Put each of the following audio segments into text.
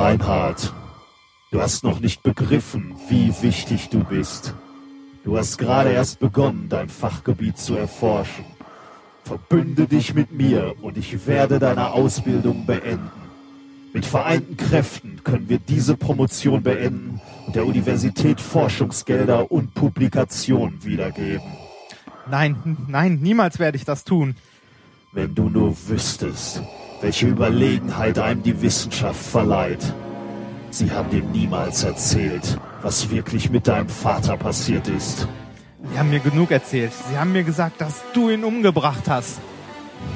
Reinhard, du hast noch nicht begriffen, wie wichtig du bist. Du hast gerade erst begonnen, dein Fachgebiet zu erforschen. Verbünde dich mit mir und ich werde deine Ausbildung beenden. Mit vereinten Kräften können wir diese Promotion beenden und der Universität Forschungsgelder und Publikationen wiedergeben. Nein, nein, niemals werde ich das tun. Wenn du nur wüsstest, welche Überlegenheit einem die Wissenschaft verleiht. Sie haben dir niemals erzählt, was wirklich mit deinem Vater passiert ist. Sie haben mir genug erzählt. Sie haben mir gesagt, dass du ihn umgebracht hast.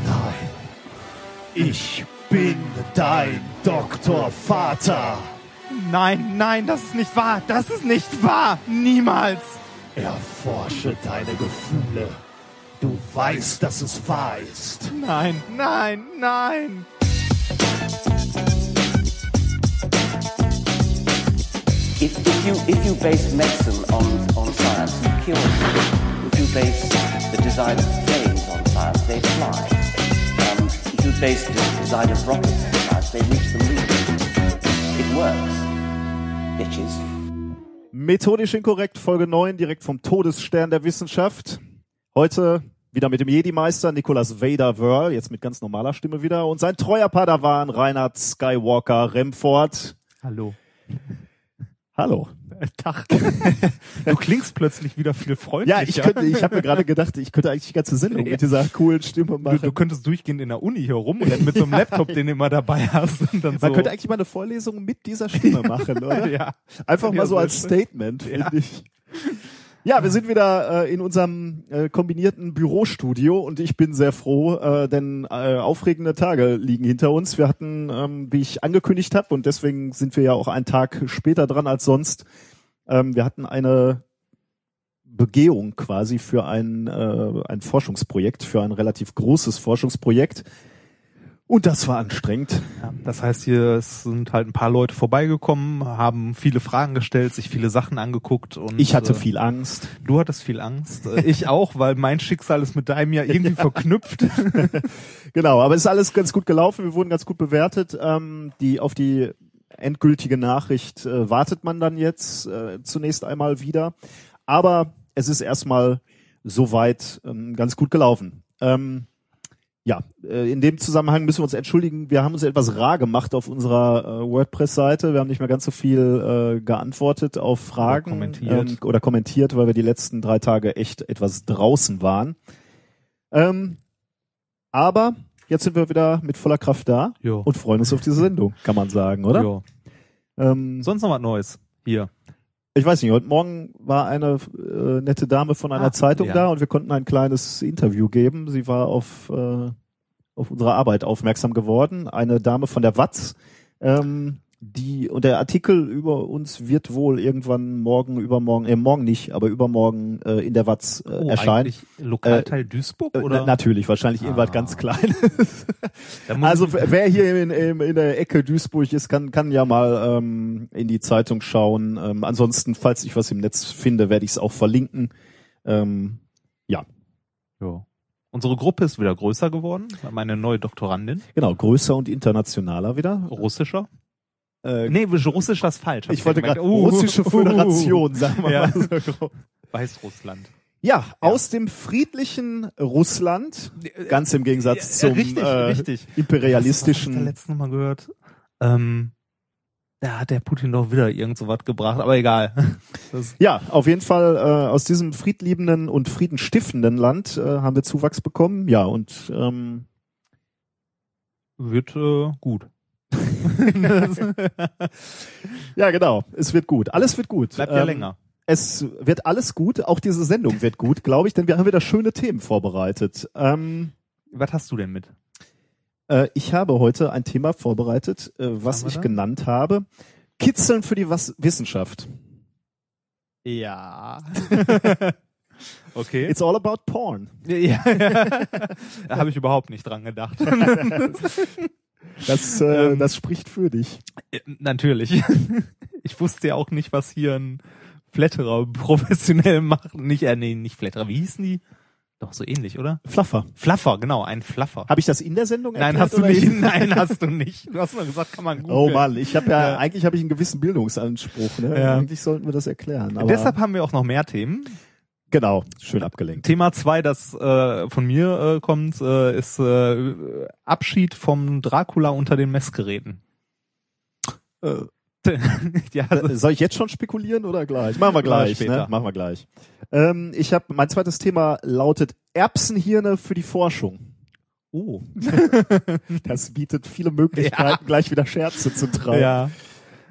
Nein, ich bin dein Doktorvater. Nein, nein, das ist nicht wahr. Das ist nicht wahr. Niemals. Erforsche deine Gefühle. Du weißt, dass es wahr ist. Nein, nein, nein. If, if, you, if you base medicine on, on science, you cure people. If you base the design of planes on science, they fly. Um, if you base the design of rockets on science, they reach the moon. It works. Bitches. Methodisch inkorrekt, Folge 9, direkt vom Todesstern der Wissenschaft. Heute wieder mit dem Jedi-Meister Nicholas Vader Wörl, jetzt mit ganz normaler Stimme wieder, und sein treuer Padawan Reinhard Skywalker Remford. Hallo. Hallo. Tag. Du klingst plötzlich wieder viel freundlicher. Ja, ich könnte, ich habe mir gerade gedacht, ich könnte eigentlich die ganze Sendung mit dieser coolen Stimme Du, machen. du könntest durchgehend in der Uni hier rumrennen mit so einem Laptop, den du immer dabei hast. Und dann so. Man könnte eigentlich mal eine Vorlesung mit dieser Stimme machen, oder? ja. Einfach mal so als. Statement, finde Ja. ich. Ja, wir sind wieder äh, in unserem äh, kombinierten Bürostudio und ich bin sehr froh, äh, denn äh, aufregende Tage liegen hinter uns. Wir hatten, ähm, wie ich angekündigt habe, und deswegen sind wir ja auch einen Tag später dran als sonst, ähm, wir hatten eine Begehung quasi für ein, äh, ein Forschungsprojekt, für ein relativ großes Forschungsprojekt. Und das war anstrengend. Ja, das heißt, hier sind halt ein paar Leute vorbeigekommen, haben viele Fragen gestellt, sich viele Sachen angeguckt und Ich hatte äh, viel Angst. Du hattest viel Angst. Äh, Ich auch, weil mein Schicksal ist mit deinem ja irgendwie verknüpft. Genau, aber es ist alles ganz gut gelaufen. Wir wurden ganz gut bewertet. Ähm, die auf die endgültige Nachricht äh, wartet man dann jetzt äh, zunächst einmal wieder. Aber es ist erstmal soweit ähm, ganz gut gelaufen. Ähm, ja, äh, in dem Zusammenhang müssen wir uns entschuldigen. Wir haben uns etwas rar gemacht auf unserer äh, WordPress-Seite. Wir haben nicht mehr ganz so viel äh, geantwortet auf Fragen kommentiert. Ähm, oder kommentiert, weil wir die letzten drei Tage echt etwas draußen waren. Ähm, aber jetzt sind wir wieder mit voller Kraft da Jo. und freuen uns auf diese Sendung, kann man sagen, oder? Jo. Ähm, Sonst noch was Neues. Hier. Ich weiß nicht, heute Morgen war eine äh, nette Dame von einer Ah, Zeitung ja. da und wir konnten ein kleines Interview geben. Sie war auf, äh, auf unsere Arbeit aufmerksam geworden. Eine Dame von der Watz. Ähm, die, und der Artikel über uns wird wohl irgendwann morgen, übermorgen, äh, morgen nicht, aber übermorgen äh, in der Watz äh, Oh, erscheinen. Lokalteil Duisburg Äh, oder? na, natürlich, wahrscheinlich irgendwas Ah. ganz Kleines. Also wer hier in, in, in der Ecke Duisburg ist, kann, kann ja mal ähm, in die Zeitung schauen. Ähm, ansonsten, falls ich was im Netz finde, werde ich es auch verlinken. Ähm, ja, Jo. Unsere Gruppe ist wieder größer geworden. Wir haben eine neue Doktorandin. genau, größer und internationaler wieder. Russischer. Äh, Nee, russischer ist falsch. ich wollte gerade Uh, russische uh, Föderation, sagen wir Ja. mal so. Weißrussland. Ja, aus dem friedlichen Russland, ganz im Gegensatz Ja, zum richtig, äh, richtig. Imperialistischen. habe ich da letzten Mal gehört? Ähm, da hat der Putin doch wieder irgend so was gebracht, aber egal. Das, Ja, auf jeden Fall äh, aus diesem friedliebenden und friedenstiftenden Land äh, haben wir Zuwachs bekommen. Ja, und ähm, wird äh, gut. ja, genau, es wird gut. Alles wird gut. Bleibt ja Ähm, länger. Es wird alles gut. Auch diese Sendung wird gut, glaube ich, denn wir haben wieder schöne Themen vorbereitet. Ähm, Was hast du denn mit? äh, ich habe heute ein Thema vorbereitet, äh, was ich da? genannt habe. Kitzeln für die Was Wissenschaft. Ja. okay. It's all about porn. ja. da habe ich überhaupt nicht dran gedacht. Das, äh, Ähm. das spricht für dich. Ja, Natürlich. Ich wusste ja auch nicht, was hier ein Flatterer professionell macht. Nicht, äh, nee, nicht Flatterer. Wie hießen die? Doch, so ähnlich, oder? Fluffer. Fluffer, genau, ein Fluffer. Habe ich das in der Sendung Nein, erklärt hast du nicht. in- Nein, hast du nicht. Du hast nur gesagt, kann man gut. Oh Mann, ich habe ja, Ja. eigentlich habe ich einen gewissen Bildungsanspruch. Ne? Ja. Eigentlich sollten wir das erklären. Aber Deshalb haben wir auch noch mehr Themen. Genau, schön abgelenkt. Thema zwei, das äh, von mir äh, kommt, äh, ist äh, Abschied vom Dracula unter den Messgeräten. Äh, ja, also, soll ich jetzt schon spekulieren oder gleich? Machen wir gleich, ne? Machen wir gleich. Ähm, ich habe mein zweites Thema lautet Erbsenhirne für die Forschung. oh. Das bietet viele Möglichkeiten, gleich wieder Scherze zu treiben. Ja.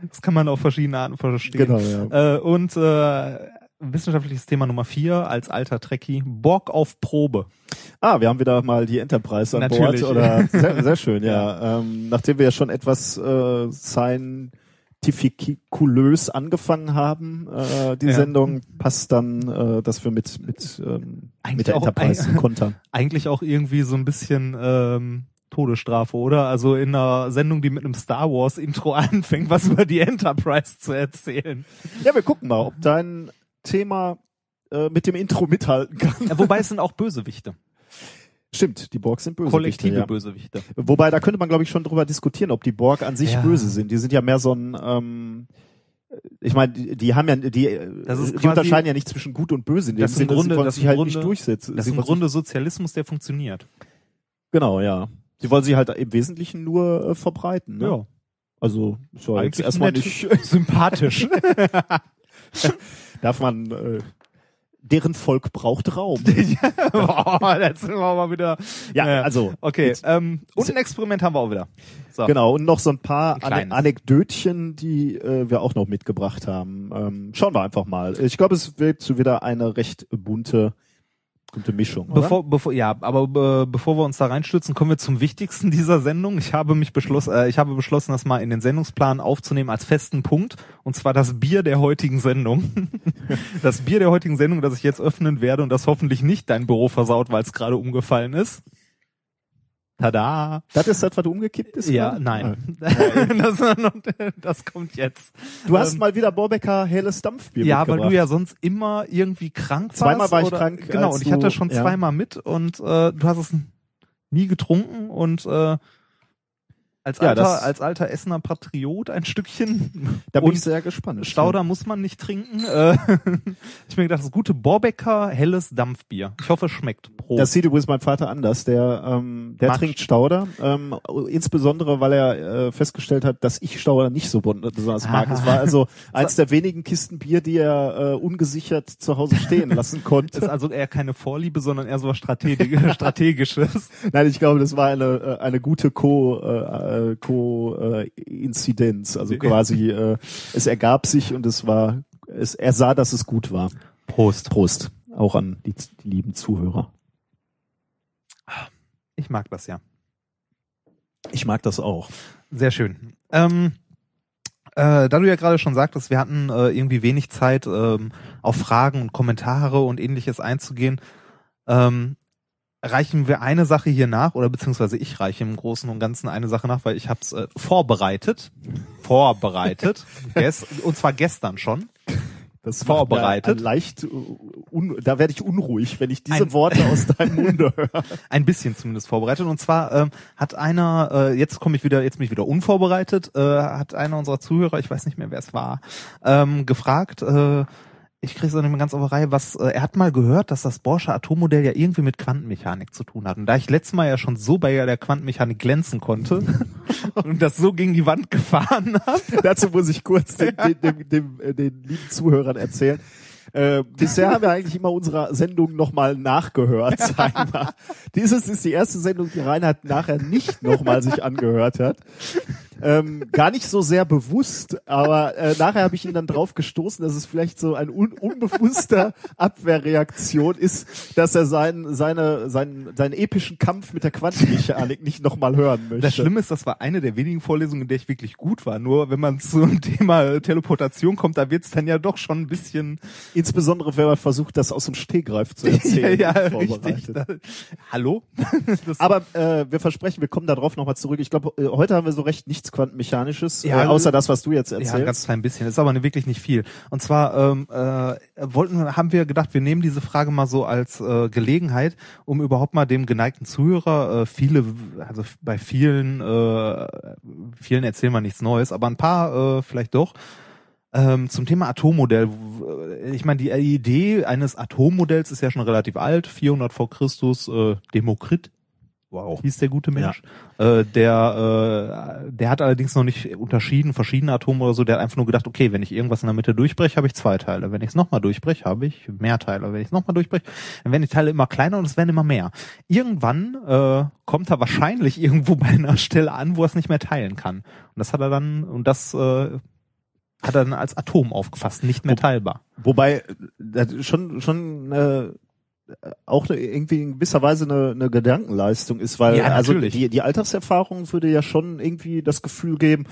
Das kann man auf verschiedene Arten verstehen. Genau, ja. Äh, und äh, wissenschaftliches Thema Nummer vier als alter Trekkie, Borg auf Probe. Ah, wir haben wieder mal die Enterprise an Natürlich. Bord. Oder sehr, sehr schön, ja. Ähm, nachdem wir ja schon etwas äh, scientifikulös angefangen haben, äh, die Ja. Sendung, passt dann, äh, dass wir mit mit ähm, Eigentlich mit der auch Enterprise ein- kontern. Eigentlich auch irgendwie so ein bisschen ähm, Todesstrafe, oder? Also in einer Sendung, die mit einem Star Wars Intro anfängt, was über die Enterprise zu erzählen. Ja, wir gucken mal, ob dein Thema äh, mit dem Intro mithalten kann. Ja, wobei es sind auch Bösewichte. Stimmt, die Borg sind böse. Kollektive ja. Bösewichte. Wobei, da könnte man, glaube ich, schon drüber diskutieren, ob die Borg an sich Ja. böse sind. Die sind ja mehr so ein, ähm, ich meine, die, die haben ja, die, ist die unterscheiden ja nicht zwischen gut und böse. In dem Das ist im Grunde- sie das ist sich halt Grunde- nicht durchsetzen. Das ist im Grunde Sozialismus, der funktioniert. genau, ja. Sie wollen sie halt im Wesentlichen nur äh, verbreiten. Ne? Also so jetzt Eigentlich erstmal nett. nicht, sympathisch. darf man, äh, deren Volk braucht Raum. Boah, sind wir mal wieder. ja, Ja. also Okay, Jetzt- ähm, und ein Experiment haben wir auch wieder. So. Genau, und noch so ein paar Ein. Anekdötchen, die äh, wir auch noch mitgebracht haben. Ähm, schauen wir einfach mal. Ich glaube, es wird so wieder eine recht bunte, bunte Mischung. Oder? Bevor, bevor, ja, aber äh, bevor wir uns da reinstürzen, kommen wir zum Wichtigsten dieser Sendung. Ich habe mich beschlossen, äh, ich habe beschlossen, das mal in den Sendungsplan aufzunehmen als festen Punkt, und zwar das Bier der heutigen Sendung. das Bier der heutigen Sendung, das ich jetzt öffnen werde und das hoffentlich nicht dein Büro versaut, weil es gerade umgefallen ist. Tada! das ist das, was du umgekippt ist? Ja, oder? nein. das, das kommt jetzt. Du hast Ähm, mal wieder Borbecker helles Dampfbier Ja, weil du ja sonst immer irgendwie krank warst. Zweimal war ich oder, krank, Genau, und ich hatte schon ja. zweimal mit und äh, du hast es nie getrunken und äh, als Ja, alter, das- als alter Essener Patriot ein Stückchen da bin und ich sehr gespannt. Stauder muss man nicht trinken. Äh, ich mir gedacht, das ist gute Borbecker helles Dampfbier. Ich hoffe, es schmeckt. Prost. Das sieht übrigens mein Vater anders. Der, ähm, der trinkt Stauder, ähm, insbesondere weil er äh, festgestellt hat, dass ich Stauder nicht so besonders mag. Ah. Es war also eins der wenigen Kisten Bier, die er äh, ungesichert zu Hause stehen lassen konnte. ist also eher keine Vorliebe, sondern eher so was Strategi Strategisches. Nein, ich glaube, das war eine äh, eine gute Co äh, äh, Co äh, Inzidenz. Also quasi äh, es ergab sich und es war es er sah, dass es gut war. Prost. Prost auch an die, die lieben Zuhörer. Ich mag das ja. Ich mag das auch. Sehr schön. Ähm, äh, da du ja gerade schon sagtest, wir hatten äh, irgendwie wenig Zeit, ähm, auf Fragen und Kommentare und ähnliches einzugehen, ähm, reichen wir eine Sache hier nach, oder beziehungsweise ich reiche im Großen und Ganzen eine Sache nach, weil ich habe es äh, vorbereitet. Vorbereitet. Und zwar gestern schon. Das Vorbereitet. Leicht, äh, da werde ich unruhig, wenn ich diese Ein- Worte aus deinem Munde höre. Ein bisschen zumindest vorbereitet. Und zwar ähm, hat einer, äh, jetzt komme ich wieder, jetzt bin ich wieder unvorbereitet, äh, hat einer unserer Zuhörer, ich weiß nicht mehr, wer es war, ähm, gefragt, äh, ich kriege es nicht mehr ganz auf die Reihe, was, äh, er hat mal gehört, dass das Borsche Atommodell ja irgendwie mit Quantenmechanik zu tun hat. Und da ich letztes Mal ja schon so bei der Quantenmechanik glänzen konnte und das so gegen die Wand gefahren habe, Dazu muss ich kurz den, den, dem, dem, äh, den lieben Zuhörern erzählen. Äh, bisher haben wir eigentlich immer unsere Sendung nochmal nachgehört, sagen wir. Dieses ist die erste Sendung, die Reinhard nachher nicht nochmal sich angehört hat. Ähm, gar nicht so sehr bewusst, aber äh, nachher habe ich ihn dann drauf gestoßen, dass es vielleicht so ein un unbewusster Abwehrreaktion ist, dass er seinen, seine, seinen, seinen epischen Kampf mit der Quantenmechanik nicht nochmal hören möchte. Das Schlimme ist, das war eine der wenigen Vorlesungen, in der ich wirklich gut war. Nur wenn man zum Thema Teleportation kommt, da wird's dann ja doch schon ein bisschen Insbesondere, wenn man versucht, das aus dem Stegreif zu erzählen. ja, ja, vorbereitet. richtig. Da, hallo? Aber äh, wir versprechen, wir kommen darauf nochmal zurück. Ich glaube, äh, heute haben wir so recht nichts Quantenmechanisches, Ja, äh, außer das, was du jetzt Ja, ein erzählst. ganz klein bisschen. Ist aber wirklich nicht viel. Und zwar ähm, äh, wollten, haben wir gedacht, wir nehmen diese Frage mal so als äh, Gelegenheit, um überhaupt mal dem geneigten Zuhörer äh, viele, also bei vielen, äh, vielen erzählen wir nichts Neues, aber ein paar äh, vielleicht doch. Ähm, zum Thema Atommodell. W- Ich meine, die Idee eines Atommodells ist ja schon relativ alt, 400 vor Christus. Äh, Demokrit wow. hieß der gute Mensch. Äh, der, äh, der hat allerdings noch nicht unterschieden, verschiedene Atome oder so. Der hat einfach nur gedacht, okay, wenn ich irgendwas in der Mitte durchbreche, habe ich zwei Teile. Wenn ich es nochmal durchbreche, habe ich mehr Teile. Wenn ich es nochmal durchbreche, dann werden die Teile immer kleiner und es werden immer mehr. Irgendwann äh, kommt er wahrscheinlich irgendwo bei einer Stelle an, wo er es nicht mehr teilen kann. Und das hat er dann, und das äh, hat er dann als Atom aufgefasst, nicht mehr teilbar. Wobei schon schon äh, auch eine, irgendwie in gewisser Weise eine, eine Gedankenleistung ist, weil Ja, also die, die Alltagserfahrung würde ja schon irgendwie das Gefühl geben,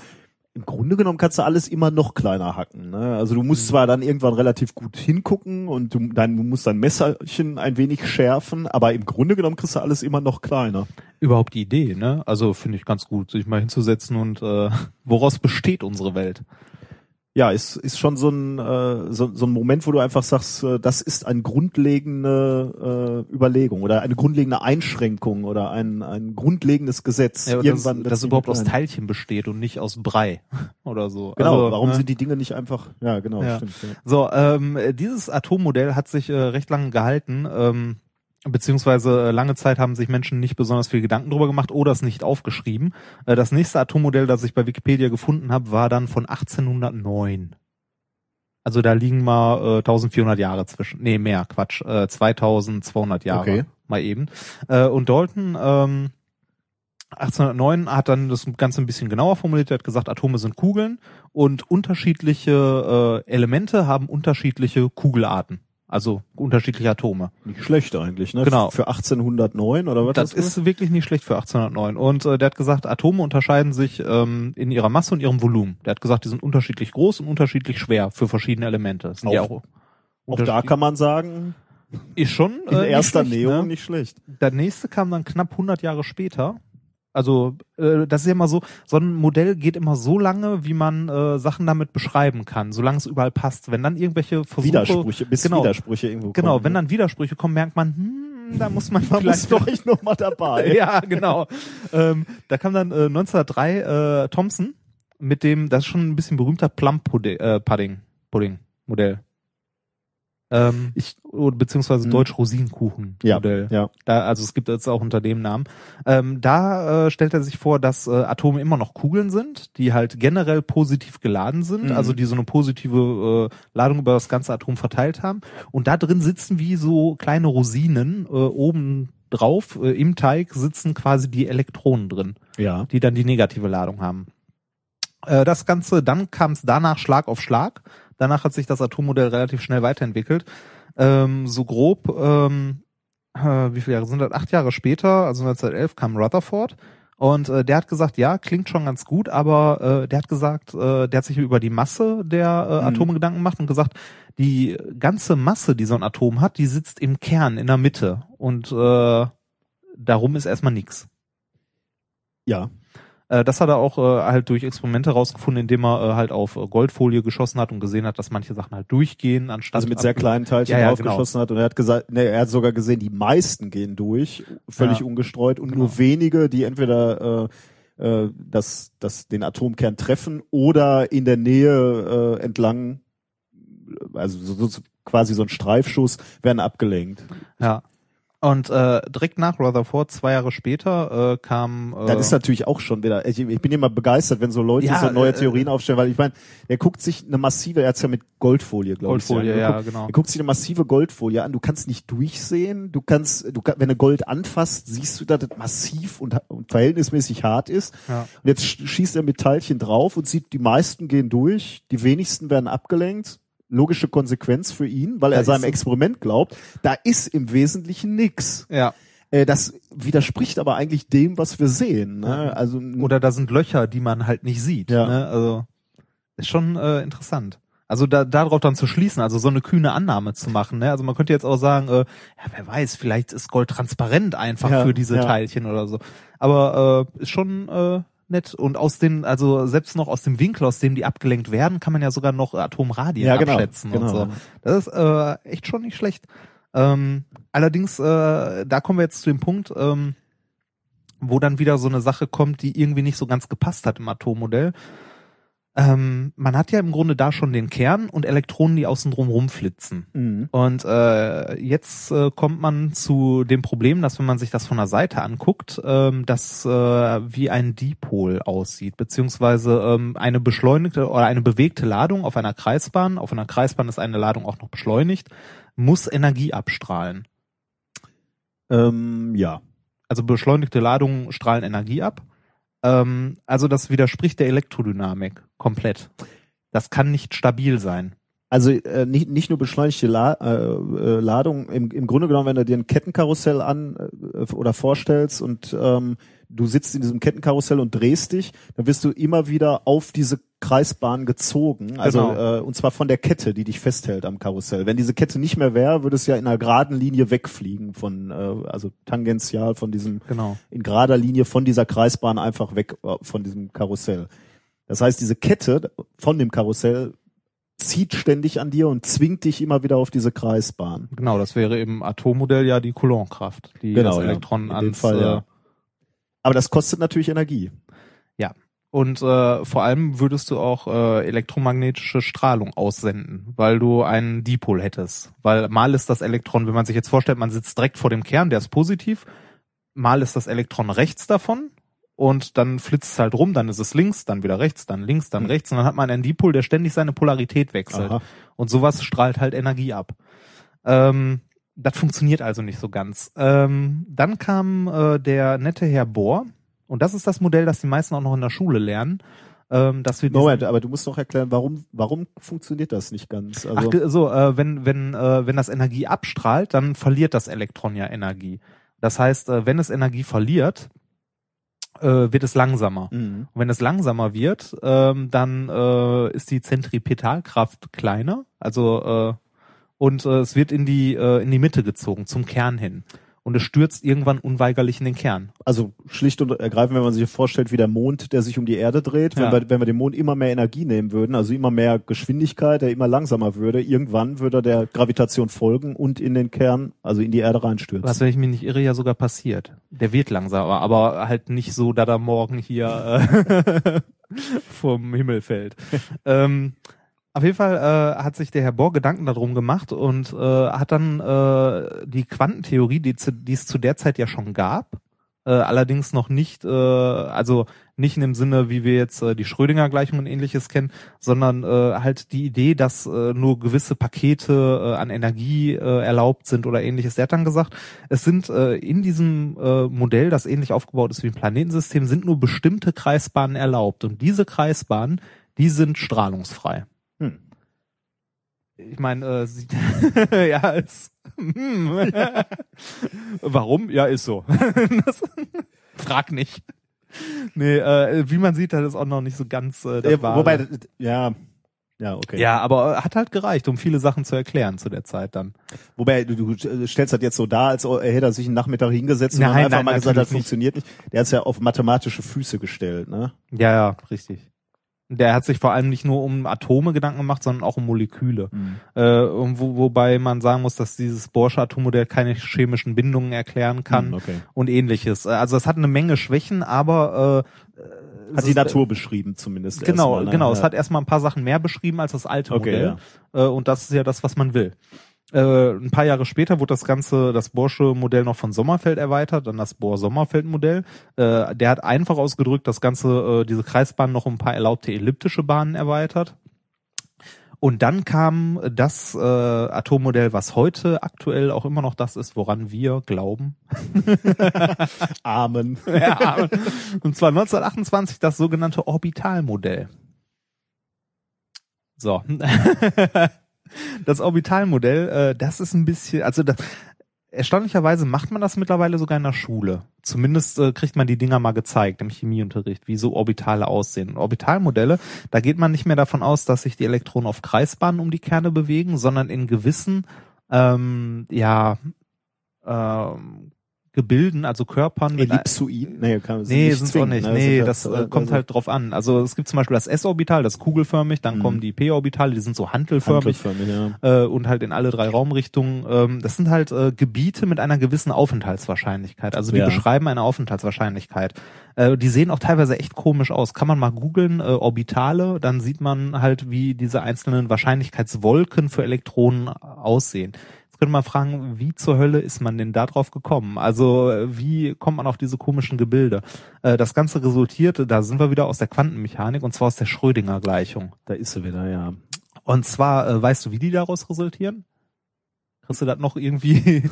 im Grunde genommen kannst du alles immer noch kleiner hacken. Ne? Also du Mhm. musst zwar dann irgendwann relativ gut hingucken und du, dein, du musst dein Messerchen ein wenig schärfen, aber im Grunde genommen kriegst du alles immer noch kleiner. Überhaupt die Idee, ne? Also finde ich ganz gut, sich mal hinzusetzen und äh, woraus besteht unsere Welt? Ja, ist, ist schon so ein, äh, so, so ein Moment, wo du einfach sagst, äh, das ist eine grundlegende äh, Überlegung oder eine grundlegende Einschränkung oder ein, ein grundlegendes Gesetz. Ja, Irgendwann wird's es überhaupt aus. Teilchen besteht und nicht aus Brei oder so. Genau, Also, warum ne? sind die Dinge nicht einfach, ja genau, Ja. stimmt. Ja. So, ähm, dieses Atommodell hat sich äh, recht lange gehalten, ähm, beziehungsweise äh, lange Zeit haben sich Menschen nicht besonders viel Gedanken drüber gemacht oder es nicht aufgeschrieben. Äh, das nächste Atommodell, das ich bei Wikipedia gefunden habe, war dann von 1809. Also da liegen mal äh, 1400 Jahre zwischen. Nee, mehr, Quatsch. Äh, 2200 Jahre. Okay. Mal eben. Äh, und Dalton, ähm, 1809 hat dann das Ganze ein bisschen genauer formuliert. Er hat gesagt, Atome sind Kugeln und unterschiedliche äh, Elemente haben unterschiedliche Kugelarten. Also unterschiedliche Atome. Nicht schlecht eigentlich, ne? Genau. Für 1809 oder was? Das ist wirklich nicht schlecht für 1809. Und äh, der hat gesagt, Atome unterscheiden sich ähm, in ihrer Masse und ihrem Volumen. Der hat gesagt, die sind unterschiedlich groß und unterschiedlich schwer für verschiedene Elemente. Das sind ja Auch- auch Auch da kann man sagen, ist schon in äh, nicht erster schlecht, Näherung ne? nicht schlecht. Der nächste kam dann knapp 100 Jahre später. Also äh, das ist ja immer so, so ein Modell geht immer so lange, wie man äh, Sachen damit beschreiben kann, solange es überall passt. Wenn dann irgendwelche Versuche, Widersprüche, bis genau, Widersprüche irgendwo genau, kommen. wenn ne? dann Widersprüche kommen, merkt man, hm, da muss man, vielleicht vielleicht noch mal dabei. ja, genau. ähm, da kam dann äh, 1903 äh, Thompson mit dem, das ist schon ein bisschen berühmter Plum Pudding, äh, Pudding, Pudding Modell. Ähm, Ich- oder beziehungsweise Hm. Deutsch Rosinenkuchen Ja, ja. Da, also es gibt jetzt auch unter dem Namen. Ähm, da äh, stellt er sich vor, dass äh, Atome immer noch Kugeln sind, die halt generell positiv geladen sind, Mhm. also die so eine positive äh, Ladung über das ganze Atom verteilt haben. Und da drin sitzen wie so kleine Rosinen äh, oben drauf. Äh, Im Teig sitzen quasi die Elektronen drin, Ja. die dann die negative Ladung haben. Äh, das Ganze, dann kam es danach Schlag auf Schlag. Danach hat sich das Atommodell relativ schnell weiterentwickelt. Ähm, so grob, ähm, äh, wie viele Jahre sind das? Acht Jahre später, also 1911, kam Rutherford. Und äh, der hat gesagt, ja, klingt schon ganz gut, aber äh, der hat gesagt, äh, der hat sich über die Masse der äh, Mhm. Atome Gedanken gemacht und gesagt, die ganze Masse, die so ein Atom hat, die sitzt im Kern, in der Mitte. Und äh, darum ist erstmal nix. Ja. Äh, das hat er auch äh, halt durch Experimente rausgefunden, indem er äh, halt auf äh, Goldfolie geschossen hat und gesehen hat, dass manche Sachen halt durchgehen, anstatt Also mit sehr kleinen Teilchen Ja, ja, draufgeschossen hat und er hat gesagt, ne, er hat sogar gesehen, die meisten gehen durch, völlig Ja. ungestreut und Genau. nur wenige, die entweder äh, äh, das, das den Atomkern treffen oder in der Nähe äh, entlang, also so, so, quasi so ein Streifschuss, werden abgelenkt. Ja. Und äh, direkt nach Rutherford, zwei Jahre später, äh, kam äh, Das ist natürlich auch schon wieder, ich, ich bin immer begeistert, wenn so Leute Ja, so neue äh, Theorien aufstellen, weil ich meine, er guckt sich eine massive, er hat's ja mit Goldfolie, glaube ich. Goldfolie, ja, angeguckt. genau. Er guckt sich eine massive Goldfolie an. Du kannst nicht durchsehen. Du kannst, du wenn du Gold anfasst, siehst du, dass das massiv und, und verhältnismäßig hart ist. Ja. Und jetzt sch- schießt er mit Teilchen drauf und sieht, die meisten gehen durch, die wenigsten werden abgelenkt. Logische Konsequenz für ihn, weil Da er seinem Experiment glaubt. Da ist im Wesentlichen nix. Ja. Äh, das widerspricht aber eigentlich dem, was wir sehen. Ne? Also Oder da sind Löcher, die man halt nicht sieht. Ja. Ne? Also ist schon äh, interessant. Also da darauf dann zu schließen, also so eine kühne Annahme zu machen. Ne? Also man könnte jetzt auch sagen, äh, ja, wer weiß, vielleicht ist Gold transparent einfach Ja, für diese ja. Teilchen oder so. Aber äh, ist schon äh, nett. Und aus den, also selbst noch aus dem Winkel, aus dem die abgelenkt werden, kann man ja sogar noch Atomradien Ja, genau, abschätzen genau. und so. Das ist äh, echt schon nicht schlecht. Ähm, allerdings, äh, da kommen wir jetzt zu dem Punkt, ähm, wo dann wieder so eine Sache kommt, die irgendwie nicht so ganz gepasst hat im Atommodell. Ähm, man hat ja im Grunde da schon den Kern und Elektronen, die außen drum rumflitzen. Mhm. Und äh, jetzt äh, kommt man zu dem Problem, dass wenn man sich das von der Seite anguckt, ähm, das äh, wie ein Dipol aussieht, beziehungsweise ähm, eine beschleunigte oder eine bewegte Ladung auf einer Kreisbahn, auf einer Kreisbahn ist eine Ladung auch noch beschleunigt, muss Energie abstrahlen. Ähm, ja. Also beschleunigte Ladungen strahlen Energie ab. Ähm, also das widerspricht der Elektrodynamik komplett. Das kann nicht stabil sein. Also äh, nicht, nicht nur beschleunigte La äh, äh, Ladung, im, im Grunde genommen, wenn du dir ein Kettenkarussell an äh, oder vorstellst und ähm, du sitzt in diesem Kettenkarussell und drehst dich, dann wirst du immer wieder auf diese Kreisbahn gezogen. Also Genau. äh, und zwar von der Kette, die dich festhält am Karussell. Wenn diese Kette nicht mehr wäre, würde es ja in einer geraden Linie wegfliegen von, äh, also tangential von diesem Genau. in gerader Linie von dieser Kreisbahn einfach weg äh, von diesem Karussell. Das heißt, diese Kette von dem Karussell zieht ständig an dir und zwingt dich immer wieder auf diese Kreisbahn. Genau, das wäre im Atommodell ja die Coulomb-Kraft, die Genau, das ja. Elektron In dem ans Fall, äh, ja. Aber das kostet natürlich Energie. Und äh, vor allem würdest du auch äh, elektromagnetische Strahlung aussenden, weil du einen Dipol hättest. Weil mal ist das Elektron, wenn man sich jetzt vorstellt, man sitzt direkt vor dem Kern, der ist positiv, mal ist das Elektron rechts davon und dann flitzt es halt rum, dann ist es links, dann wieder rechts, dann links, dann Hm. rechts und dann hat man einen Dipol, der ständig seine Polarität wechselt. Aha. Und sowas strahlt halt Energie ab. Ähm, das funktioniert also nicht so ganz. Ähm, dann kam äh, der nette Herr Bohr, und das ist das Modell, das die meisten auch noch in der Schule lernen, ähm, dass wir Moment, aber du musst noch erklären, warum, warum funktioniert das nicht ganz? Ach, Also, ge- so, äh, wenn, wenn, äh, wenn das Energie abstrahlt, dann verliert das Elektron ja Energie. Das heißt, äh, wenn es Energie verliert, äh, wird es langsamer. Mhm. Und wenn es langsamer wird, ähm, dann äh, ist die Zentripetalkraft kleiner, also äh, und äh, es wird in die äh, in die Mitte gezogen zum Kern hin und es stürzt irgendwann unweigerlich in den Kern. also schlicht und ergreifend, wenn man sich vorstellt, wie der Mond, der sich um die Erde dreht, Ja. wenn, wir, wenn wir dem Mond immer mehr Energie nehmen würden, also immer mehr Geschwindigkeit, der immer langsamer würde, irgendwann würde er der Gravitation folgen und in den Kern, also in die Erde reinstürzen. Was, wenn ich mich nicht irre, ja sogar passiert. Der wird langsamer, aber halt nicht so, dass er morgen hier äh, vom Himmel fällt. ähm, auf jeden Fall äh, hat sich der Herr Bohr Gedanken darum gemacht und äh, hat dann äh, die Quantentheorie, die, die es zu der Zeit ja schon gab, äh, allerdings noch nicht, äh, also nicht in dem Sinne, wie wir jetzt äh, die Schrödinger-Gleichung und ähnliches kennen, sondern äh, halt die Idee, dass äh, nur gewisse Pakete äh, an Energie äh, erlaubt sind oder ähnliches. Der hat dann gesagt, es sind äh, in diesem äh, Modell, das ähnlich aufgebaut ist wie ein Planetensystem, sind nur bestimmte Kreisbahnen erlaubt und diese Kreisbahnen, die sind strahlungsfrei. Hm. Ich meine, äh, sie, ja, ist, hm. warum? Ja, ist so. das, frag nicht. Nee, äh, wie man sieht, hat es auch noch nicht so ganz äh, das Ja, wobei, ja, ja, okay. ja, aber äh, hat halt gereicht, um viele Sachen zu erklären zu der Zeit dann. Wobei, du, du stellst das jetzt so dar, als hätte er sich einen Nachmittag hingesetzt und Nein, dann einfach nein, mal gesagt, das nicht. funktioniert nicht. Der hat es ja auf mathematische Füße gestellt, ne? Ja, ja, richtig. Der hat sich vor allem nicht nur um Atome Gedanken gemacht, sondern auch um Moleküle. Äh, und wo, wobei man sagen muss, dass dieses Borsche Atommodell keine chemischen Bindungen erklären kann Hm, okay. und ähnliches. Äh, Also es hat eine Menge Schwächen, aber äh, Hat die ist- Natur beschrieben zumindest. Genau, erstmal, ne? genau. Ja. Es hat erstmal ein paar Sachen mehr beschrieben als das alte Okay, Modell. Äh, und das ist ja das, was man will. Äh, ein paar Jahre später wurde das ganze, das Borsche Modell noch von Sommerfeld erweitert, dann das Bohr-Sommerfeld-Modell. Äh, der hat einfach ausgedrückt das ganze, äh, diese Kreisbahn noch um ein paar erlaubte elliptische Bahnen erweitert. Und dann kam das äh, Atommodell, was heute aktuell auch immer noch das ist, woran wir glauben. Amen. Ja, und zwar 1928 das sogenannte Orbitalmodell. So. Das Orbitalmodell, äh, das ist ein bisschen, also das, erstaunlicherweise macht man das mittlerweile sogar in der Schule. Zumindest äh, kriegt man die Dinger mal gezeigt im Chemieunterricht, wie so Orbitale aussehen. Orbitalmodelle, da geht man nicht mehr davon aus, dass sich die Elektronen auf Kreisbahnen um die Kerne bewegen, sondern in gewissen, ähm, ja, ähm, Gebilden, also Körpern mit Ellipsoiden? Nee, kann, Nee, nicht sind auch nicht. ne? Nee, Sind das ja- äh, kommt also halt drauf an. Also es gibt zum Beispiel das S-Orbital, das ist kugelförmig, dann Mhm. kommen die P-Orbitale, die sind so hantelförmig hantelförmig, ja. äh, und halt in alle drei Raumrichtungen. Ähm, das sind halt äh, Gebiete mit einer gewissen Aufenthaltswahrscheinlichkeit. Also die Ja. beschreiben eine Aufenthaltswahrscheinlichkeit. Äh, die sehen auch teilweise echt komisch aus. Kann man mal googeln, äh, Orbitale, dann sieht man halt, wie diese einzelnen Wahrscheinlichkeitswolken für Elektronen aussehen. Könnte man fragen, wie zur Hölle ist man denn da drauf gekommen? Also wie kommt man auf diese komischen Gebilde? Äh, das Ganze resultierte, da sind wir wieder aus der Quantenmechanik und zwar aus der Schrödinger-Gleichung. Da ist sie wieder, ja. Und zwar, äh, weißt du, wie die daraus resultieren? Kriegst du das noch irgendwie?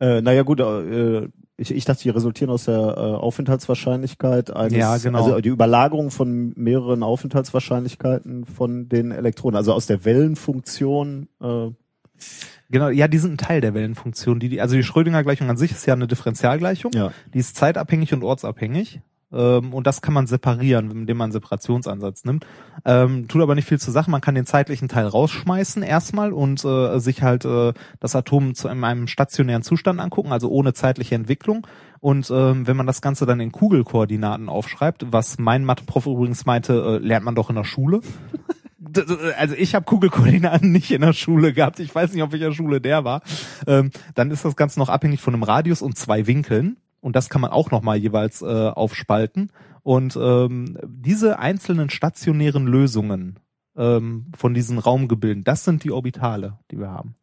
Äh, naja gut, äh, ich, ich dachte, die resultieren aus der äh, Aufenthaltswahrscheinlichkeit eines, Ja, genau. also die Überlagerung von mehreren Aufenthaltswahrscheinlichkeiten von den Elektronen, also aus der Wellenfunktion. Äh, genau, ja, die sind ein Teil der Wellenfunktion. Die, die, also die Schrödinger-Gleichung an sich ist ja eine Differentialgleichung. ja. Die ist zeitabhängig und ortsabhängig. Ähm, und das kann man separieren, indem man einen Separationsansatz nimmt. Ähm, tut aber nicht viel zur Sache. Man kann den zeitlichen Teil rausschmeißen erstmal und äh, sich halt äh, das Atom zu in einem stationären Zustand angucken, also ohne zeitliche Entwicklung. Und ähm, wenn man das Ganze dann in Kugelkoordinaten aufschreibt, was mein Mathe-Prof übrigens meinte, äh, lernt man doch in der Schule. Also ich habe Kugelkoordinaten nicht in der Schule gehabt. Ich weiß nicht, auf welcher Schule der war. Ähm, dann ist das Ganze noch abhängig von einem Radius und zwei Winkeln. Und das kann man auch nochmal jeweils äh, aufspalten. Und ähm, diese einzelnen stationären Lösungen ähm, von diesen Raumgebilden, das sind die Orbitale, die wir haben.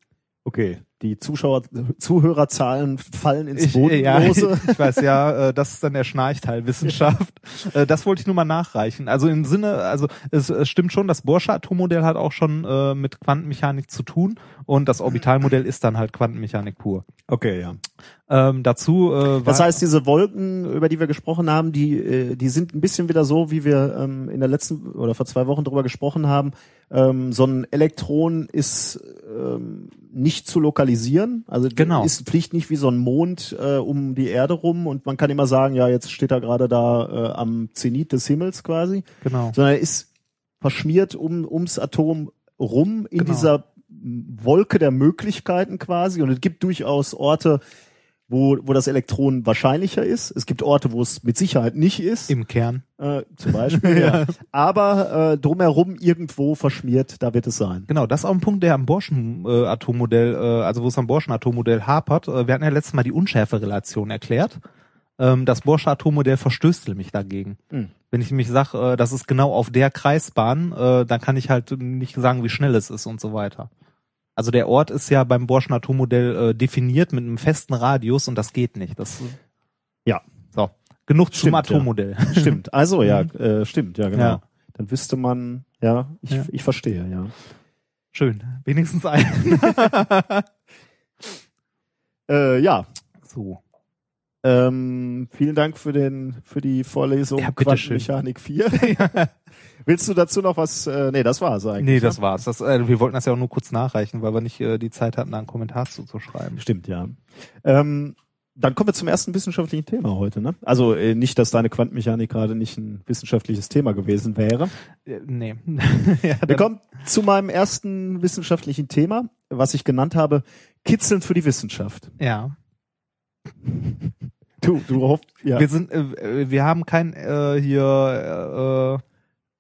Okay, die Zuschauer, Zuhörerzahlen fallen ins Ich, äh, ja, Bodenlose. ich weiß ja, äh, das ist dann der Schnarchteil Wissenschaft. Äh, Das wollte ich nur mal nachreichen. Also im Sinne, also es, stimmt schon, das Borsche Atommodell hat auch schon äh, mit Quantenmechanik zu tun und das Orbitalmodell ist dann halt Quantenmechanik pur. Okay, ja. Ähm, dazu äh, Das heißt, diese Wolken, über die wir gesprochen haben, die, äh, die sind ein bisschen wieder so, wie wir ähm, in der letzten oder vor zwei Wochen drüber gesprochen haben. Ähm, so ein Elektron ist ähm, nicht zu lokalisieren, also Genau. ist fliegt nicht wie so ein Mond äh, um die Erde rum und man kann immer sagen, ja, jetzt steht er gerade da äh, am Zenit des Himmels quasi, genau. sondern er ist verschmiert um ums Atom rum in Genau. dieser Wolke der Möglichkeiten quasi und es gibt durchaus Orte, wo, wo das Elektron wahrscheinlicher ist. Es gibt Orte, wo es mit Sicherheit nicht ist, Im Kern. äh, zum Beispiel. ja. Aber äh, drumherum irgendwo verschmiert, da wird es sein. Genau, das ist auch ein Punkt, der am Borschen äh, Atommodell, äh, also wo es am Borschen Atommodell hapert. Äh, wir hatten ja letztes Mal die Unschärferelation erklärt. Ähm, das Borsche Atommodell verstößt nämlich dagegen. Hm. Wenn ich nämlich sage, äh, das ist genau auf der Kreisbahn, äh, dann kann ich halt nicht sagen, wie schnell es ist und so weiter. Also der Ort ist ja beim Borschen Atommodell äh, definiert mit einem festen Radius und das geht nicht. Das Ja. so genug zum Stimmt, ja. Atommodell. Stimmt. Also ja, äh, stimmt, ja, genau. Ja. Dann wüsste man, ja, ich, Ja. ich verstehe, ja. Schön, wenigstens ein. Äh, ja. so. Ähm, vielen Dank für den für die Vorlesung Ja. Quantenmechanik 4. Willst du dazu noch was? Äh, nee, das war's eigentlich. Nee, das ne? war's. Das, äh, wir wollten das ja auch nur kurz nachreichen, weil wir nicht äh, die Zeit hatten, da einen Kommentar zuzuschreiben. Stimmt, ja. Ähm, dann kommen wir zum ersten wissenschaftlichen Thema heute. Ne? Also äh, nicht, dass deine Quantenmechanik gerade nicht ein wissenschaftliches Thema gewesen wäre. Äh, nee. ja, Wir kommen zu meinem ersten wissenschaftlichen Thema, was ich genannt habe, Kitzeln für die Wissenschaft. ja. Du, du hoffst, ja. Wir sind, äh, wir haben kein äh, hier äh,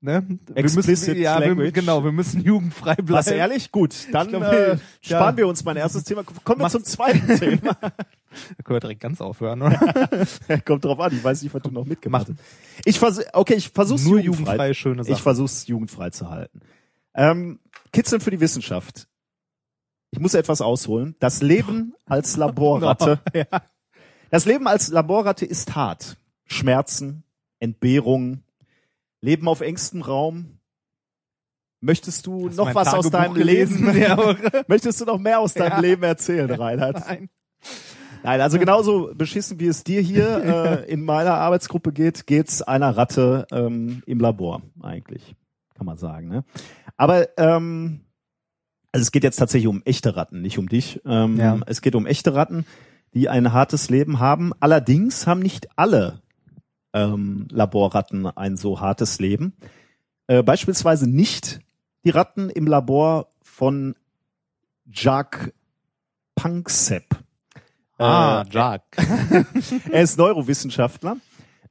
ne? Wir Explicit müssen, ja, wir, genau, wir müssen jugendfrei bleiben. Was ehrlich? Gut, dann glaub, äh, ja. sparen wir uns mein erstes Thema. Kommen wir Mach- zum zweiten Thema. Da können wir direkt ganz aufhören, oder? Kommt drauf an, ich weiß nicht, was du noch mitgemacht Mach. hast. Ich vers okay, ich versuch's Nur jugendfrei. jugendfreie schöne Sachen. Ich versuch's jugendfrei zu halten. Ähm, Kitzeln für die Wissenschaft. Ich muss etwas ausholen. Das Leben als Laborratte. ja. Das Leben als Laborratte ist hart. Schmerzen, Entbehrungen, Leben auf engstem Raum. Möchtest du Hast noch was aus deinem gelesen? Leben? Ja, Möchtest du noch mehr aus deinem Ja. Leben erzählen, Reinhard? Nein. Nein, also genauso beschissen wie es dir hier äh, in meiner Arbeitsgruppe geht, geht's einer Ratte ähm, im Labor eigentlich, kann man sagen. Ne? Aber ähm, also es geht jetzt tatsächlich um echte Ratten, nicht um dich. Ähm, Ja. Es geht um echte Ratten, die ein hartes Leben haben. Allerdings haben nicht alle ähm, Laborratten ein so hartes Leben. Äh, beispielsweise nicht die Ratten im Labor von Jacques Panksepp. Ah, Jacques. er ist Neurowissenschaftler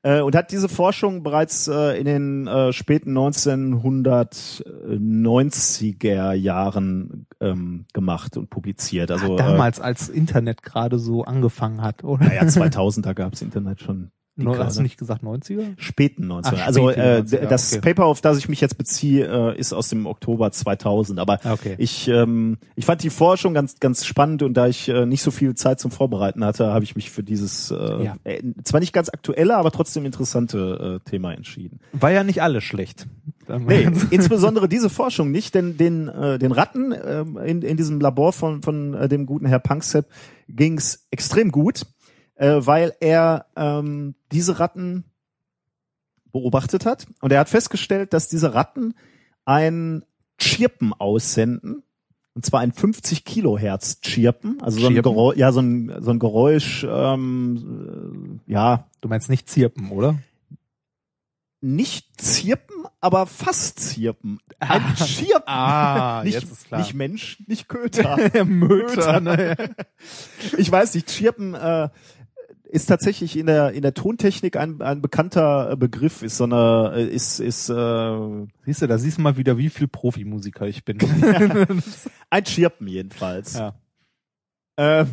äh, und hat diese Forschung bereits äh, in den äh, späten 1990er Jahren ähm, gemacht und publiziert. Also Damals, als Internet gerade so angefangen hat, oder? Äh, naja, 2000 da gab's Internet schon. Grade. hast du nicht gesagt 90er? Späten 90er. Ach, also äh, 90er, das okay. Paper, auf das ich mich jetzt beziehe, äh, ist aus dem Oktober 2000. Aber Okay. ich, ähm, ich fand die Forschung ganz, ganz spannend und da ich äh, nicht so viel Zeit zum Vorbereiten hatte, habe ich mich für dieses äh, Ja. äh, zwar nicht ganz aktuelle, aber trotzdem interessante äh, Thema entschieden. War ja nicht alles schlecht. Nee, insbesondere diese Forschung nicht, denn den, äh, den Ratten ähm, in, in diesem Labor von, von äh, dem guten Herr Panksepp ging's extrem gut, äh, weil er ähm, diese Ratten beobachtet hat und er hat festgestellt, dass diese Ratten ein Chirpen aussenden. Und zwar ein 50 Kilohertz Chirpen, also so ein Chirpen? Geräusch, ja, so ein, so ein Geräusch, ähm, äh, ja, Du meinst nicht Zirpen, oder? nicht Zirpen, aber fast Zirpen. Ein Chirpen. Ah, nicht, jetzt ist klar. Nicht Mensch, nicht Köter. Möter, ne? ich weiß nicht, Chirpen äh, ist tatsächlich in der in der Tontechnik ein, ein bekannter äh, Begriff, ist so eine äh, ist ist äh, Siehst du, da siehst du mal wieder, wie viel Profimusiker ich bin. ein Chirpen jedenfalls. ja. Ähm,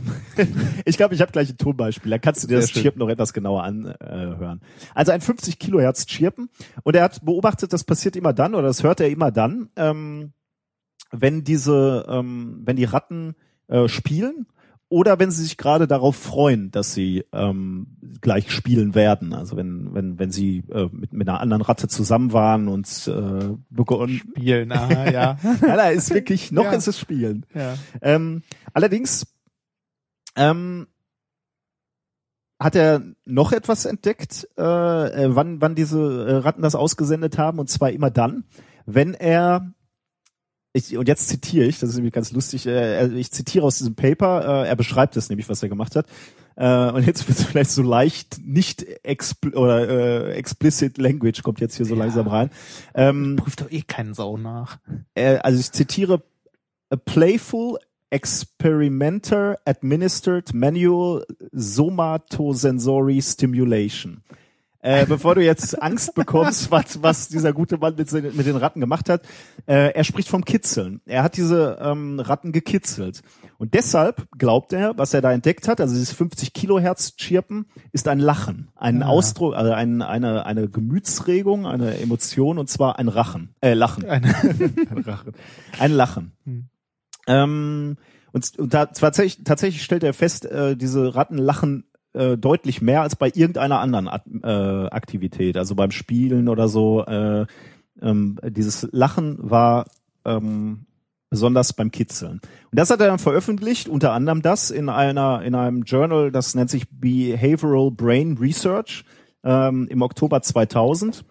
ich glaube, ich habe gleich ein Tonbeispiel. Da kannst du dir Sehr das schön. Chirpen noch etwas genauer anhören. Also ein 50 Kilohertz Chirpen. Und er hat beobachtet, das passiert immer dann, oder das hört er immer dann, ähm, wenn diese, ähm, wenn die Ratten äh, spielen oder wenn sie sich gerade darauf freuen, dass sie ähm, gleich spielen werden. Also wenn, wenn, wenn sie äh, mit, mit einer anderen Ratte zusammen waren und äh, begonnen. Spielen, aha, ja. Ja, da ist wirklich, noch Ja. ist es Spielen. ja. Ähm, allerdings ähm, hat er noch etwas entdeckt, äh, äh, wann, wann diese Ratten das ausgesendet haben, und zwar immer dann, wenn er ich, und jetzt zitiere ich, das ist nämlich ganz lustig, äh, ich zitiere aus diesem Paper, äh, er beschreibt es nämlich, was er gemacht hat. Äh, und jetzt wird es vielleicht so leicht nicht expl oder äh, explicit language kommt jetzt hier so Ja. langsam rein. Ähm, Prüft doch eh keinen Sau nach. äh, also ich zitiere, a playful experimenter administered manual somatosensory stimulation. Äh, bevor du jetzt Angst bekommst, was, was dieser gute Mann mit, mit den Ratten gemacht hat, äh, er spricht vom Kitzeln. Er hat diese ähm, Ratten gekitzelt. Und deshalb glaubt er, was er da entdeckt hat, also dieses 50 Kilohertz Chirpen, ist ein Lachen, ein Ah. Ausdruck, also ein, eine, eine Gemütsregung, eine Emotion, und zwar ein Rachen, äh, Lachen. Eine, Ein Lachen. Ein Lachen. Hm. Ähm, und, und da, tatsächlich, tatsächlich stellt er fest, äh, diese Ratten lachen äh, deutlich mehr als bei irgendeiner anderen At äh, Aktivität, also beim Spielen oder so. Äh, ähm, dieses Lachen war ähm, besonders beim Kitzeln. Und das hat er dann veröffentlicht, unter anderem das in einer in einem Journal, das nennt sich Behavioral Brain Research ähm, im Oktober 2000.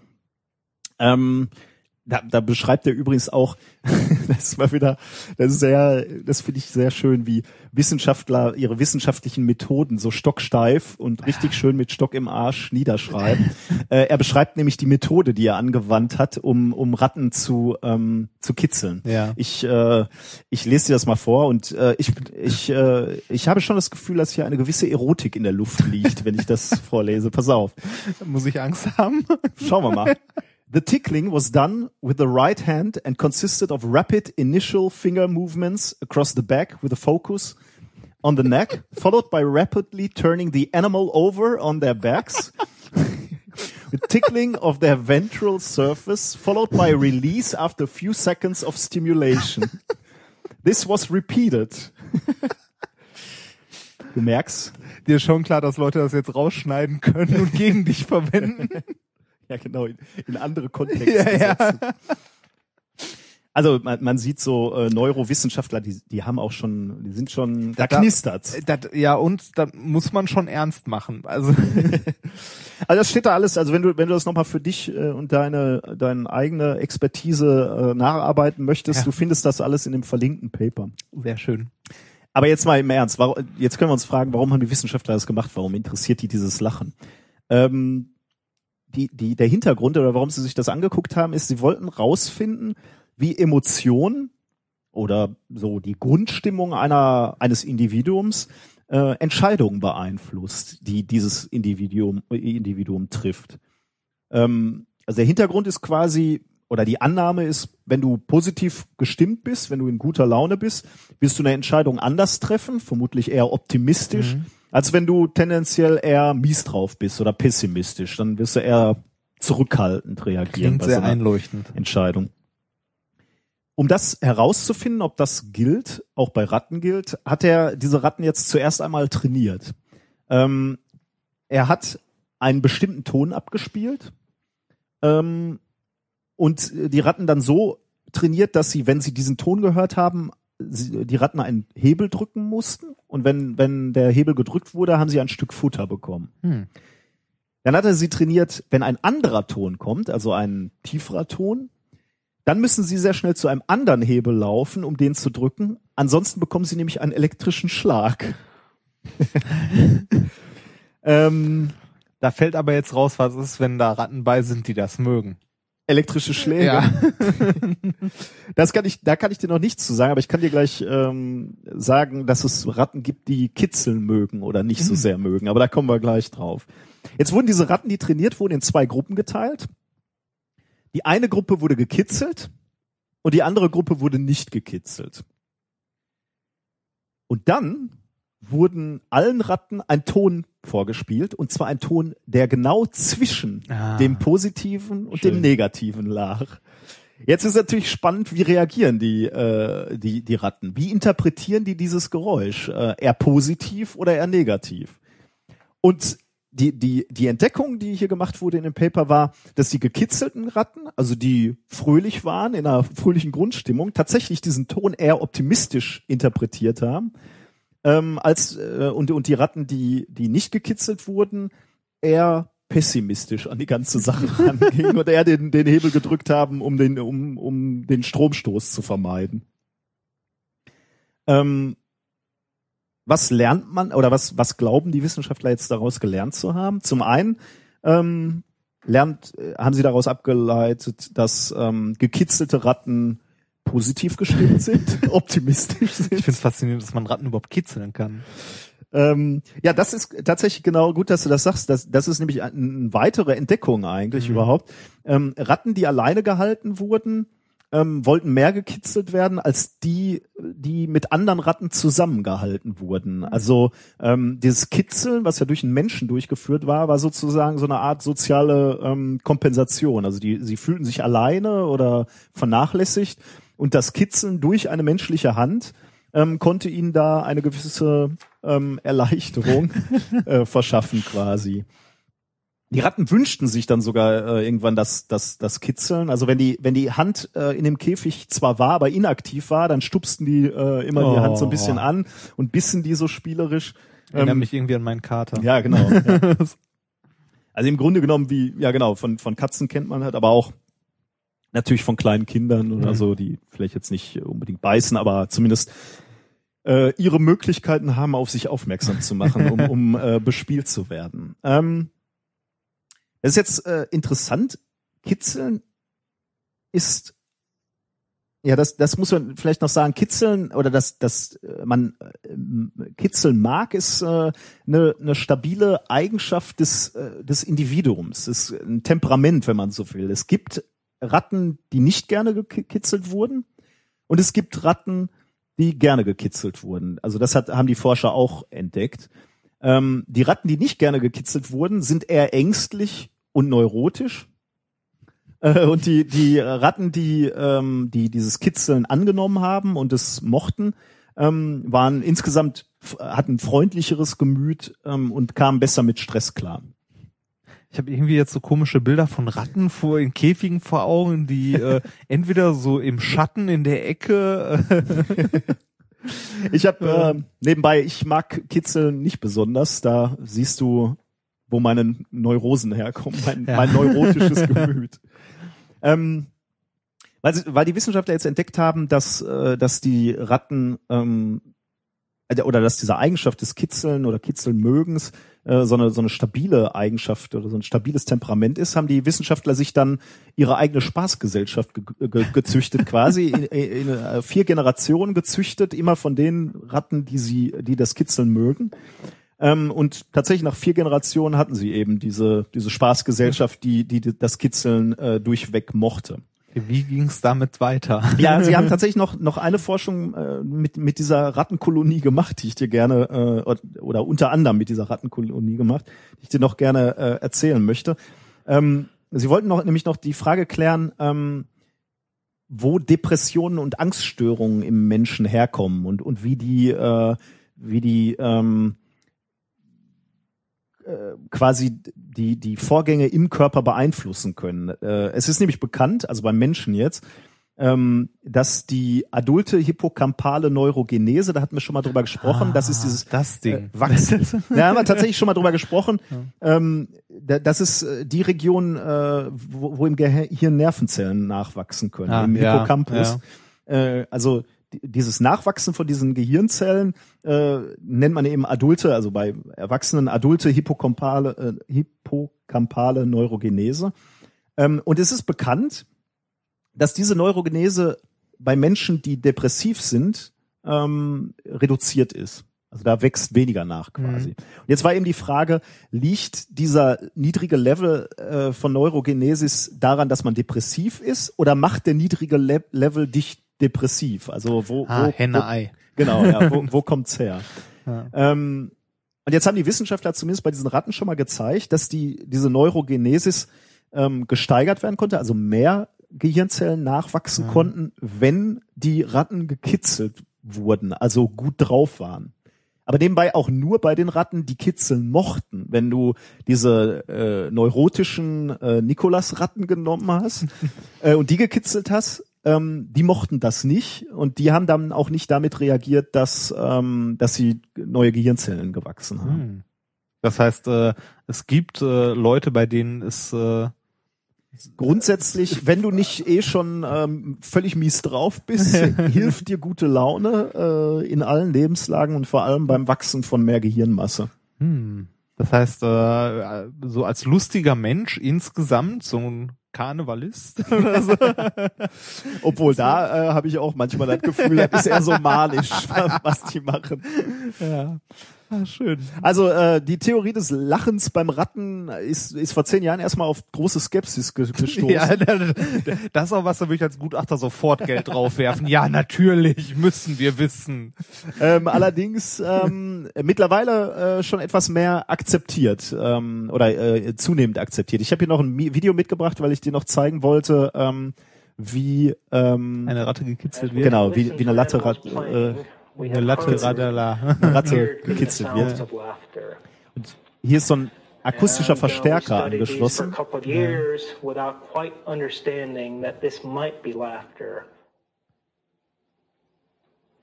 Ähm, da, da beschreibt er übrigens auch, das ist mal wieder, das ist sehr, das finde ich sehr schön, wie Wissenschaftler ihre wissenschaftlichen Methoden so stocksteif und richtig schön mit Stock im Arsch niederschreiben. äh, er beschreibt nämlich die Methode, die er angewandt hat, um, um Ratten zu, ähm, zu kitzeln. Ja. Ich, äh, ich lese dir das mal vor und äh, ich, ich, äh, ich habe schon das Gefühl, dass hier eine gewisse Erotik in der Luft liegt, wenn ich das vorlese. Pass auf. muss ich Angst haben? Schauen wir mal. The tickling was done with the right hand and consisted of rapid initial finger movements across the back with a focus on the neck, followed by rapidly turning the animal over on their backs. with tickling of their ventral surface, followed by release after a few seconds of stimulation. This was repeated. Du merkst, Dir ist schon klar, dass Leute das jetzt rausschneiden können und gegen dich verwenden. Ja, genau, in, in andere Kontexte Ja, ja. setzen. Also man, man sieht so äh, Neurowissenschaftler, die, die haben auch schon, die sind schon, da Da- knistert's. Das, ja, und da muss man schon ernst machen. Also, Also das steht da alles, also wenn du, wenn du das nochmal für dich äh, und deine, deine eigene Expertise äh, nacharbeiten möchtest, Ja. du findest das alles in dem verlinkten Paper. sehr schön. Aber jetzt mal im Ernst, warum, jetzt können wir uns fragen, warum haben die Wissenschaftler das gemacht? Warum interessiert die dieses Lachen? Ähm, die, die, der Hintergrund oder warum sie sich das angeguckt haben, ist, sie wollten rausfinden, wie Emotionen oder so die Grundstimmung einer, eines Individuums äh, Entscheidungen beeinflusst, die dieses Individuum, Individuum trifft. Ähm, also der Hintergrund ist quasi, oder die Annahme ist, wenn du positiv gestimmt bist, wenn du in guter Laune bist, wirst du eine Entscheidung anders treffen, vermutlich eher optimistisch, Mhm. Als wenn du tendenziell eher mies drauf bist oder pessimistisch. Dann wirst du eher zurückhaltend reagieren Klingt bei sehr so einleuchtend. Entscheidung. Um das herauszufinden, ob das gilt, auch bei Ratten gilt, hat er diese Ratten jetzt zuerst einmal trainiert. Ähm, er hat einen bestimmten Ton abgespielt ähm, und die Ratten dann so trainiert, dass sie, wenn sie diesen Ton gehört haben, die Ratten einen Hebel drücken mussten und wenn, wenn der Hebel gedrückt wurde, haben sie ein Stück Futter bekommen. Hm. Dann hat er sie trainiert, wenn ein anderer Ton kommt, also ein tieferer Ton, dann müssen sie sehr schnell zu einem anderen Hebel laufen, um den zu drücken. Ansonsten bekommen sie nämlich einen elektrischen Schlag. ähm, Da fällt aber jetzt raus, was ist, wenn da Ratten bei sind, die das mögen. Elektrische Schläge. Das kann ich, da kann ich dir noch nichts zu sagen, aber ich kann dir gleich ähm, sagen, dass es Ratten gibt, die kitzeln mögen oder nicht so sehr mögen. Aber da kommen wir gleich drauf. Jetzt wurden diese Ratten, die trainiert wurden, in zwei Gruppen geteilt. Die eine Gruppe wurde gekitzelt und die andere Gruppe wurde nicht gekitzelt. Und dann wurden allen Ratten ein Ton vorgespielt und zwar ein Ton, der genau zwischen Ah. dem positiven und Schön. dem negativen lag. Jetzt ist natürlich spannend, wie reagieren die, äh, die, die Ratten? Wie interpretieren die dieses Geräusch? Äh, eher positiv oder eher negativ? Und die, die, die Entdeckung, die hier gemacht wurde in dem Paper, war, dass die gekitzelten Ratten, also die fröhlich waren, in einer fröhlichen Grundstimmung, tatsächlich diesen Ton eher optimistisch interpretiert haben, ähm, als äh, und, und die Ratten, die, die nicht gekitzelt wurden, eher pessimistisch an die ganze Sache rangingen und eher den, den Hebel gedrückt haben, um den, um, um den Stromstoß zu vermeiden. Ähm, was lernt man oder was, was glauben die Wissenschaftler jetzt daraus gelernt zu haben? Zum einen ähm, lernt, äh, haben sie daraus abgeleitet, dass ähm, gekitzelte Ratten positiv gestimmt sind, optimistisch sind. Ich finde es faszinierend, dass man Ratten überhaupt kitzeln kann. Ähm, ja, das ist tatsächlich genau gut, dass du das sagst. Das, das ist nämlich eine, eine weitere Entdeckung eigentlich Mhm. überhaupt. Ähm, Ratten, die alleine gehalten wurden, ähm, wollten mehr gekitzelt werden als die, die mit anderen Ratten zusammengehalten wurden. Also ähm, dieses Kitzeln, was ja durch einen Menschen durchgeführt war, war sozusagen so eine Art soziale ähm, Kompensation. Also die, sie fühlten sich alleine oder vernachlässigt und das Kitzeln durch eine menschliche Hand ähm, konnte ihnen da eine gewisse ähm, Erleichterung äh, verschaffen quasi. Die Ratten wünschten sich dann sogar äh, irgendwann das, das, das Kitzeln. Also wenn die, wenn die Hand äh, in dem Käfig zwar war, aber inaktiv war, dann stupsten die äh, immer die Oh. Hand so ein bisschen an und bissen die so spielerisch. Ähm, mich irgendwie an meinen Kater. ja, genau. Ja. Also im Grunde genommen wie, ja genau, von, von Katzen kennt man halt, aber auch natürlich von kleinen Kindern oder Mhm. so, die vielleicht jetzt nicht unbedingt beißen, aber zumindest äh, ihre Möglichkeiten haben, auf sich aufmerksam zu machen, um, um äh, bespielt zu werden. Ähm, das ist jetzt äh, interessant. Kitzeln ist ja, das, das muss man vielleicht noch sagen. Kitzeln oder das, das äh, man ähm, kitzeln mag, ist äh, eine, eine stabile Eigenschaft des, äh, des Individuums. Ist ein Temperament, wenn man so will. Es gibt Ratten, die nicht gerne gekitzelt wurden, und es gibt Ratten, die gerne gekitzelt wurden. Also das hat, haben die Forscher auch entdeckt. Ähm, die Ratten, die nicht gerne gekitzelt wurden, sind eher ängstlich und neurotisch. Äh, und die, die Ratten, die, ähm, die dieses Kitzeln angenommen haben und es mochten, ähm, waren insgesamt, hatten freundlicheres Gemüt ähm, und kamen besser mit Stress klar. Ich habe irgendwie jetzt so komische Bilder von Ratten vor in Käfigen vor Augen, die äh, entweder so im Schatten in der Ecke. Äh, Ich habe äh, nebenbei, ich mag Kitzeln nicht besonders. Da siehst du, wo meine Neurosen herkommen, mein, Ja. mein neurotisches Gemüt. Ähm, weil, sie, weil die Wissenschaftler jetzt entdeckt haben, dass, äh, dass die Ratten ähm, äh, oder dass diese Eigenschaft des Kitzeln oder Kitzeln mögens äh, so, eine, so eine stabile Eigenschaft oder so ein stabiles Temperament ist, haben die Wissenschaftler sich dann ihre eigene Spaßgesellschaft ge ge gezüchtet, quasi in, in, in äh, vier Generationen gezüchtet, immer von den Ratten, die sie, die das Kitzeln mögen. Ähm, und tatsächlich nach vier Generationen hatten sie eben diese, diese Spaßgesellschaft, die, die das Kitzeln äh, durchweg mochte. Wie ging es damit weiter? Ja, sie haben tatsächlich noch noch eine Forschung äh, mit mit dieser Rattenkolonie gemacht, die ich dir gerne äh, oder unter anderem mit dieser Rattenkolonie gemacht, die ich dir noch gerne äh, erzählen möchte. Ähm, sie wollten noch nämlich noch die Frage klären, ähm, wo Depressionen und Angststörungen im Menschen herkommen und und wie die äh, wie die ähm, äh, quasi die, die Vorgänge im Körper beeinflussen können. Äh, es ist nämlich bekannt, also beim Menschen jetzt, ähm, dass die adulte hippocampale Neurogenese, da hatten wir schon mal drüber gesprochen, ah, das ist dieses das Ding. Äh, Wachsen. da haben wir tatsächlich schon mal drüber gesprochen. Ja. Ähm, das ist äh, die Region, äh, wo, wo im Gehirn Nervenzellen nachwachsen können, ah, im Hippocampus. Ja, ja. Äh, also dieses Nachwachsen von diesen Gehirnzellen äh, nennt man eben adulte, also bei Erwachsenen adulte hippocampale, äh, hippocampale Neurogenese. Ähm, und es ist bekannt, dass diese Neurogenese bei Menschen, die depressiv sind, ähm, reduziert ist. Also da wächst weniger nach quasi. Mhm. Und jetzt war eben die Frage, liegt dieser niedrige Level äh, von Neurogenesis daran, dass man depressiv ist oder macht der niedrige Le Level dich depressiv. Also wo, ah, wo Henne Ei. Genau, ja, wo, wo kommt's her? Ja. Ähm, und jetzt haben die Wissenschaftler zumindest bei diesen Ratten schon mal gezeigt, dass die diese Neurogenesis ähm, gesteigert werden konnte, also mehr Gehirnzellen nachwachsen ja. konnten, wenn die Ratten gekitzelt wurden, also gut drauf waren. Aber nebenbei auch nur bei den Ratten, die kitzeln mochten. Wenn du diese äh, neurotischen äh, Nikolas-Ratten genommen hast äh, und die gekitzelt hast, ähm, die mochten das nicht und die haben dann auch nicht damit reagiert, dass, ähm, dass sie neue Gehirnzellen gewachsen haben. Hm. Das heißt, äh, es gibt äh, Leute, bei denen es äh Grundsätzlich, wenn du nicht eh schon ähm, völlig mies drauf bist, hilft dir gute Laune äh, in allen Lebenslagen und vor allem beim Wachsen von mehr Gehirnmasse. Hm. Das heißt, äh, so als lustiger Mensch insgesamt, so ein Karnevalist oder so. Obwohl da äh, habe ich auch manchmal das Gefühl, das ist eher so manisch, was die machen. Ja. Ah, schön. Also äh, die Theorie des Lachens beim Ratten ist, ist vor zehn Jahren erstmal auf große Skepsis gestoßen. ja, das ist auch was, da würde ich als Gutachter sofort Geld draufwerfen. Ja, natürlich, müssen wir wissen. Ähm, allerdings ähm, mittlerweile äh, schon etwas mehr akzeptiert ähm, oder äh, zunehmend akzeptiert. Ich habe hier noch ein Video mitgebracht, weil ich dir noch zeigen wollte, ähm, wie ähm, eine Ratte gekitzelt wird. Genau, wie, wie eine Latte äh, eine Latte Radala. Eine Ratte gekitzelt wird. Und hier ist so ein akustischer Verstärker angeschlossen.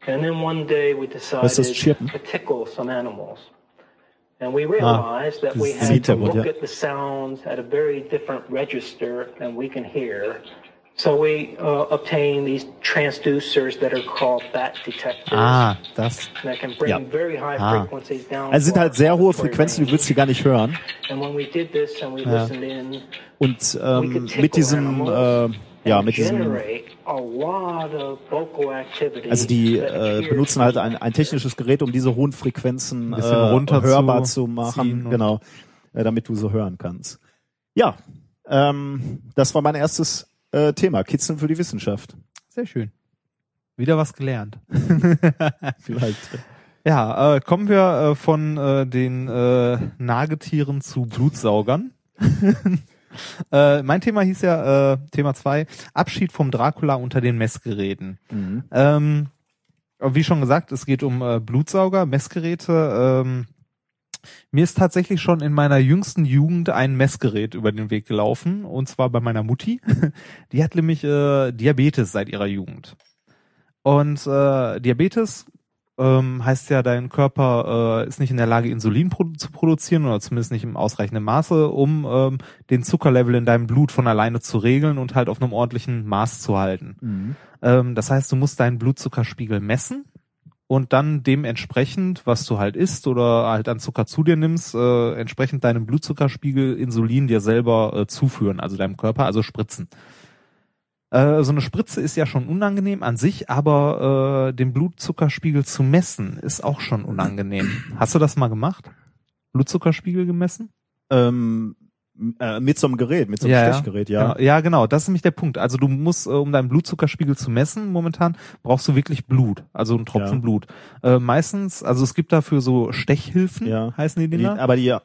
And then one day we decided to tickle some animals. And we realized ah, that we had to look at the sounds at a very different register than we can hear. So we uh, obtain these transducers that are called bat detectors. Ah, das. That can bring ja. very high ah. frequencies down. Also sind halt sehr hohe Frequenzen, du würdest sie gar nicht hören. And when we did this and we ja. listened in, Und ähm, mit diesem äh, ja, mit diesem also die äh, benutzen halt ein, ein technisches Gerät, um diese hohen Frequenzen äh, hörbar zu machen, genau, äh, damit du so hören kannst. Ja, ähm, das war mein erstes äh, Thema, Kitzeln für die Wissenschaft. Sehr schön. Wieder was gelernt. Vielleicht. Ja, äh, kommen wir äh, von äh, den äh, Nagetieren zu Blutsaugern. äh, mein Thema hieß ja, äh, Thema zwei Abschied vom Dracula unter den Messgeräten. Mhm. Ähm, wie schon gesagt, es geht um äh, Blutsauger, Messgeräte. Ähm, mir ist tatsächlich schon in meiner jüngsten Jugend ein Messgerät über den Weg gelaufen, und zwar bei meiner Mutti. Die hat nämlich äh, Diabetes seit ihrer Jugend. Und äh, Diabetes ähm, heißt ja, dein Körper äh, ist nicht in der Lage, Insulin produ zu produzieren oder zumindest nicht im ausreichenden Maße, um ähm, den Zuckerlevel in deinem Blut von alleine zu regeln und halt auf einem ordentlichen Maß zu halten. Mhm. Ähm, das heißt, du musst deinen Blutzuckerspiegel messen und dann dementsprechend, was du halt isst oder halt an Zucker zu dir nimmst, äh, entsprechend deinem Blutzuckerspiegel Insulin dir selber äh, zuführen, also deinem Körper, also spritzen. Äh, so eine Spritze ist ja schon unangenehm an sich, aber äh, den Blutzuckerspiegel zu messen ist auch schon unangenehm. Hast du das mal gemacht? Blutzuckerspiegel gemessen? Ähm, äh, mit so einem Gerät, mit so einem ja, Stechgerät, ja. Genau, ja, genau. Das ist nämlich der Punkt. Also du musst, äh, um deinen Blutzuckerspiegel zu messen, momentan brauchst du wirklich Blut, also einen Tropfen Ja. Blut. Äh, meistens, also es gibt dafür so Stechhilfen, Ja. heißen die Die, Dinger. aber die, ja,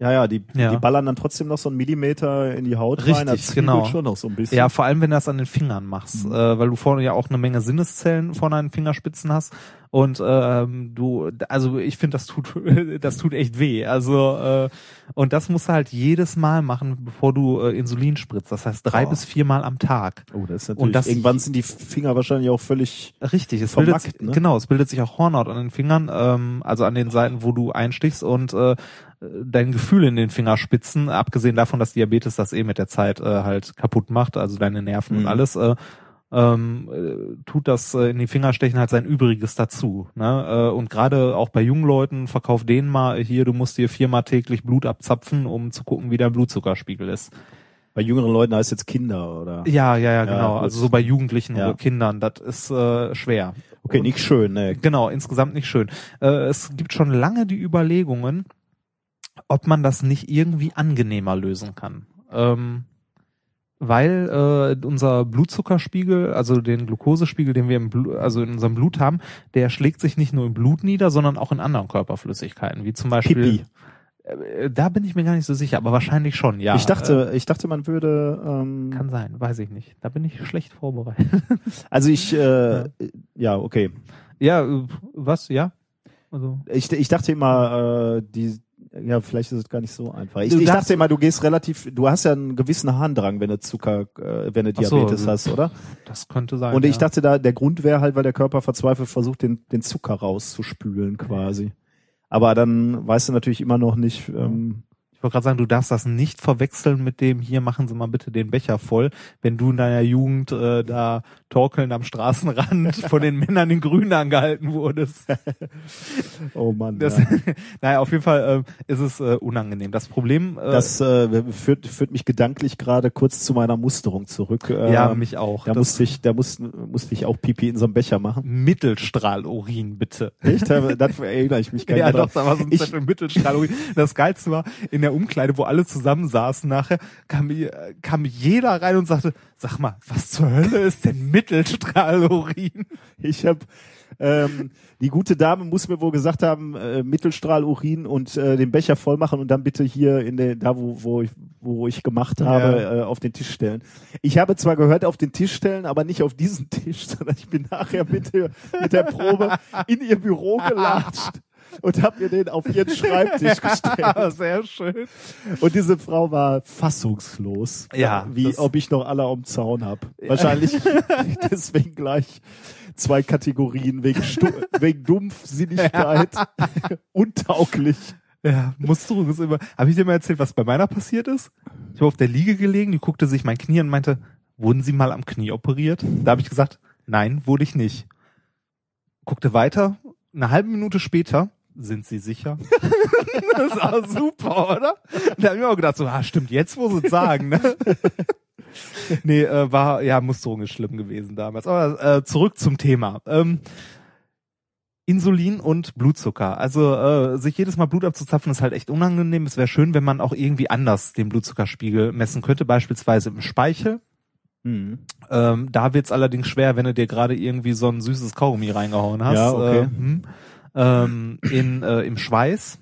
ja, die, Ja. die ballern dann trotzdem noch so einen Millimeter in die Haut Richtig, rein. Das genau. schon noch so ein bisschen. Ja, vor allem wenn du das an den Fingern machst, Mhm. äh, weil du vorne ja auch eine Menge Sinneszellen vorne an den Fingerspitzen hast und ähm, du, also ich finde, das tut, das tut echt weh. Also äh, und das musst du halt jedes Mal machen, bevor du äh, Insulin spritzt. Das heißt drei Oh. bis viermal am Tag. Oh, das ist natürlich, Und das- irgendwann sind die Finger wahrscheinlich auch völlig, Richtig, es Vermackt, bildet, ne? genau, es bildet sich auch Hornhaut an den Fingern, ähm, also an den Seiten, wo du einstichst und äh, dein Gefühl in den Fingerspitzen, abgesehen davon, dass Diabetes das eh mit der Zeit äh, halt kaputt macht, also deine Nerven und Mhm. alles, äh, ähm, äh, tut das äh, in die Fingerstechen halt sein Übriges dazu. Ne? Äh, und gerade auch bei jungen Leuten, verkauf denen mal hier, du musst dir viermal täglich Blut abzapfen, um zu gucken, wie dein Blutzuckerspiegel ist. bei jüngeren Leuten heißt jetzt Kinder oder? Ja, ja, ja, Ja, genau. gut. also so bei Jugendlichen Ja. oder Kindern, das ist äh, schwer. Okay, Und- nicht schön, ne. Genau, insgesamt nicht schön. Äh, es gibt schon lange die Überlegungen, ob man das nicht irgendwie angenehmer lösen kann. Ähm, weil äh, unser Blutzuckerspiegel, also den Glukosespiegel, den wir im Blu also in unserem Blut haben, der schlägt sich nicht nur im Blut nieder, sondern auch in anderen Körperflüssigkeiten, wie zum Beispiel. Pipi. Äh, da bin ich mir gar nicht so sicher, aber wahrscheinlich schon, ja. ich dachte, ich dachte, man würde, Äh, ähm, kann sein, weiß ich nicht. Da bin ich schlecht vorbereitet. also ich, äh, ja, okay. ja, äh, was? Ja? Also. Ich, ich dachte immer, äh, die, ja, vielleicht ist es gar nicht so einfach. Ich, ich dachte immer, du gehst relativ, du hast ja einen gewissen Harndrang, wenn du Zucker, äh, wenn du so, Diabetes also- hast, oder? Das könnte sein. Und ich ja. dachte da, der Grund wäre halt, weil der Körper verzweifelt versucht, den, den Zucker rauszuspülen quasi. Aber dann weißt du natürlich immer noch nicht, ähm, Ich wollte gerade sagen, du darfst das nicht verwechseln mit dem, hier machen Sie mal bitte den Becher voll, wenn du in deiner Jugend äh, da torkelnd am Straßenrand von den Männern in Grün angehalten wurdest. oh Mann. Das, ja. naja, auf jeden Fall äh, ist es äh, unangenehm. Das Problem, äh, Das äh, führt, führt mich gedanklich gerade kurz zu meiner Musterung zurück. Äh, ja, mich auch. Da das musste ich, da musste, musste ich auch Pipi in so einem Becher machen. Mittelstrahlurin, bitte. Echt? Da erinnere ich mich gar nicht Ja, doch, da war so ein Ich- Mittelstrahlurin. Das Geilste war, in der Umkleide, wo alle zusammensaßen nachher, kam, kam jeder rein und sagte, sag mal, was zur Hölle ist denn Mittelstrahlurin? Ich habe ähm, die gute Dame muss mir wohl gesagt haben, äh, Mittelstrahlurin und äh, den Becher voll machen und dann bitte hier in der da wo wo ich, wo ich gemacht habe Ja. äh, auf den Tisch stellen. Ich habe zwar gehört auf den Tisch stellen, aber nicht auf diesen Tisch, sondern ich bin nachher mit der, mit der Probe in ihr Büro gelatscht. Und habe mir den auf ihren Schreibtisch gestellt. Sehr schön. Und diese Frau war fassungslos. Ja, Wie, ob ich noch alle am Zaun hab. Wahrscheinlich deswegen gleich zwei Kategorien wegen, Stu wegen Dumpfsinnigkeit, untauglich. Ja, Musterung ist immer. Habe ich dir mal erzählt, was bei meiner passiert ist? Ich war auf der Liege gelegen, die guckte sich mein Knie an und meinte, wurden Sie mal am Knie operiert? Da habe ich gesagt, nein, wurde ich nicht. Guckte weiter, eine halbe Minute später, sind Sie sicher? das war super, oder? Da habe ich mir auch gedacht, so, ah, stimmt, jetzt muss es sagen, ne? nee, äh, war, ja, Musterung ist schlimm gewesen damals. Aber äh, zurück zum Thema. Ähm, Insulin und Blutzucker. Also äh, sich jedes Mal Blut abzuzapfen ist halt echt unangenehm. Es wäre schön, wenn man auch irgendwie anders den Blutzuckerspiegel messen könnte, beispielsweise im Speichel. Hm. Ähm, da wird's allerdings schwer, wenn du dir gerade irgendwie so ein süßes Kaugummi reingehauen hast. Ja, okay. Äh, hm. Ähm, in, äh, Im Schweiß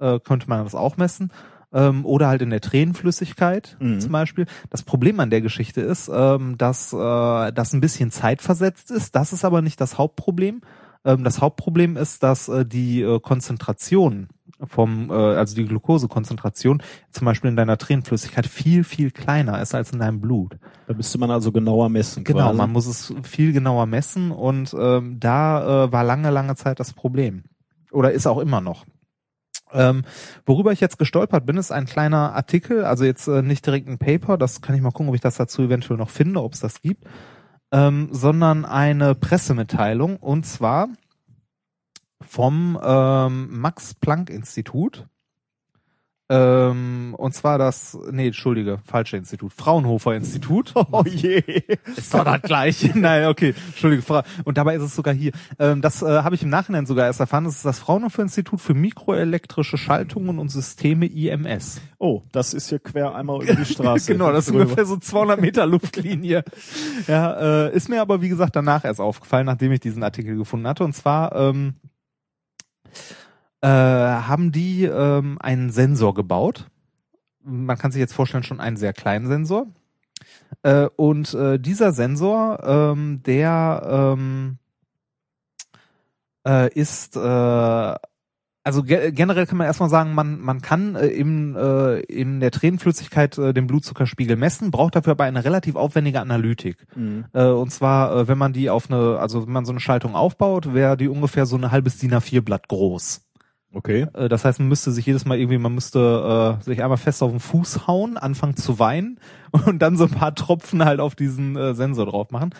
äh, könnte man das auch messen. Ähm, oder halt in der Tränenflüssigkeit Mhm. zum Beispiel. Das Problem an der Geschichte ist, ähm, dass äh, das ein bisschen zeitversetzt ist. Das ist aber nicht das Hauptproblem. Ähm, das Hauptproblem ist, dass äh, die äh, Konzentration vom, äh, also die Glukosekonzentration zum Beispiel in deiner Tränenflüssigkeit viel, viel kleiner ist als in deinem Blut. Da müsste man also genauer messen. Genau, quasi. man muss es viel genauer messen und ähm, da äh, war lange, lange Zeit das Problem. Oder ist auch immer noch. Ähm, worüber ich jetzt gestolpert bin, ist ein kleiner Artikel, also jetzt äh, nicht direkt ein Paper, das kann ich mal gucken, ob ich das dazu eventuell noch finde, ob es das gibt, ähm, sondern eine Pressemitteilung und zwar vom ähm, Max Planck Institut. Ähm, und zwar das, nee, entschuldige, falsche Institut, Fraunhofer Institut. Oh je. Ist doch das gleiche. Nein, okay, entschuldige. Fra und dabei ist es sogar hier. Ähm, das äh, habe ich im Nachhinein sogar erst erfahren. Das ist das Fraunhofer Institut für mikroelektrische Schaltungen und Systeme IMS. Oh, das ist hier quer einmal über die Straße. genau, das ist ungefähr so 200 Meter Luftlinie. ja, äh, ist mir aber wie gesagt danach erst aufgefallen, nachdem ich diesen Artikel gefunden hatte. Und zwar ähm, äh, haben die ähm, einen Sensor gebaut. Man kann sich jetzt vorstellen, schon einen sehr kleinen Sensor. Äh, und äh, dieser Sensor, ähm, der ähm, äh, ist äh, also ge generell kann man erstmal sagen, man, man kann äh, im, äh, in der Tränenflüssigkeit äh, den Blutzuckerspiegel messen, braucht dafür aber eine relativ aufwendige Analytik. Mhm. Äh, und zwar, äh, wenn man die auf eine, also wenn man so eine Schaltung aufbaut, wäre die ungefähr so ein halbes DIN A4-Blatt groß. Okay. Äh, das heißt, man müsste sich jedes Mal irgendwie, man müsste äh, sich einmal fest auf den Fuß hauen, anfangen zu weinen und dann so ein paar Tropfen halt auf diesen äh, Sensor drauf machen.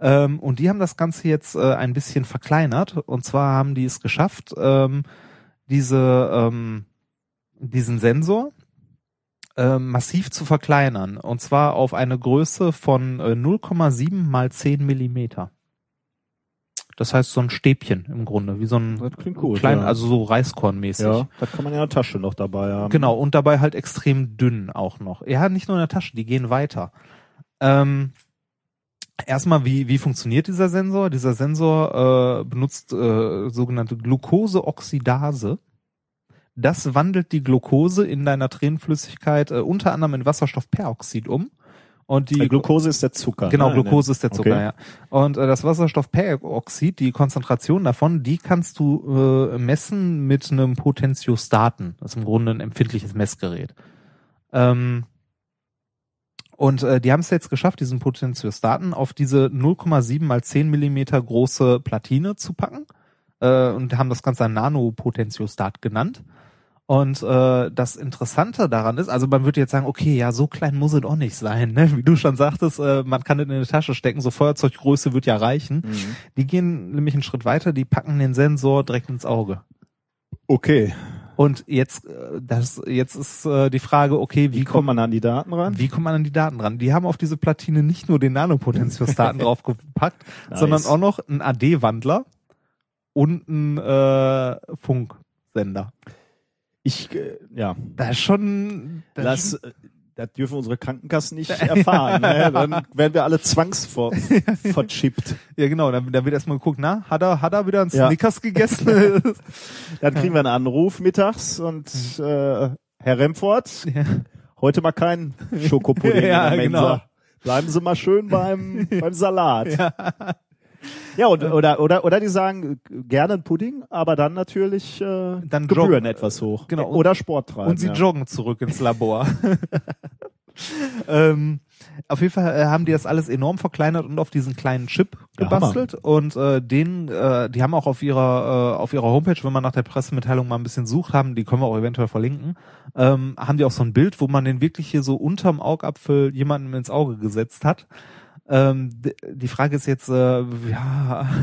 Ähm, und die haben das Ganze jetzt äh, ein bisschen verkleinert. Und zwar haben die es geschafft, ähm, diese, ähm, diesen Sensor äh, massiv zu verkleinern. Und zwar auf eine Größe von äh, 0,7 mal 10 Millimeter. Das heißt so ein Stäbchen im Grunde, wie so ein gut, klein, ja. also so Reiskornmäßig. Ja, das kann man in der Tasche noch dabei haben. Genau, und dabei halt extrem dünn auch noch. Ja, nicht nur in der Tasche, die gehen weiter. Ähm, erstmal, wie, wie funktioniert dieser Sensor? Dieser Sensor äh, benutzt äh, sogenannte Glukoseoxidase. Das wandelt die Glucose in deiner Tränenflüssigkeit äh, unter anderem in Wasserstoffperoxid um. Und die Glucose ist der Zucker. Genau, ne? Glucose ist der Zucker, Okay. ja. Und äh, das Wasserstoffperoxid, die Konzentration davon, die kannst du äh, messen mit einem Potentiostaten. Das ist im Grunde ein empfindliches Messgerät. Ähm, und äh, die haben es jetzt geschafft, diesen Potentiostaten auf diese 0,7 mal 10 Millimeter große Platine zu packen äh, und haben das Ganze ein Nanopotentiostat genannt. Und äh, das Interessante daran ist, also man würde jetzt sagen, okay, ja, so klein muss es auch nicht sein, ne? Wie du schon sagtest, äh, man kann es in eine Tasche stecken, so Feuerzeuggröße wird ja reichen. Mhm. Die gehen nämlich einen Schritt weiter, die packen den Sensor direkt ins Auge. Okay. Und jetzt, äh, das, jetzt ist äh, die Frage, okay, wie, Wie kommt man an die Daten ran? wie kommt man an die Daten ran? Die haben auf diese Platine nicht nur den Nanopotentiostaten draufgepackt, Nice. sondern auch noch einen AD-Wandler und einen äh, Funksender. Ich, äh, ja, Das ist schon, das ist das, äh, das dürfen unsere Krankenkassen nicht erfahren. ne? Dann werden wir alle zwangsverchippt. Ja, genau. Dann, dann wird erstmal geguckt, na, hat er, hat er wieder einen Ja. Snickers gegessen? Dann kriegen wir einen Anruf mittags und äh, Herr Remford, ja. heute mal kein Schokopudding Ja, in der Mensa. genau. Bleiben Sie mal schön beim, beim Salat. Ja, und, oder, oder, oder die sagen, gerne ein Pudding, aber dann natürlich äh, Dann Gebühren joggen. etwas hoch. Genau. Oder Sport treiben. Und sie ja. joggen zurück ins Labor. ähm, auf jeden Fall äh, haben die das alles enorm verkleinert und auf diesen kleinen Chip Ja, gebastelt und äh, den, äh, die haben auch auf ihrer äh, auf ihrer Homepage, wenn man nach der Pressemitteilung mal ein bisschen sucht haben, die können wir auch eventuell verlinken, ähm, haben die auch so ein Bild, wo man den wirklich hier so unterm Augapfel jemandem ins Auge gesetzt hat. Ähm, die Frage ist jetzt, äh, ja,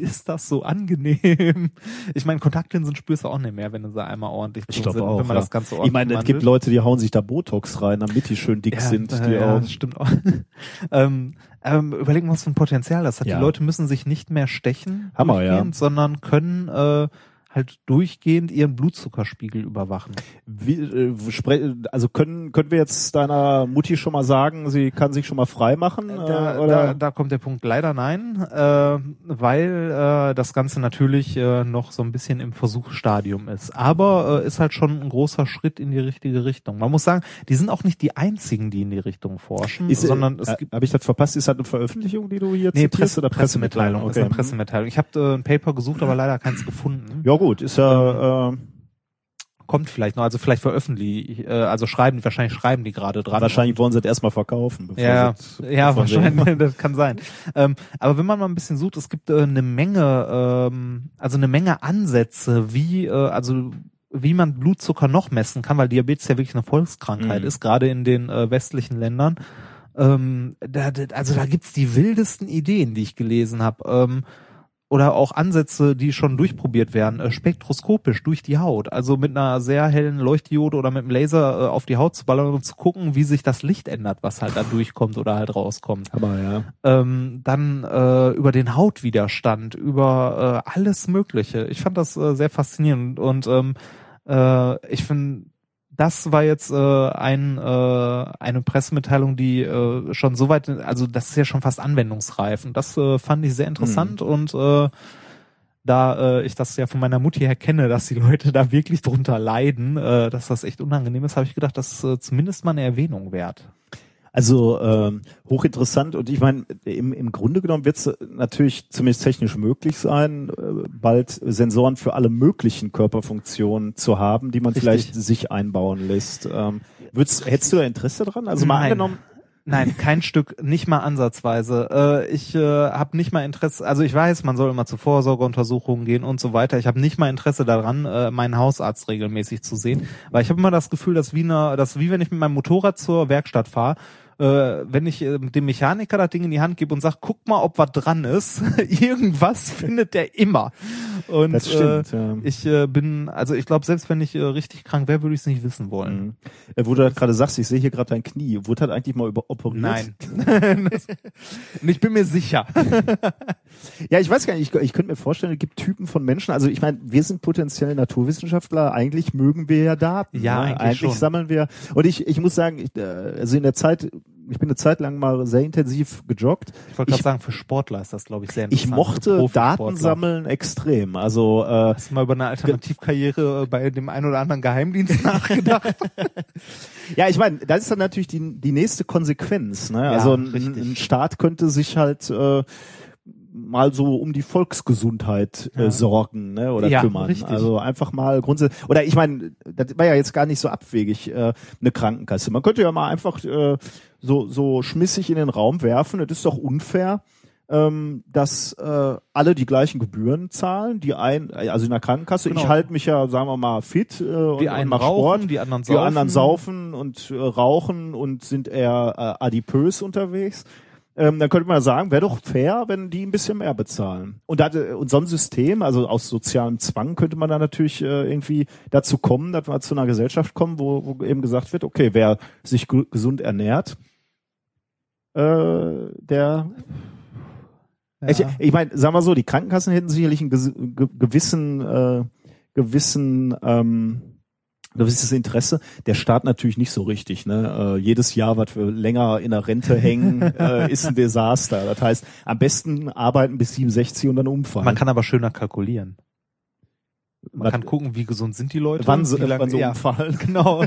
ist das so angenehm? Ich meine, Kontaktlinsen spürst du auch nicht mehr, wenn du sie einmal ordentlich Ich sind, auch. wenn man ja. das Ganze ich meine, es ordentlich gibt Leute, die hauen sich da Botox rein, damit die schön dick ja, sind, äh, die ja, Augen. stimmt auch. ähm, ähm, überlegen, was für ein Potenzial das hat. Ja. Die Leute müssen sich nicht mehr stechen, Hammer, ja. sondern können äh, halt durchgehend ihren Blutzuckerspiegel überwachen. Wie, äh, also können können wir jetzt deiner Mutti schon mal sagen, sie kann sich schon mal frei machen? Äh, Da, oder? da, da kommt der Punkt leider nein, äh, weil äh, das Ganze natürlich äh, noch so ein bisschen im Versuchsstadium ist. Aber äh, ist halt schon ein großer Schritt in die richtige Richtung. Man muss sagen, die sind auch nicht die einzigen, die in die Richtung forschen, ist, sondern es äh, gibt Habe ich das verpasst? Ist das eine Veröffentlichung, die du hier Nee, zitierst Presse, oder Pressemitteilung. Okay. Pressemitteilung. Ich habe äh, ein Paper gesucht, aber leider keins gefunden. Ja gut, ist ja äh, Kommt vielleicht noch, also vielleicht veröffentlichen, äh, also schreiben, wahrscheinlich schreiben die gerade dran. wahrscheinlich wollen sie es erstmal verkaufen. Bevor Ja, sie es- ja, wahrscheinlich, das kann sein. Ähm, aber wenn man mal ein bisschen sucht, es gibt äh, eine Menge, ähm, also eine Menge Ansätze, wie, äh, also wie man Blutzucker noch messen kann, weil Diabetes ja wirklich eine Volkskrankheit Mhm. ist, gerade in den äh, westlichen Ländern. Ähm, da, da, also da gibt's die wildesten Ideen, die ich gelesen habe. Ähm, oder auch Ansätze, die schon durchprobiert werden, äh, spektroskopisch durch die Haut, also mit einer sehr hellen Leuchtdiode oder mit einem Laser äh, auf die Haut zu ballern und zu gucken, wie sich das Licht ändert, was halt da durchkommt oder halt rauskommt. Aber ja. Ähm, dann äh, über den Hautwiderstand, über äh, alles Mögliche. Ich fand das äh, sehr faszinierend und ähm, äh, ich finde das war jetzt äh, ein, äh, eine Pressemitteilung, die äh, schon so weit, also das ist ja schon fast anwendungsreif und das äh, fand ich sehr interessant mhm. und äh, da äh, ich das ja von meiner Mutti her kenne, dass die Leute da wirklich drunter leiden, äh, dass das echt unangenehm ist, habe ich gedacht, das ist äh, zumindest mal eine Erwähnung wert. Also ähm, hochinteressant und ich meine, im, im Grunde genommen wird es natürlich zumindest technisch möglich sein, äh, bald Sensoren für alle möglichen Körperfunktionen zu haben, die man Richtig. vielleicht sich einbauen lässt. Ähm, würdest, hättest du da Interesse dran? Also mal Nein. angenommen, Nein, kein Stück, nicht mal ansatzweise. Äh, ich äh, habe nicht mal Interesse, also ich weiß, man soll immer zu Vorsorgeuntersuchungen gehen und so weiter. Ich habe nicht mal Interesse daran, äh, meinen Hausarzt regelmäßig zu sehen, weil ich habe immer das Gefühl, dass wie, eine, dass wie wenn ich mit meinem Motorrad zur Werkstatt fahre, äh, wenn ich äh, dem Mechaniker das Ding in die Hand gebe und sage, guck mal, ob was dran ist, irgendwas findet der immer. Und das stimmt, äh, ja. ich äh, bin, also ich glaube, selbst wenn ich äh, richtig krank wäre, würde ich es nicht wissen wollen. Mhm. Äh, wo du gerade sagst, ich sehe hier gerade dein Knie. Wurde halt eigentlich mal über operiert? Nein. und ich bin mir sicher. ja, ich weiß gar nicht, ich, ich könnte mir vorstellen, es gibt Typen von Menschen, also ich meine, wir sind potenziell Naturwissenschaftler, eigentlich mögen wir ja Daten. Ja, ne? eigentlich, eigentlich sammeln wir. Und ich, ich muss sagen, ich, äh, also in der Zeit ich bin eine Zeit lang mal sehr intensiv gejoggt. Ich wollte gerade sagen, für Sportler ist das, glaube ich, sehr interessant. Ich mochte Daten sammeln extrem. Also äh, Hast du mal über eine Alternativkarriere bei dem einen oder anderen Geheimdienst nachgedacht? ja, ich meine, das ist dann natürlich die, die nächste Konsequenz. Ne? Ja, also ein, ein Staat könnte sich halt äh, mal so um die Volksgesundheit äh, sorgen ne, oder ja, kümmern. Richtig. Also einfach mal grundsätzlich oder ich meine, das war ja jetzt gar nicht so abwegig äh, eine Krankenkasse. Man könnte ja mal einfach äh, so so schmissig in den Raum werfen. Das ist doch unfair, ähm, dass äh, alle die gleichen Gebühren zahlen. Die ein also in der Krankenkasse. Genau. Ich halte mich ja, sagen wir mal, fit äh, und, die einen und rauchen, Sport. Die anderen saufen. Die anderen saufen und äh, rauchen und sind eher äh, adipös unterwegs ähm, dann könnte man sagen, wäre doch fair, wenn die ein bisschen mehr bezahlen. Und, da, und so ein System, also aus sozialem Zwang, könnte man dann natürlich äh, irgendwie dazu kommen, dass wir zu einer Gesellschaft kommen, wo, wo eben gesagt wird, okay, wer sich gesund ernährt, äh, der ja. Ich, ich meine, sagen wir so, die Krankenkassen hätten sicherlich einen gewissen, äh, gewissen ähm, gewisses Interesse. Der Staat natürlich nicht so richtig. Ne? Äh, jedes Jahr, was wir länger in der Rente hängen, äh, ist ein Desaster. Das heißt, am besten arbeiten bis 67 und dann umfallen. Man kann aber schöner kalkulieren. Man kann gucken, wie gesund sind die Leute. Wann, sie, wann so ja. umfallen. Genau.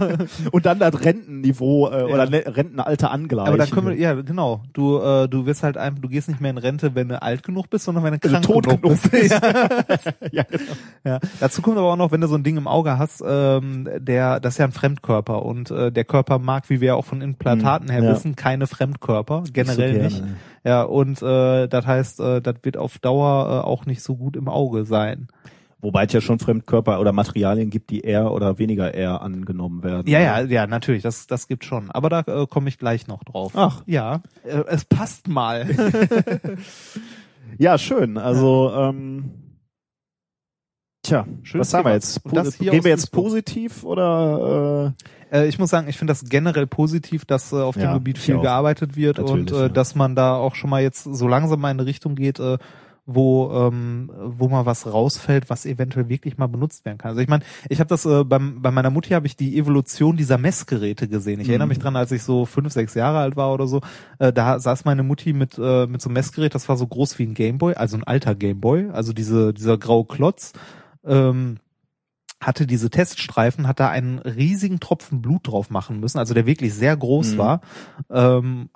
und dann das Rentenniveau äh, ja. oder ne, Rentenalter angleichen. Aber dann können wir, ja genau. Du, äh, du wirst halt einfach, du gehst nicht mehr in Rente, wenn du alt genug bist, sondern wenn du krank tot genug bist. bist. ja. ja, genau. ja. Dazu kommt aber auch noch, wenn du so ein Ding im Auge hast, ähm, der, das ist ja ein Fremdkörper und äh, der Körper mag, wie wir auch von Implantaten her hm, ja. wissen, keine Fremdkörper, generell so nicht. Ja, und äh, das heißt, äh, das wird auf Dauer äh, auch nicht so gut im Auge sein. Wobei es ja schon Fremdkörper oder Materialien gibt, die eher oder weniger eher angenommen werden. Ja, ja, ja, natürlich, das, das gibt schon. Aber da äh, komme ich gleich noch drauf. Ach. Ja, äh, es passt mal. ja, schön. Also, ähm, tja, Schön was haben wir jetzt? Gehen wir jetzt positiv oder? Äh? äh, ich muss sagen, ich finde das generell positiv, dass äh, auf dem ja, Gebiet viel gearbeitet wird Natürlich, und äh, ja. dass man da auch schon mal jetzt so langsam mal in eine Richtung geht, äh, wo ähm, wo mal was rausfällt, was eventuell wirklich mal benutzt werden kann. Also ich meine, ich habe das äh, beim, bei meiner Mutti habe ich die Evolution dieser Messgeräte gesehen. Ich mhm. erinnere mich dran, als ich so fünf, sechs Jahre alt war oder so, äh, da saß meine Mutti mit äh, mit so einem Messgerät, das war so groß wie ein Gameboy, also ein alter Gameboy, also diese dieser graue Klotz. Ähm, hatte diese Teststreifen, hat da einen riesigen Tropfen Blut drauf machen müssen, also der wirklich sehr groß mhm. war. Ähm,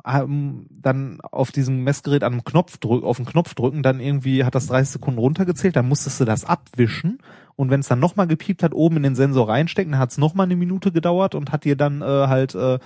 dann auf diesem Messgerät an einem Knopf drücken, auf den Knopf drücken, dann irgendwie hat das 30 Sekunden runtergezählt, dann musstest du das abwischen und wenn es dann nochmal gepiept hat, oben in den Sensor reinstecken, dann hat es nochmal eine Minute gedauert und hat dir dann äh, halt äh,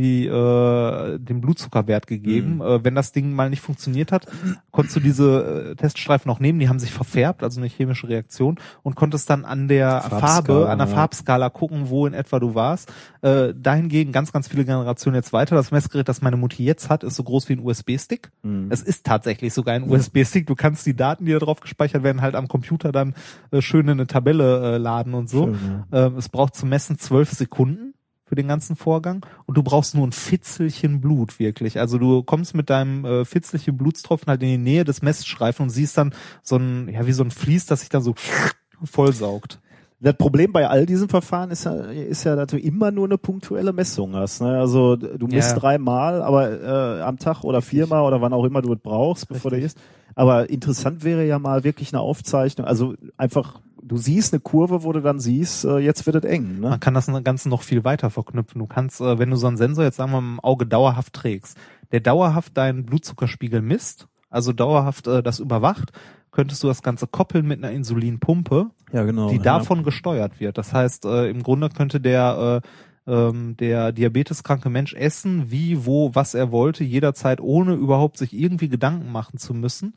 die äh, den Blutzuckerwert gegeben. Mhm. Äh, wenn das Ding mal nicht funktioniert hat, konntest du diese äh, Teststreifen noch nehmen, die haben sich verfärbt, also eine chemische Reaktion, und konntest dann an der Farbe, an der ja. Farbskala gucken, wo in etwa du warst. Äh, dahingegen ganz, ganz viele Generationen jetzt weiter. Das Messgerät, das meine Mutti jetzt hat, ist so groß wie ein USB-Stick. Mhm. Es ist tatsächlich sogar ein USB-Stick. Du kannst die Daten, die da drauf gespeichert werden, halt am Computer dann äh, schön in eine Tabelle äh, laden und so. Schön, ja. ähm, es braucht zum Messen zwölf Sekunden für den ganzen Vorgang und du brauchst nur ein Fitzelchen Blut wirklich. Also du kommst mit deinem äh, Fitzelchen Blutstropfen halt in die Nähe des Messstreifens und siehst dann so ein, ja wie so ein Fließ, das sich dann so vollsaugt. Das Problem bei all diesen Verfahren ist ja, ist ja, dass du immer nur eine punktuelle Messung hast. Ne? Also du misst ja. dreimal, aber äh, am Tag oder viermal oder wann auch immer du es brauchst, bevor Richtig. du isst. Aber interessant wäre ja mal wirklich eine Aufzeichnung. Also einfach du siehst eine Kurve, wo du dann siehst, äh, jetzt wird es eng. Ne? Man kann das Ganze noch viel weiter verknüpfen. Du kannst, äh, wenn du so einen Sensor jetzt sagen wir mal im Auge dauerhaft trägst, der dauerhaft deinen Blutzuckerspiegel misst, also dauerhaft äh, das überwacht, könntest du das Ganze koppeln mit einer Insulinpumpe, ja, genau, die davon ja. gesteuert wird. Das heißt, äh, im Grunde könnte der äh, ähm, der diabeteskranke Mensch essen, wie, wo, was er wollte, jederzeit, ohne überhaupt sich irgendwie Gedanken machen zu müssen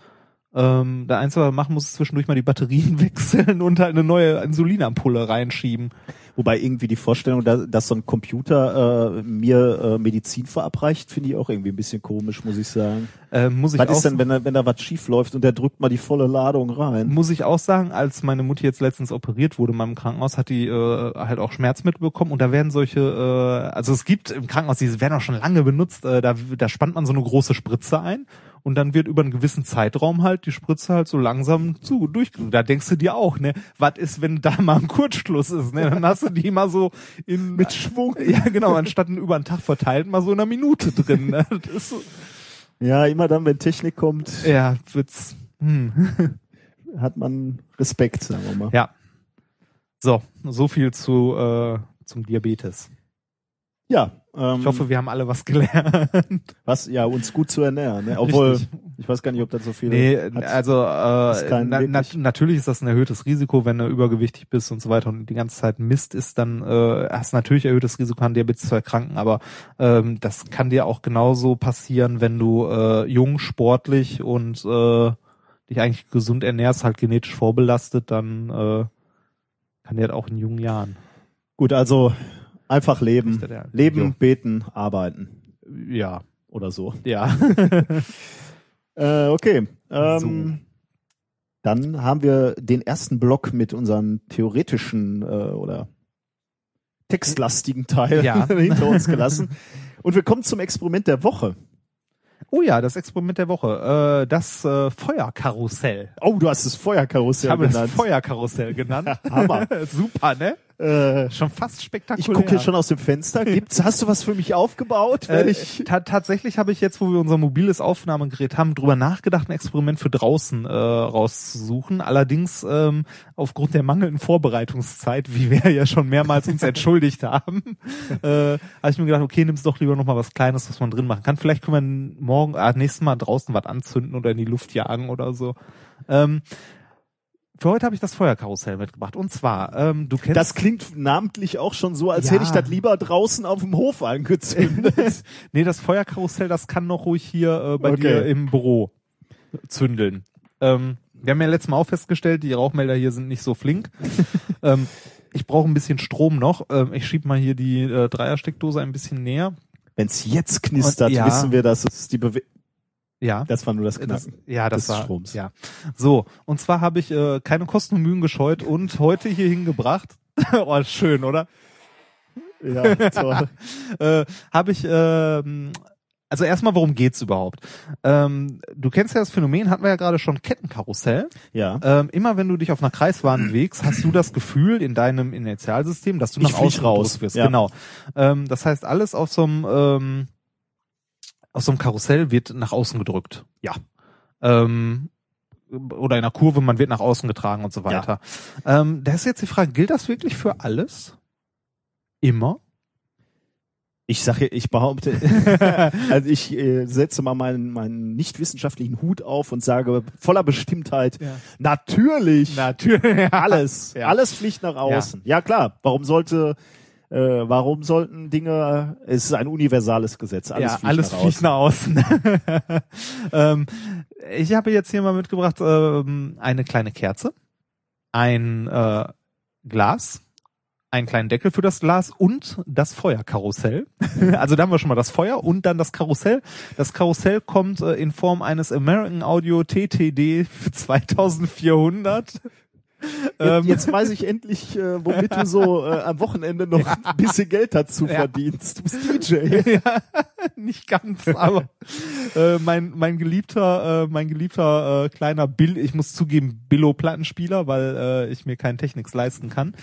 ähm, der Einzige, was er machen muss, ist zwischendurch mal die Batterien wechseln und halt eine neue Insulinampulle reinschieben. Wobei irgendwie die Vorstellung, dass, dass so ein Computer äh, mir äh, Medizin verabreicht, finde ich auch irgendwie ein bisschen komisch, muss ich sagen. Äh, muss ich was auch ist denn, wenn da, wenn da was schief läuft und der drückt mal die volle Ladung rein? Muss ich auch sagen, als meine Mutti jetzt letztens operiert wurde in meinem Krankenhaus, hat die äh, halt auch Schmerzmittel bekommen und da werden solche, äh, also es gibt im Krankenhaus, die werden auch schon lange benutzt, äh, da, da spannt man so eine große Spritze ein und dann wird über einen gewissen Zeitraum halt die Spritze halt so langsam zu durch. Da denkst du dir auch, ne, was ist, wenn da mal ein Kurzschluss ist, ne? Dann hast du die mal so in mit Schwung. Ja, genau, anstatt über einen Tag verteilt mal so in einer Minute drin. Ne? So. Ja, immer dann, wenn Technik kommt. Ja, wird's. Hm. Hat man Respekt, sagen wir mal. Ja. So, so viel zu äh, zum Diabetes. Ja. Ähm, ich hoffe, wir haben alle was gelernt. Was, ja, uns gut zu ernähren. Ne? Obwohl, Richtig. ich weiß gar nicht, ob das so viel. Nee, hat. also äh, na, na, natürlich ist das ein erhöhtes Risiko, wenn du übergewichtig bist und so weiter und die ganze Zeit Mist ist, dann äh, hast du natürlich erhöhtes Risiko an Diabetes zu erkranken, aber ähm, das kann dir auch genauso passieren, wenn du äh, jung, sportlich und äh, dich eigentlich gesund ernährst, halt genetisch vorbelastet, dann äh, kann dir halt auch in jungen Jahren. Gut, also Einfach leben. Leben, jo. beten, arbeiten. Ja. Oder so. Ja. äh, okay. Ähm, so. Dann haben wir den ersten Block mit unseren theoretischen äh, oder textlastigen Teil ja. hinter uns gelassen. Und wir kommen zum Experiment der Woche. Oh ja, das Experiment der Woche. Äh, das äh, Feuerkarussell. Oh, du hast das Feuerkarussell genannt. Ich habe es Feuerkarussell genannt. Hammer. Super, ne? Äh, schon fast spektakulär. Ich gucke hier schon aus dem Fenster. Gibt's, hast du was für mich aufgebaut? Äh, ich ta tatsächlich habe ich jetzt, wo wir unser mobiles Aufnahmegerät haben, drüber nachgedacht, ein Experiment für draußen äh, rauszusuchen. Allerdings ähm, aufgrund der mangelnden Vorbereitungszeit, wie wir ja schon mehrmals uns entschuldigt haben, äh, habe ich mir gedacht, okay, nimm's doch lieber noch mal was Kleines, was man drin machen kann. Vielleicht können wir morgen, äh, nächstes Mal draußen was anzünden oder in die Luft jagen oder so. Ähm, für heute habe ich das Feuerkarussell mitgebracht. Und zwar, ähm, du kennst. Das klingt namentlich auch schon so, als ja. hätte ich das lieber draußen auf dem Hof angezündet. nee, das Feuerkarussell, das kann noch ruhig hier äh, bei okay. dir im Büro zündeln. Ähm, wir haben ja letztes Mal auch festgestellt, die Rauchmelder hier sind nicht so flink. ähm, ich brauche ein bisschen Strom noch. Ähm, ich schieb mal hier die äh, Dreiersteckdose ein bisschen näher. Wenn es jetzt knistert, Und, ja, wissen wir, dass es die Bewegung ja. Das war nur das Knacken. Das, ja, das des war Stroms. Ja. So, und zwar habe ich äh, keine Kosten und Mühen gescheut und heute hier hingebracht. oh, schön, oder? Ja, toll. äh, habe ich ähm, also erstmal, worum geht's überhaupt? Ähm, du kennst ja das Phänomen, hatten wir ja gerade schon Kettenkarussell. Ja. Ähm, immer wenn du dich auf einer Kreisbahn bewegst, hast du das Gefühl in deinem Inertialsystem, dass du nach außen raus wirst. Ja. Genau. Ähm, das heißt, alles auf so einem aus so einem Karussell wird nach außen gedrückt. Ja. Ähm, oder in einer Kurve, man wird nach außen getragen und so weiter. Ja. Ähm, da ist jetzt die Frage, gilt das wirklich für alles? Immer? Ich sage, ich behaupte, also ich äh, setze mal meinen, meinen nicht wissenschaftlichen Hut auf und sage voller Bestimmtheit, ja. natürlich, natürlich, alles, ja. alles Pflicht nach außen. Ja. ja. klar, warum sollte äh, warum sollten Dinge, es ist ein universales Gesetz, alles ja, fliegt alles nach außen. nach außen. ähm, ich habe jetzt hier mal mitgebracht ähm, eine kleine Kerze, ein äh, Glas, einen kleinen Deckel für das Glas und das Feuerkarussell. also da haben wir schon mal das Feuer und dann das Karussell. Das Karussell kommt äh, in Form eines American Audio TTD für 2400. Jetzt, jetzt weiß ich endlich, äh, womit du so äh, am Wochenende noch ein bisschen Geld dazu Ja. verdienst. Du bist DJ. ja, nicht ganz, aber äh, mein mein geliebter äh, mein geliebter äh, kleiner Bill, ich muss zugeben Billo Plattenspieler, weil äh, ich mir keinen Technics leisten kann.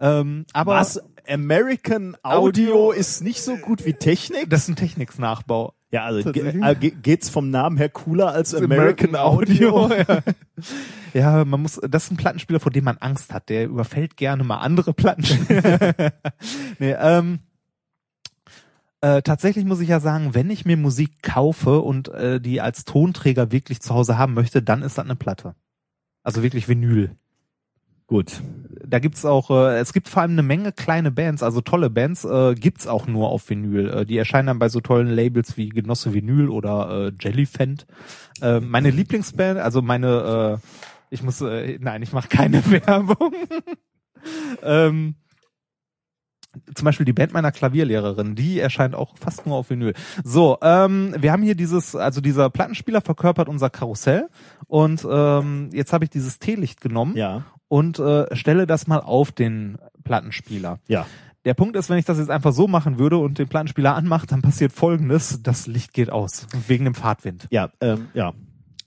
Ähm, aber Was? American Audio, Audio ist nicht so gut wie Technik? das ist ein Technics Nachbau. ja, also ge äh, ge- geht's vom Namen her cooler als American, Audio? ja. Ja, man muss, das ist ein Plattenspieler, vor dem man Angst hat. Der überfällt gerne mal andere Plattenspieler. nee, ähm, äh, tatsächlich muss ich ja sagen, wenn ich mir Musik kaufe und äh, die als Tonträger wirklich zu Hause haben möchte, dann ist das eine Platte. Also wirklich Vinyl. Gut. Da gibt's auch, äh, es gibt vor allem eine Menge kleine Bands, also tolle Bands, äh, gibt's auch nur auf Vinyl. Äh, die erscheinen dann bei so tollen Labels wie Genosse Vinyl oder äh, Jellyfant. Äh, meine Lieblingsband, also meine, äh, ich muss, äh, nein, ich mache keine Werbung. ähm, zum Beispiel die Band meiner Klavierlehrerin, die erscheint auch fast nur auf Vinyl. So, ähm, wir haben hier dieses, also dieser Plattenspieler verkörpert unser Karussell und ähm, jetzt habe ich dieses Teelicht genommen Ja. und äh, stelle das mal auf den Plattenspieler. Ja. Der Punkt ist, wenn ich das jetzt einfach so machen würde und den Plattenspieler anmache, dann passiert folgendes, das Licht geht aus, wegen dem Fahrtwind. Ja, ähm, ja.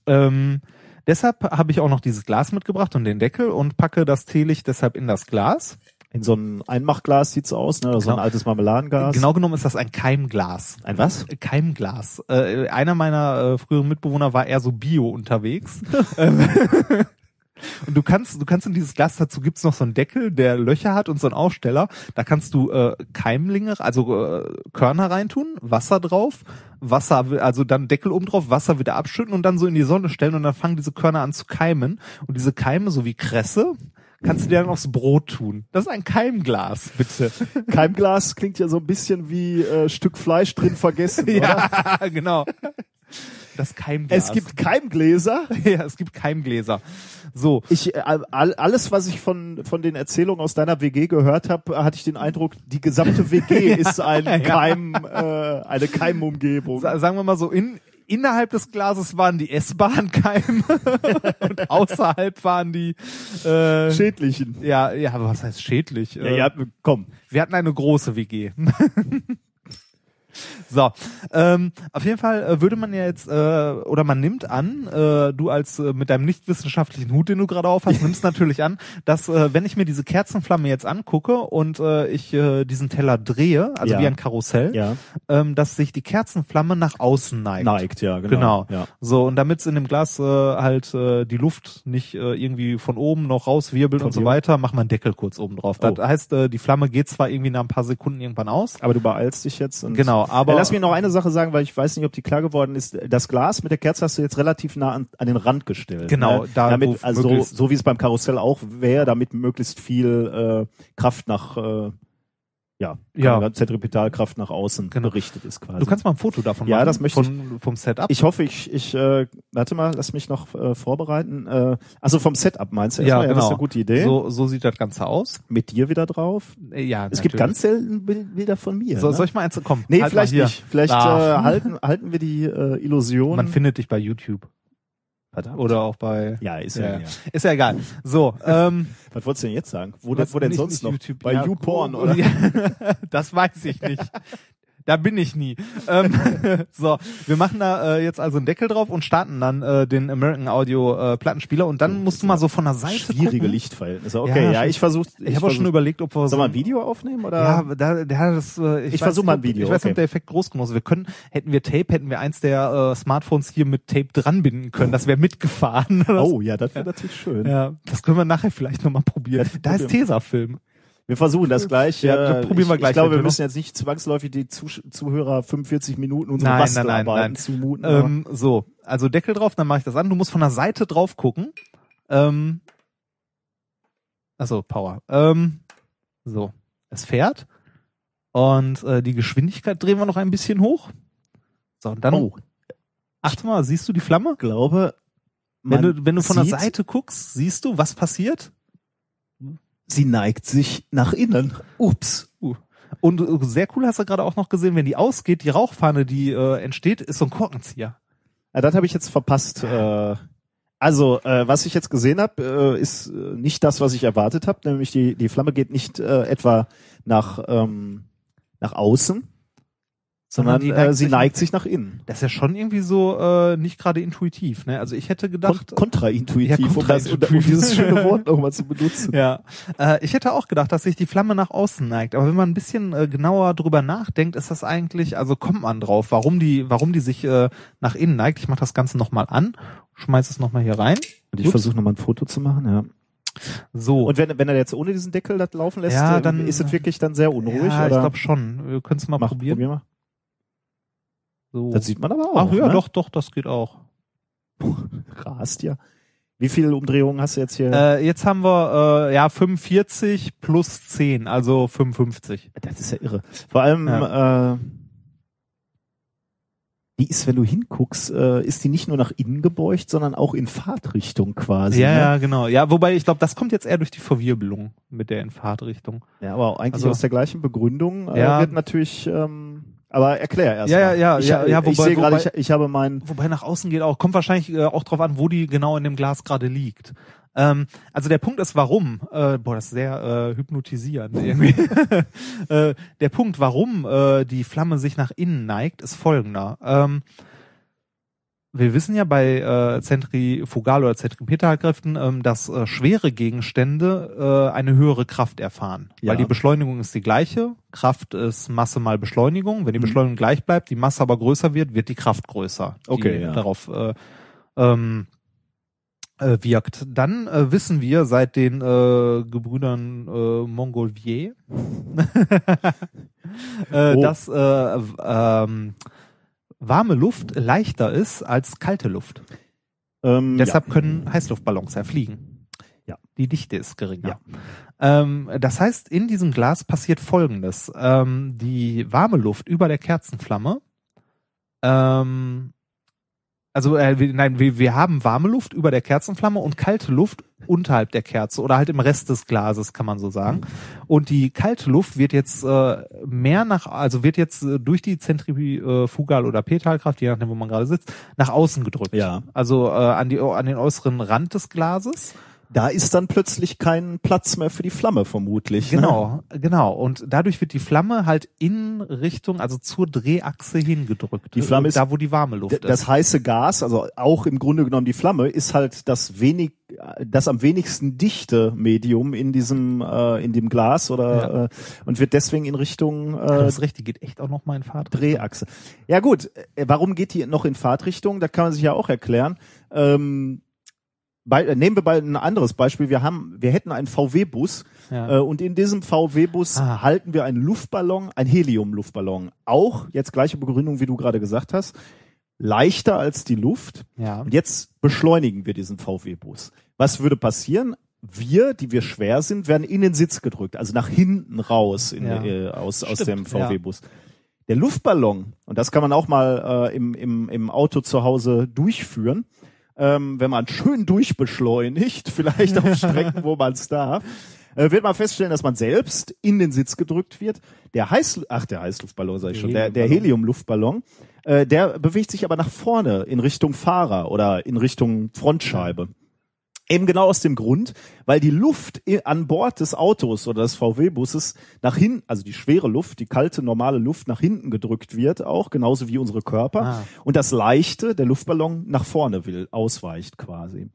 Ähm, deshalb habe ich auch noch dieses Glas mitgebracht und den Deckel und packe das Teelicht deshalb in das Glas. In so einem Einmachglas sieht's aus, ne? So ein Genau. altes Marmeladenglas. Genau genommen ist das ein Keimglas. Ein was? Keimglas. Äh, einer meiner äh, früheren Mitbewohner war eher so bio unterwegs. Und du kannst, du kannst in dieses Glas dazu gibt's noch so einen Deckel, der Löcher hat und so einen Aufsteller. Da kannst du äh, Keimlinge, also äh, Körner reintun, Wasser drauf, Wasser, also dann Deckel oben drauf, Wasser wieder abschütten und dann so in die Sonne stellen und dann fangen diese Körner an zu keimen. Und diese Keime, so wie Kresse, kannst du dir dann aufs Brot tun. Das ist ein Keimglas, bitte. Keimglas klingt ja so ein bisschen wie äh, Stück Fleisch drin vergessen, oder? ja, genau. Das Keimglas. Es gibt Keimgläser. ja, es gibt Keimgläser. So, Ich äh, all, alles, was ich von von den Erzählungen aus deiner WG gehört habe, hatte ich den Eindruck, die gesamte WG ist ein Keim, äh, eine Keimumgebung. sa- sagen wir mal so, in, innerhalb des Glases waren die essbaren Keime und außerhalb waren die äh, Schädlichen. ja, ja, aber was heißt schädlich? Ja, Äh, ja, komm. Wir hatten eine große WG. So, ähm, auf jeden Fall äh, würde man ja jetzt, äh, oder man nimmt an, äh, du als äh, mit deinem nicht wissenschaftlichen Hut, den du gerade auf hast, nimmst natürlich an, dass äh, wenn ich mir diese Kerzenflamme jetzt angucke und äh, ich äh, diesen Teller drehe, also Ja. wie ein Karussell, Ja. ähm, dass sich die Kerzenflamme nach außen neigt. Neigt, ja, genau. Genau. Ja. So, und damit in dem Glas äh, halt äh, die Luft nicht äh, irgendwie von oben noch rauswirbelt Von und so weiter, macht man Deckel kurz oben drauf. Das Oh. heißt, äh, die Flamme geht zwar irgendwie nach ein paar Sekunden irgendwann aus. Aber du beeilst dich jetzt. Und Genau, aber- Ja, lass mich noch eine Sache sagen, weil ich weiß nicht, ob die klar geworden ist. Das Glas mit der Kerze hast du jetzt relativ nah an, an den Rand gestellt. Genau, ne? da, damit, also so wie es beim Karussell auch wäre, damit möglichst viel äh, Kraft nach äh, ja, Ja. Zentripetalkraft nach außen Genau. gerichtet ist quasi. Du kannst mal ein Foto davon Ja, machen. das möchte von, vom Setup. ich hoffe, ich, ich äh, warte mal, lass mich noch äh, vorbereiten. Äh, also vom Setup meinst du ja, erstmal? genau. das ist eine gute Idee. So, so sieht das Ganze aus. Mit dir wieder drauf. Äh, Ja, Es gibt ganz selten Bild- Bilder von mir. So, ne? soll ich mal eins kommen? Nee, halt vielleicht nicht. Vielleicht Da. äh, halten, halten wir die äh, Illusion. Man findet dich bei YouTube Verdammt. oder auch bei. ja, ist ja, Ja. Ist ja egal. So, ähm, Was wolltest du denn jetzt sagen? Wo, denn, wo denn sonst noch? YouTube, Bei ja, YouPorn, oder? Das weiß ich nicht. Da bin ich nie. Ähm, so, wir machen da äh, jetzt also einen Deckel drauf und starten dann äh, den American Audio äh, Plattenspieler und dann musst du mal so von der Seite Schwierige gucken. Lichtverhältnisse. Okay, ja, Ja, ich versuche. Ich, habe auch schon überlegt, ob wir Soll so man ein Video aufnehmen oder? Ja, da, hat das. Äh, ich Ich weiß versuch nicht, mal ein Video, Ich weiß nicht, okay. ob der Effekt groß genug ist. Wir können, hätten wir Tape, hätten wir eins der äh, Smartphones hier mit Tape dranbinden können. Das wäre mitgefahren. oh, ja, das wäre natürlich schön. Ja, das können wir nachher vielleicht nochmal probieren. Da ist. Tesafilm. Wir versuchen das gleich. Ja, äh, probieren wir ich, gleich Ich glaube, wir müssen jetzt nicht zwangsläufig die Zuhörer 45 Minuten unsere Nein, nein, nein, nein. zumuten. Ähm, so, also Deckel drauf, dann mache ich das an. Du musst von der Seite drauf gucken. Ähm, also Power. Ähm, so, es fährt. Und äh, die Geschwindigkeit drehen wir noch ein bisschen hoch. So, und dann. Oh. Achte mal, siehst du die Flamme? Ich glaube, Wenn du, wenn du von der Seite guckst, siehst du, was passiert? Sie neigt sich nach innen. Ups. Und äh, sehr cool hast du gerade auch noch gesehen, wenn die ausgeht, die Rauchfahne, die äh, entsteht, ist so ein Korkenzieher. Ja, das habe ich jetzt verpasst. Äh, also, äh, was ich jetzt gesehen habe, äh, ist äh, nicht das, was ich erwartet habe, nämlich die, die Flamme geht nicht äh, etwa nach, ähm, nach außen, sondern die äh, sie neigt sich nach innen. Das ist ja schon irgendwie so äh, nicht gerade intuitiv. Ne? Also ich hätte Kon gedacht, kontraintuitiv, Ja, das, um, um dieses schöne Wort nochmal zu benutzen. ja, äh, ich hätte auch gedacht, dass sich die Flamme nach außen neigt. Aber wenn man ein bisschen äh, genauer drüber nachdenkt, ist das eigentlich, also kommt man drauf, warum die, warum die sich äh, nach innen neigt. Ich mache das Ganze nochmal an, schmeiß es nochmal hier rein. Und ich versuche nochmal ein Foto zu machen, ja. So. Und wenn, wenn er jetzt ohne diesen Deckel das laufen lässt, Ja, äh, dann- ist es wirklich dann sehr unruhig? ja, ich oder? glaube schon. Wir können es mal Mach, probieren. probier mal. So. Das sieht man aber auch. Ach ja, ne? doch, doch, das geht auch. Rast ja. Wie viele Umdrehungen hast du jetzt hier? Äh, jetzt haben wir äh, ja 45 plus 10, also 55. Das ist ja irre. Vor allem, äh, die ist, wenn du hinguckst, äh, ist die nicht nur nach innen gebeugt, sondern auch in Fahrtrichtung quasi. ja, ne? ja, genau. Ja, wobei ich glaube, das kommt jetzt eher durch die Verwirbelung mit der Infahrtrichtung. ja aber eigentlich Also- aus der gleichen Begründung äh, Ja. wird natürlich, ähm, aber erklär erst Ja, mal. ja, ja, ich, ja, ja, ich wobei- sehe gerade, ich, ich habe meinen, Wobei nach außen geht auch, kommt wahrscheinlich äh, auch drauf an, wo die genau in dem Glas gerade liegt. Ähm, also der Punkt ist, warum, äh, boah, das ist sehr äh, hypnotisierend irgendwie. äh, der Punkt, warum äh, die Flamme sich nach innen neigt, ist folgender. Ähm, wir wissen ja bei äh, Zentrifugal- oder Zentripetalkräften, ähm, dass äh, schwere Gegenstände äh, eine höhere Kraft erfahren. Ja. Weil die Beschleunigung ist die gleiche. Kraft ist Masse mal Beschleunigung. Wenn die Mhm. Beschleunigung gleich bleibt, die Masse aber größer wird, wird die Kraft größer. Die Okay, ja. darauf äh, ähm, äh, wirkt. Dann äh, wissen wir seit den äh, Gebrüdern äh, Montgolfier, äh, Oh. dass äh, ähm, warme Luft leichter ist als kalte Luft. ähm, Deshalb können Heißluftballons ja fliegen. Ja. Die Dichte ist geringer. Ähm, das heißt, in diesem Glas passiert Folgendes. Ähm, die warme Luft über der Kerzenflamme, ähm, also äh, wir, nein, wir, wir haben warme Luft über der Kerzenflamme und kalte Luft unterhalb der Kerze oder halt im Rest des Glases, kann man so sagen. Und die kalte Luft wird jetzt äh, mehr nach, also wird jetzt äh, durch die Zentrifugal- oder Petalkraft, je nachdem, wo man gerade sitzt, nach außen gedrückt. Ja. Also äh, an, die, an den äußeren Rand des Glases. Da ist dann plötzlich kein Platz mehr für die Flamme vermutlich. Ne? Genau, genau. Und dadurch wird die Flamme halt in Richtung, also zur Drehachse hingedrückt. Die Flamme ist- da, wo die warme Luft D- Das ist. heiße Gas, also auch im Grunde genommen die Flamme, ist halt das wenig, das am wenigsten dichte Medium in diesem, äh, in dem Glas oder äh, und wird deswegen in Richtung Ja, äh, das ist richtig, geht echt auch noch mal in Fahrt. Drehachse. Ja gut, äh, warum geht die noch in Fahrtrichtung? Das kann man sich ja auch erklären. Ähm, bei, äh, nehmen wir mal ein anderes Beispiel. Wir haben, wir hätten einen VW-Bus Ja. äh, und in diesem VW-Bus Ah. halten wir einen Luftballon, ein Helium-Luftballon. Auch jetzt gleiche Begründung, wie du gerade gesagt hast, leichter als die Luft. ja. Und jetzt beschleunigen wir diesen VW-Bus. Was würde passieren? Wir, die wir schwer sind, werden in den Sitz gedrückt, also nach hinten raus in, Ja. äh, aus, aus Stimmt, dem VW-Bus. Der Luftballon, und das kann man auch mal äh, im, im, im Auto zu Hause durchführen, ähm, wenn man schön durchbeschleunigt, vielleicht auf Strecken, wo man es darf, äh, wird man feststellen, dass man selbst in den Sitz gedrückt wird. Der Heiß, ach der Heißluftballon sag ich schon, der, der Heliumluftballon, äh, der bewegt sich aber nach vorne in Richtung Fahrer oder in Richtung Frontscheibe. Eben genau aus dem Grund, weil die Luft an Bord des Autos oder des VW-Busses nach hinten, also die schwere Luft, die kalte, normale Luft nach hinten gedrückt wird, auch genauso wie unsere Körper. Ah. Und das leichte, der Luftballon nach vorne will, ausweicht quasi.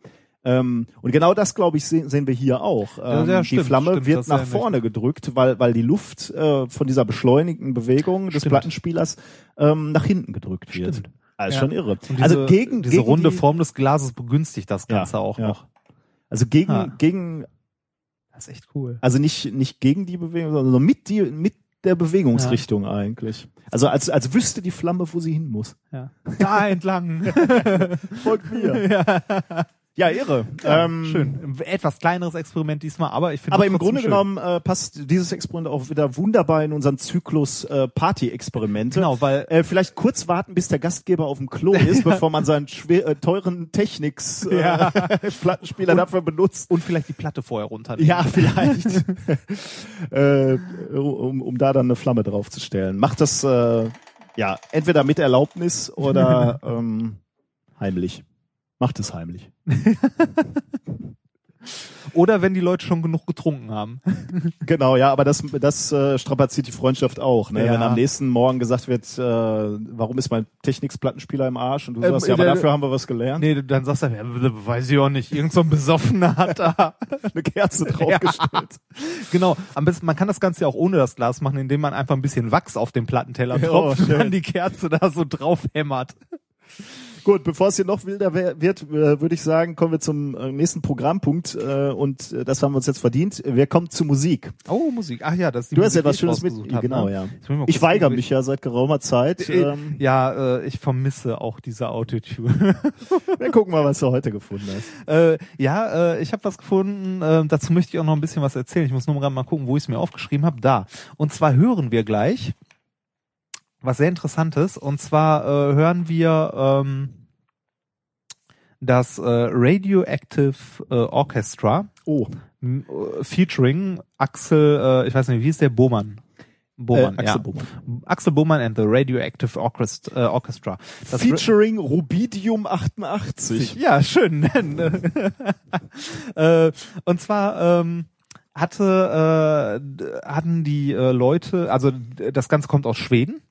Ähm, und genau das, glaube ich, sehen, sehen wir hier auch. Ähm, ja, die stimmt, Flamme stimmt, wird nach vorne gedrückt, weil, weil die Luft äh, von dieser beschleunigten Bewegung des Stimmt. Plattenspielers ähm, nach hinten gedrückt wird. Stimmt. Also Ja. schon irre. Und diese, also gegen, diese gegen runde die, Form des Glases begünstigt das Ja, Ganze auch ja. noch. Also gegen, Ah. gegen, Das ist echt cool. also nicht, nicht gegen die Bewegung, sondern mit die, mit der Bewegungsrichtung eigentlich. Also als, als wüsste die Flamme, wo sie hin muss. Ja. Da entlang. Folgt mir. ja. Ja, irre. Ja, ähm, schön. Etwas kleineres Experiment diesmal, aber ich finde Aber im Grunde schön. genommen äh, passt dieses Experiment auch wieder wunderbar in unseren Zyklus äh, Party-Experimente. Genau, weil äh, vielleicht kurz warten, bis der Gastgeber auf dem Klo ist, bevor man seinen schwer, äh, teuren Technics äh, ja. Plattenspieler und, dafür benutzt. Und vielleicht die Platte vorher runternehmen. Ja, vielleicht. äh, um, um da dann eine Flamme draufzustellen. Macht das äh, ja entweder mit Erlaubnis oder ähm, heimlich. Macht es heimlich. Oder wenn die Leute schon genug getrunken haben. genau, ja, aber das, das äh, strapaziert die Freundschaft auch. Ne? Ja. Wenn am nächsten Morgen gesagt wird, äh, warum ist mein Technics-Plattenspieler im Arsch? Und du ähm, sagst, ja, aber äh, dafür haben wir was gelernt. Nee, dann sagst du, ja, weiß ich auch nicht. Irgend so ein Besoffener hat da eine Kerze draufgestellt. Ja. Genau. Am besten, man kann das Ganze ja auch ohne das Glas machen, indem man einfach ein bisschen Wachs auf den Plattenteller tropft oh, und dann die Kerze da so drauf hämmert. Gut, bevor es hier noch wilder wird, äh, würde ich sagen, kommen wir zum äh, nächsten Programmpunkt äh, und das haben wir uns jetzt verdient. Wer kommt zu Musik? Oh, Musik. Ach ja, das ist die Du Musik, hast etwas Schönes mit. Hab, genau, ne? ja. Ich, ich weigere mich ja seit geraumer Zeit. Ähm, ja, äh, ich vermisse auch diese Autotune. wir gucken mal, was du heute gefunden hast. Äh, ja, äh, ich habe was gefunden. Dazu möchte ich auch noch ein bisschen was erzählen. Ich muss nur mal gucken, wo ich es mir aufgeschrieben habe. Da. Und zwar hören wir gleich was sehr interessantes. Und zwar äh, hören wir ähm, das äh, Radioactive äh, Orchestra. Oh. Featuring Axel, äh, ich weiß nicht, wie ist der Bohmann? Bohmann, äh, Axel ja. Bohmann. Axel Bohmann and the Radioactive Orchestra. Äh, Orchestra. Das Featuring Rubidium 88. Ja, schön. äh, und zwar ähm, hatte äh, hatten die äh, Leute, also das Ganze kommt aus Schweden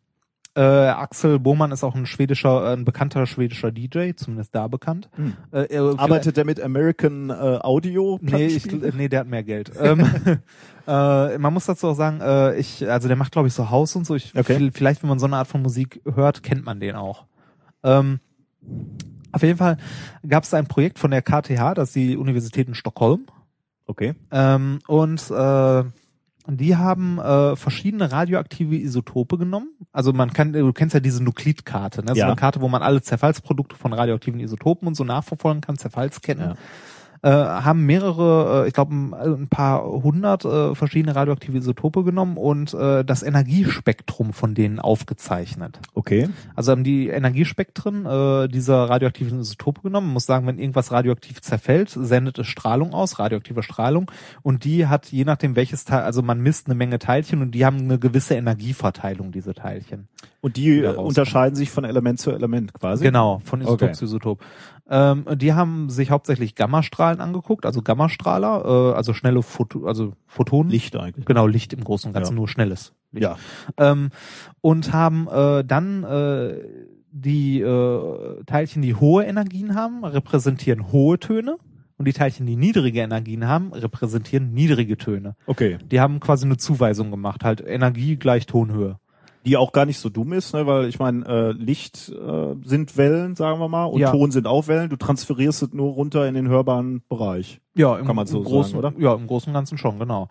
äh, Axel Bohmann ist auch ein schwedischer, äh, ein bekannter schwedischer DJ, zumindest da bekannt. Hm. Äh, er, Arbeitet der mit American äh, Audio? Nee, ich, nee, der hat mehr Geld. ähm, äh, man muss dazu auch sagen, äh, ich, also der macht glaube ich so Haus und so. Ich, okay. Vielleicht, wenn man so eine Art von Musik hört, kennt man den auch. Ähm, auf jeden Fall gab es ein Projekt von der KTH, das ist die Universität in Stockholm. Okay. Ähm, und äh, die haben äh, verschiedene radioaktive Isotope genommen. Also man kann, du kennst ja diese Nuklidkarte, ne? So ja. eine Karte, wo man alle Zerfallsprodukte von radioaktiven Isotopen und so nachverfolgen kann, Zerfallsketten. Ja äh, haben mehrere, äh, ich glaube ein, ein, paar hundert äh, verschiedene radioaktive Isotope genommen und äh, das Energiespektrum von denen aufgezeichnet. Okay. Also haben die Energiespektren äh, dieser radioaktiven Isotope genommen. Man muss sagen, wenn irgendwas radioaktiv zerfällt, sendet es Strahlung aus, radioaktive Strahlung, und die hat je nachdem welches Teil, also man misst eine Menge Teilchen und die haben eine gewisse Energieverteilung, diese Teilchen. Und die, die unterscheiden sich von Element zu Element quasi? Genau, von Isotop okay. zu Isotop. Ähm, die haben sich hauptsächlich Gammastrahlen angeguckt, also Gammastrahler, äh, also schnelle Photo, also Photonen. Licht eigentlich. Genau, Licht im Großen und Ganzen, ja. nur schnelles Licht. Ja. Ähm, und haben äh, dann äh, die äh, Teilchen, die hohe Energien haben, repräsentieren hohe Töne. Und die Teilchen, die niedrige Energien haben, repräsentieren niedrige Töne. Okay. Die haben quasi eine Zuweisung gemacht, halt Energie gleich Tonhöhe die auch gar nicht so dumm ist, ne? weil ich meine, äh, Licht äh, sind Wellen, sagen wir mal, und ja. Ton sind auch Wellen. Du transferierst es nur runter in den hörbaren Bereich. Ja, im, kann man so im Großen, sagen, oder? Ja, im Großen und Ganzen schon, genau.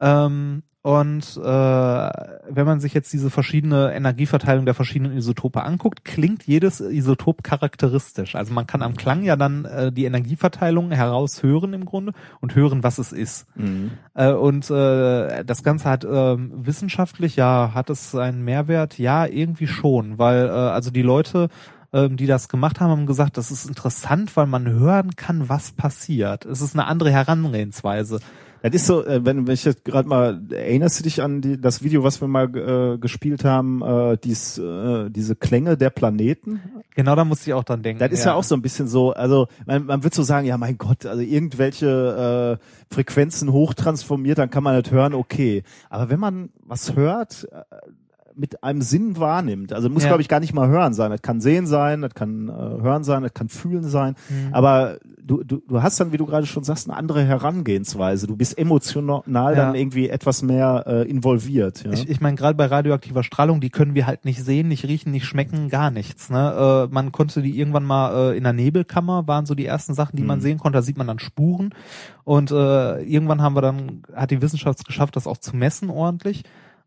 Ähm, und äh, wenn man sich jetzt diese verschiedene Energieverteilung der verschiedenen Isotope anguckt, klingt jedes Isotop charakteristisch. Also man kann am Klang ja dann äh, die Energieverteilung heraushören im Grunde und hören, was es ist. Mhm. Äh, und äh, das Ganze hat äh, wissenschaftlich, ja, hat es einen Mehrwert? Ja, irgendwie schon, weil äh, also die Leute ähm, die das gemacht haben, haben gesagt, das ist interessant, weil man hören kann, was passiert. Es ist eine andere Herangehensweise. Das ist so, äh, wenn, wenn ich jetzt gerade mal, erinnerst du dich an die, das Video, was wir mal äh, gespielt haben, äh, dies, äh, diese Klänge der Planeten? Genau, da musste ich auch dran denken. Das ist ja, ja auch so ein bisschen so, also man, man wird so sagen, ja mein Gott, also irgendwelche äh, Frequenzen hochtransformiert, dann kann man das hören, okay. Aber wenn man was hört, äh, mit einem Sinn wahrnimmt. Also muss, ja. glaube ich, gar nicht mal hören sein. Das kann sehen sein, das kann äh, hören sein, das kann fühlen sein. Mhm. Aber du, du, du hast dann, wie du gerade schon sagst, eine andere Herangehensweise. Du bist emotional ja. dann irgendwie etwas mehr äh, involviert. Ja? Ich, ich meine, gerade bei radioaktiver Strahlung, die können wir halt nicht sehen, nicht riechen, nicht schmecken, gar nichts. Ne? Äh, man konnte die irgendwann mal äh, in der Nebelkammer, waren so die ersten Sachen, die mhm. man sehen konnte. Da sieht man dann Spuren. Und äh, irgendwann haben wir dann, hat die Wissenschaft es geschafft, das auch zu messen ordentlich.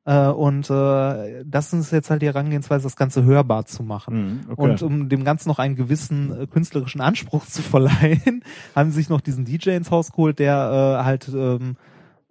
Äh, und äh, das ist jetzt halt die Herangehensweise, das Ganze hörbar zu machen. Mhm, okay. Und um dem Ganzen noch einen gewissen äh, künstlerischen Anspruch zu verleihen, haben sie sich noch diesen DJ ins Haus geholt, der äh, halt ähm,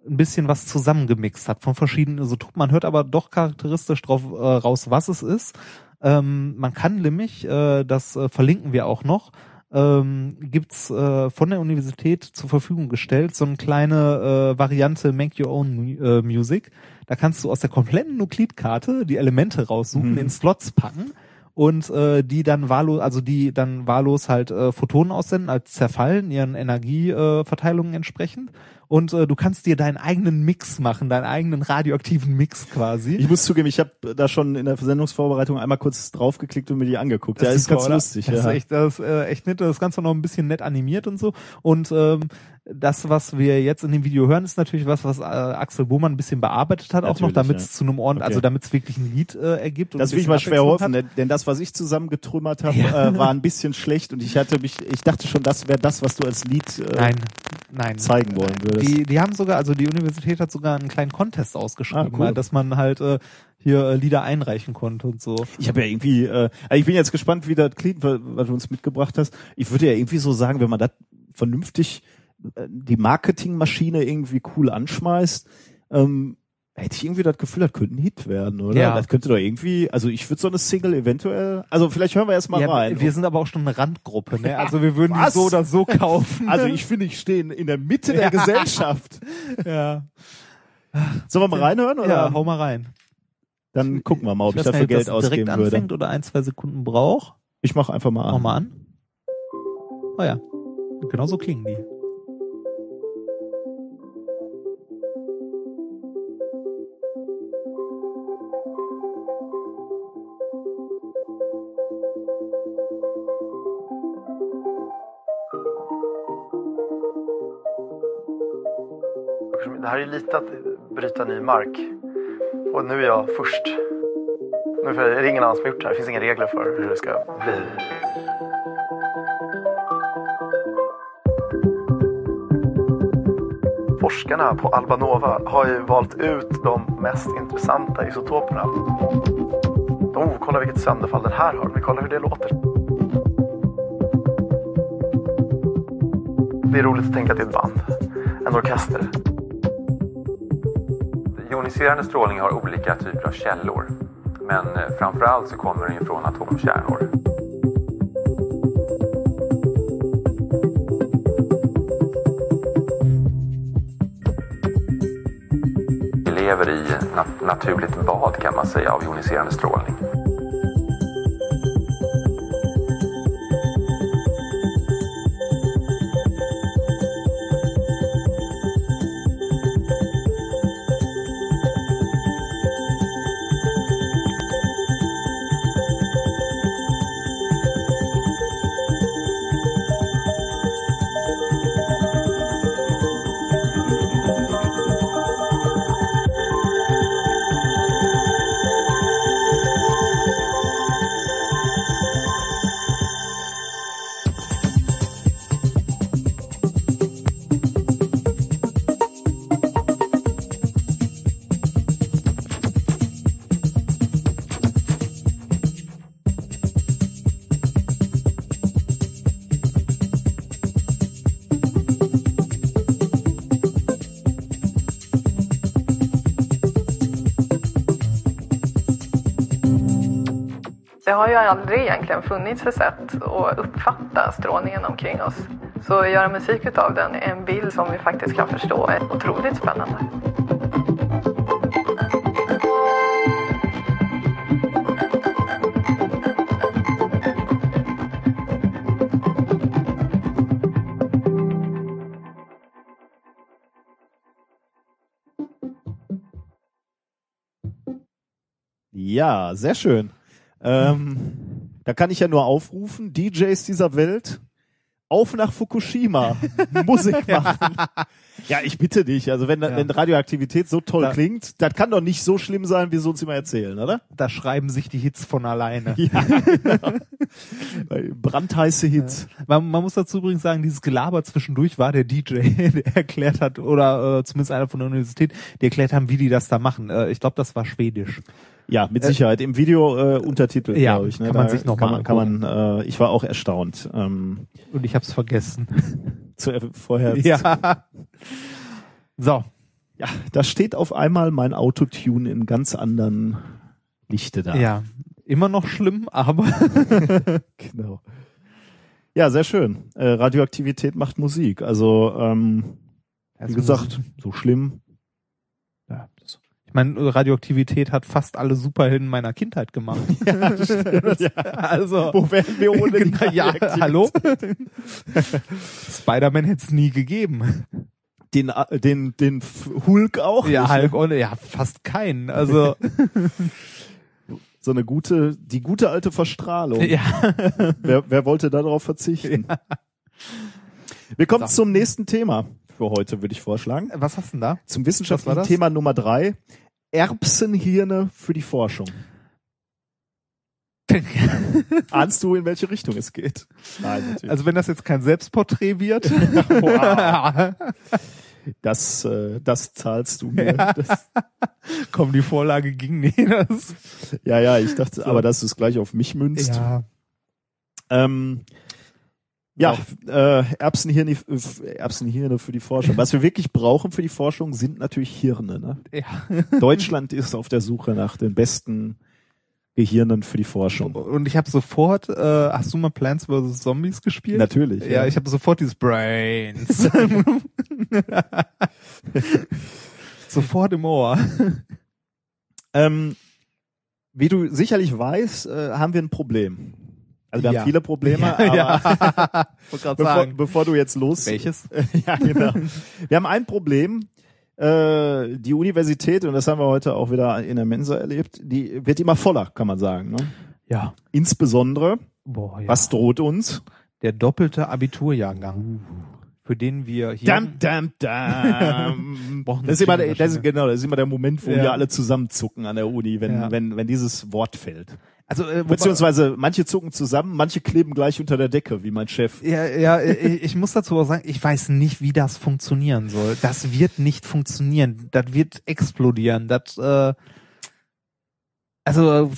ein bisschen was zusammengemixt hat von verschiedenen Isotopen. Man hört aber doch charakteristisch drauf äh, raus, was es ist. Ähm, man kann nämlich, äh, das äh, verlinken wir auch noch, ähm, gibt's äh, von der Universität zur Verfügung gestellt, so eine kleine äh, Variante Make Your Own äh, Music. Da kannst du aus der kompletten Nuklidkarte die Elemente raussuchen, Mhm. in Slots packen und äh, die dann wahllos, also die dann wahllos halt äh, Photonen aussenden, als zerfallen, ihren Energieverteilungen äh, entsprechend. Und äh, du kannst dir deinen eigenen Mix machen, deinen eigenen radioaktiven Mix quasi. Ich muss zugeben, ich habe da schon in der Sendungsvorbereitung einmal kurz draufgeklickt und mir die angeguckt. ja, ist super, ganz oder? lustig. Das ja. ist echt, das ist äh, echt nett. Das Ganze noch ein bisschen nett animiert und so. Und ähm, das, was wir jetzt in dem Video hören, ist natürlich was, was äh, Axel Bohmann ein bisschen bearbeitet hat, auch noch, Natürlich, damit ja. es zu einem Ort, Okay. also damit es wirklich ein Lied äh, ergibt. Das will ich mal schwer hoffen, denn, denn das, was ich zusammengetrümmert habe, Ja. äh, war ein bisschen schlecht und ich hatte mich, ich dachte schon, das wäre das, was du als Lied äh, Nein, nein. zeigen wollen würdest. Die, die haben sogar, also die Universität hat sogar einen kleinen Contest ausgeschrieben, Ah, cool. weil, dass man halt äh, hier äh, Lieder einreichen konnte und so. Ich habe ja irgendwie, äh, also ich bin jetzt gespannt, wie das klingt, was, was du uns mitgebracht hast. Ich würde ja irgendwie so sagen, wenn man das vernünftig, äh, die Marketingmaschine irgendwie cool anschmeißt, ähm, hätte ich irgendwie das Gefühl, das könnte ein Hit werden, oder? Ja. Das könnte doch irgendwie, also ich würde so eine Single eventuell, also vielleicht hören wir erst mal Ja, rein. wir sind aber auch schon eine Randgruppe, ne? Also wir würden die so oder so kaufen. also ich finde, ich stehe in der Mitte Ja. der Gesellschaft. ja. Sollen wir mal reinhören? Oder? ja, hau mal rein. Dann gucken wir mal, ob ich, weiß dafür nicht, Geld das direkt ausgeben würde. anfängt oder ein, zwei Sekunden braucht. Ich mache einfach mal Mach an. mal an. Oh ja. Genau so klingen die. Det här är lite att bryta ny mark. Och nu är jag först. Nu är det ingen annan som har gjort det här. Det finns inga regler för hur det ska bli. Forskarna på Albanova har ju valt ut de mest intressanta isotoperna. Oh, kolla vilket sönderfall den här har. Men kolla hur det låter. Det är roligt att tänka att det är ett band. En orkester. Joniserande strålning har olika typer av källor. Men eh, framförallt så kommer den ju från atomkärnor. Vi lever i nat- naturligt bad kan man säga av joniserande strålning. Aldrig egentligen funnits ett sätt att uppfatta strålningen omkring oss. Så att göra musik utav den är en bild som vi faktiskt kan förstå är otroligt spännande. Ja, sehr schön. Ähm, da kann ich ja nur aufrufen, DJs dieser Welt, auf nach Fukushima, Musik machen. Ja, ich bitte dich. Also wenn, Ja. wenn Radioaktivität so toll Da- klingt, das kann doch nicht so schlimm sein, wie sie uns immer erzählen, oder? Da schreiben sich die Hits von alleine. Ja, genau. Brandheiße Hits. Man, man muss dazu übrigens sagen, dieses Gelaber zwischendurch war der DJ, der erklärt hat, oder äh, zumindest einer von der Universität, die erklärt haben, wie die das da machen. Äh, ich glaube, das war Schwedisch. Ja, mit Sicherheit. Im Video äh, Untertitel, Ja, glaube ich. Ne? kann man Da sich noch kann mal man, kann man, äh, Ich war auch erstaunt. Ähm, Und ich habe es vergessen. zu, vorher. ja. So, ja, da steht auf einmal mein Autotune in ganz anderen Lichte da. ja. Immer noch schlimm, aber Genau. Ja, sehr schön. Äh, Radioaktivität macht Musik. Also, ähm, wie gesagt, so schlimm. Ja, meine, Radioaktivität hat fast alle Superhelden meiner Kindheit gemacht. Ja, ja. Also, Wo wären wir ohne die Genau, ja, Radioaktivität? hallo? Spider-Man hätte es nie gegeben. Den, äh, den, den Hulk auch. Ja, nicht, Hulk ne? ohne, ja, fast keinen. Also, So eine gute, die gute alte Verstrahlung. ja. Wer, wer wollte darauf verzichten? Wir kommen So. zum nächsten Thema für heute, würde ich vorschlagen. Was hast du denn da? Zum wissenschaftlichen? Thema Nummer drei. Erbsenhirne für die Forschung. Ahnst du, in welche Richtung es geht? Nein, natürlich. Also wenn das jetzt kein Selbstporträt wird. Wow. das, äh, das zahlst du mir. Ja, das, Komm, die Vorlage ging nicht. Das, ja, ja, ich dachte, aber dass du es gleich auf mich münzt. ja. Ähm, ja, äh, Erbsenhirne, Erbsenhirne für die Forschung. Was wir wirklich brauchen für die Forschung sind natürlich Hirne. Ne? ja. Deutschland ist auf der Suche nach den besten Gehirnen für die Forschung. Und ich habe sofort, äh, hast du mal Plants vs. Zombies gespielt? Natürlich. Ja, ich habe sofort dieses Brains. sofort im Ohr. Ähm, wie du sicherlich weißt, äh, haben wir ein Problem. Also wir Ja. haben viele Probleme, ja, aber ja. Bevor, sagen. bevor du jetzt los. Welches? ja, genau. Wir haben ein Problem. Äh, die Universität, und das haben wir heute auch wieder in der Mensa erlebt, die wird immer voller, kann man sagen. Ne? Ja. Insbesondere, Boah, ja. was droht uns? Der doppelte Abiturjahrgang, für den wir hier. Dam, dam, dam. Das ist immer der, das ist, genau, das ist immer der Moment, wo Ja. wir alle zusammenzucken an der Uni, wenn, Ja. wenn, wenn dieses Wort fällt. Also, äh, Beziehungsweise manche zucken zusammen, manche kleben gleich unter der Decke, wie mein Chef. Ja, ja, ich, ich muss dazu auch sagen, ich weiß nicht, wie das funktionieren soll. Das wird nicht funktionieren. Das wird explodieren. Das, äh, also,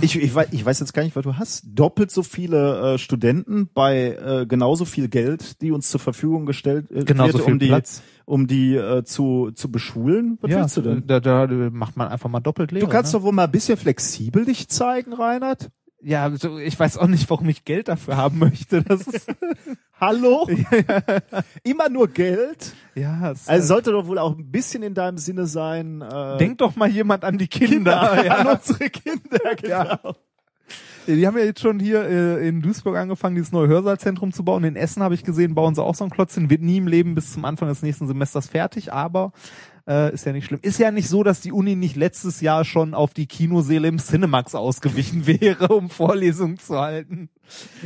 Ich, ich, weiß, ich weiß jetzt gar nicht, was du hast. Doppelt so viele äh, Studenten bei äh, genauso viel Geld, die uns zur Verfügung gestellt äh, genauso wird, um die, Platz. um die äh, zu, zu beschulen. Was ja, willst du denn? Da, da macht man einfach mal doppelt Lehre. Du kannst ne? doch wohl mal ein bisschen flexibel dich zeigen, Reinhard. Ja, so, ich weiß auch nicht, warum ich Geld dafür haben möchte. Das ist, Hallo? Immer nur Geld? ja, es, Also sollte doch wohl auch ein bisschen in deinem Sinne sein. Äh, denk doch mal jemand an die Kinder. an ja. unsere Kinder, genau. Die haben ja jetzt schon hier äh, in Duisburg angefangen, dieses neue Hörsaalzentrum zu bauen. In Essen habe ich gesehen, bauen sie auch so einen Klotz hin. Wird nie im Leben bis zum Anfang des nächsten Semesters fertig, aber äh, ist ja nicht schlimm. Ist ja nicht so, dass die Uni nicht letztes Jahr schon auf die Kinoseele im Cinemax ausgewichen wäre, um Vorlesungen zu halten.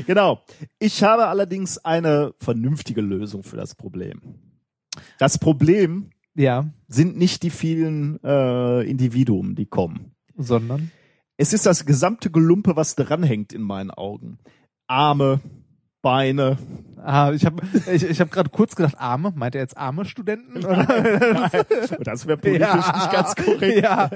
Genau. Ich habe allerdings eine vernünftige Lösung für das Problem. Das Problem Ja, sind nicht die vielen äh, Individuen, die kommen. sondern Es ist das gesamte Gelumpe, was dranhängt in meinen Augen. Arme, Beine. ah, ich habe ich, ich hab gerade kurz gedacht, arme, meint er jetzt arme Studenten? Oder? Das wäre politisch nicht ganz korrekt. Ja,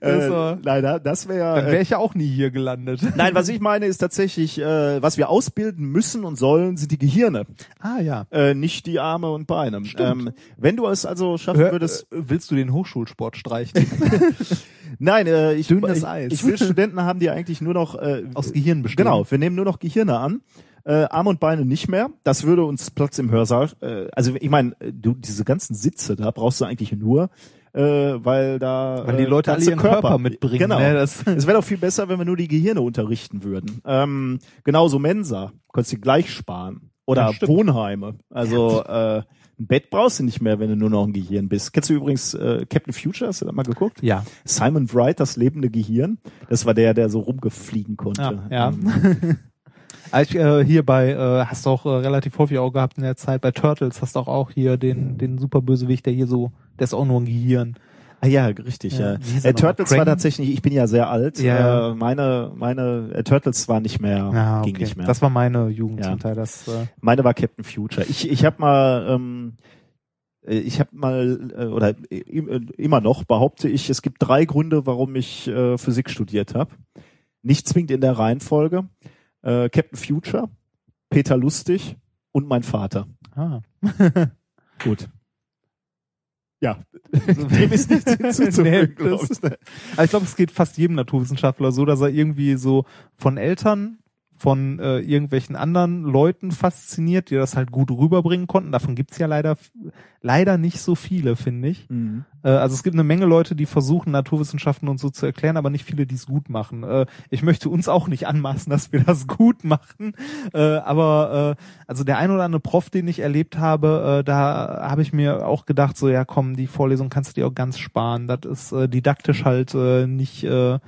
Äh, also, leider, das dann wäre. wäre ich ja auch nie hier gelandet. Nein, was ich meine, ist tatsächlich, äh, was wir ausbilden müssen und sollen, sind die Gehirne, Ah ja. äh, nicht die Arme und Beine. Stimmt. Ähm, wenn du es also schaffen würdest, äh, willst du den Hochschulsport streichen? nein, äh, ich, ich, ich will Studenten haben, die eigentlich nur noch äh, Aus Gehirn bestehen. Genau, wir nehmen nur noch Gehirne an. Äh, Arme und Beine nicht mehr. Das würde uns Platz im Hörsaal. Äh, also ich meine, du diese ganzen Sitze da brauchst du eigentlich nur, äh, weil da Weil die äh, Leute alle ihren Körper, mitbringen. Genau. Ne? Das, Es wäre doch viel besser, wenn wir nur die Gehirne unterrichten würden. Ähm, genauso Mensa, konntest du gleich sparen. Oder Ja. Wohnheime. Also äh, ein Bett brauchst du nicht mehr, wenn du nur noch ein Gehirn bist. Kennst du übrigens äh, Captain Future? Hast du da mal geguckt? ja. Simon Wright, das lebende Gehirn. Das war der, der so rumgefliegen konnte. Ja, ja. Ähm, Ich, äh, hier bei, äh, hast du auch äh, relativ häufig auch gehabt in der Zeit, bei Turtles hast du auch, auch hier den, den super Bösewicht, der hier so, der ist auch nur ein Gehirn. Ah ja, richtig, ja. Ja, Äh? Turtles war Krang? tatsächlich, ich bin ja sehr alt. Ja. Äh, meine, meine äh, Turtles war nicht mehr, ging okay. nicht mehr. Das war meine Jugend Ja. zum Teil. Das, äh, Meine war Captain Future. Ich, ich habe mal, ähm, äh, ich habe mal äh, oder äh, immer noch behaupte ich, es gibt drei Gründe, warum ich äh, Physik studiert habe. Nicht zwingend in der Reihenfolge. Äh, Captain Future, Peter Lustig und mein Vater. ah. Gut. Ja, dem ist nichts hinzuzufügen. Nee, glaub das- ich. Aber ich glaube, es geht fast jedem Naturwissenschaftler so, dass er irgendwie so von Eltern, von äh, irgendwelchen anderen Leuten fasziniert, die das halt gut rüberbringen konnten. Davon gibt's ja leider leider nicht so viele, finde ich. Mhm. Äh, also es gibt eine Menge Leute, die versuchen, Naturwissenschaften und so zu erklären, aber nicht viele, die es gut machen. Äh, ich möchte uns auch nicht anmaßen, dass wir das gut machen. Äh, aber äh, also der ein oder andere Prof, den ich erlebt habe, äh, da habe ich mir auch gedacht, so ja komm, die Vorlesung kannst du dir auch ganz sparen. Das ist äh, didaktisch halt äh, nicht äh,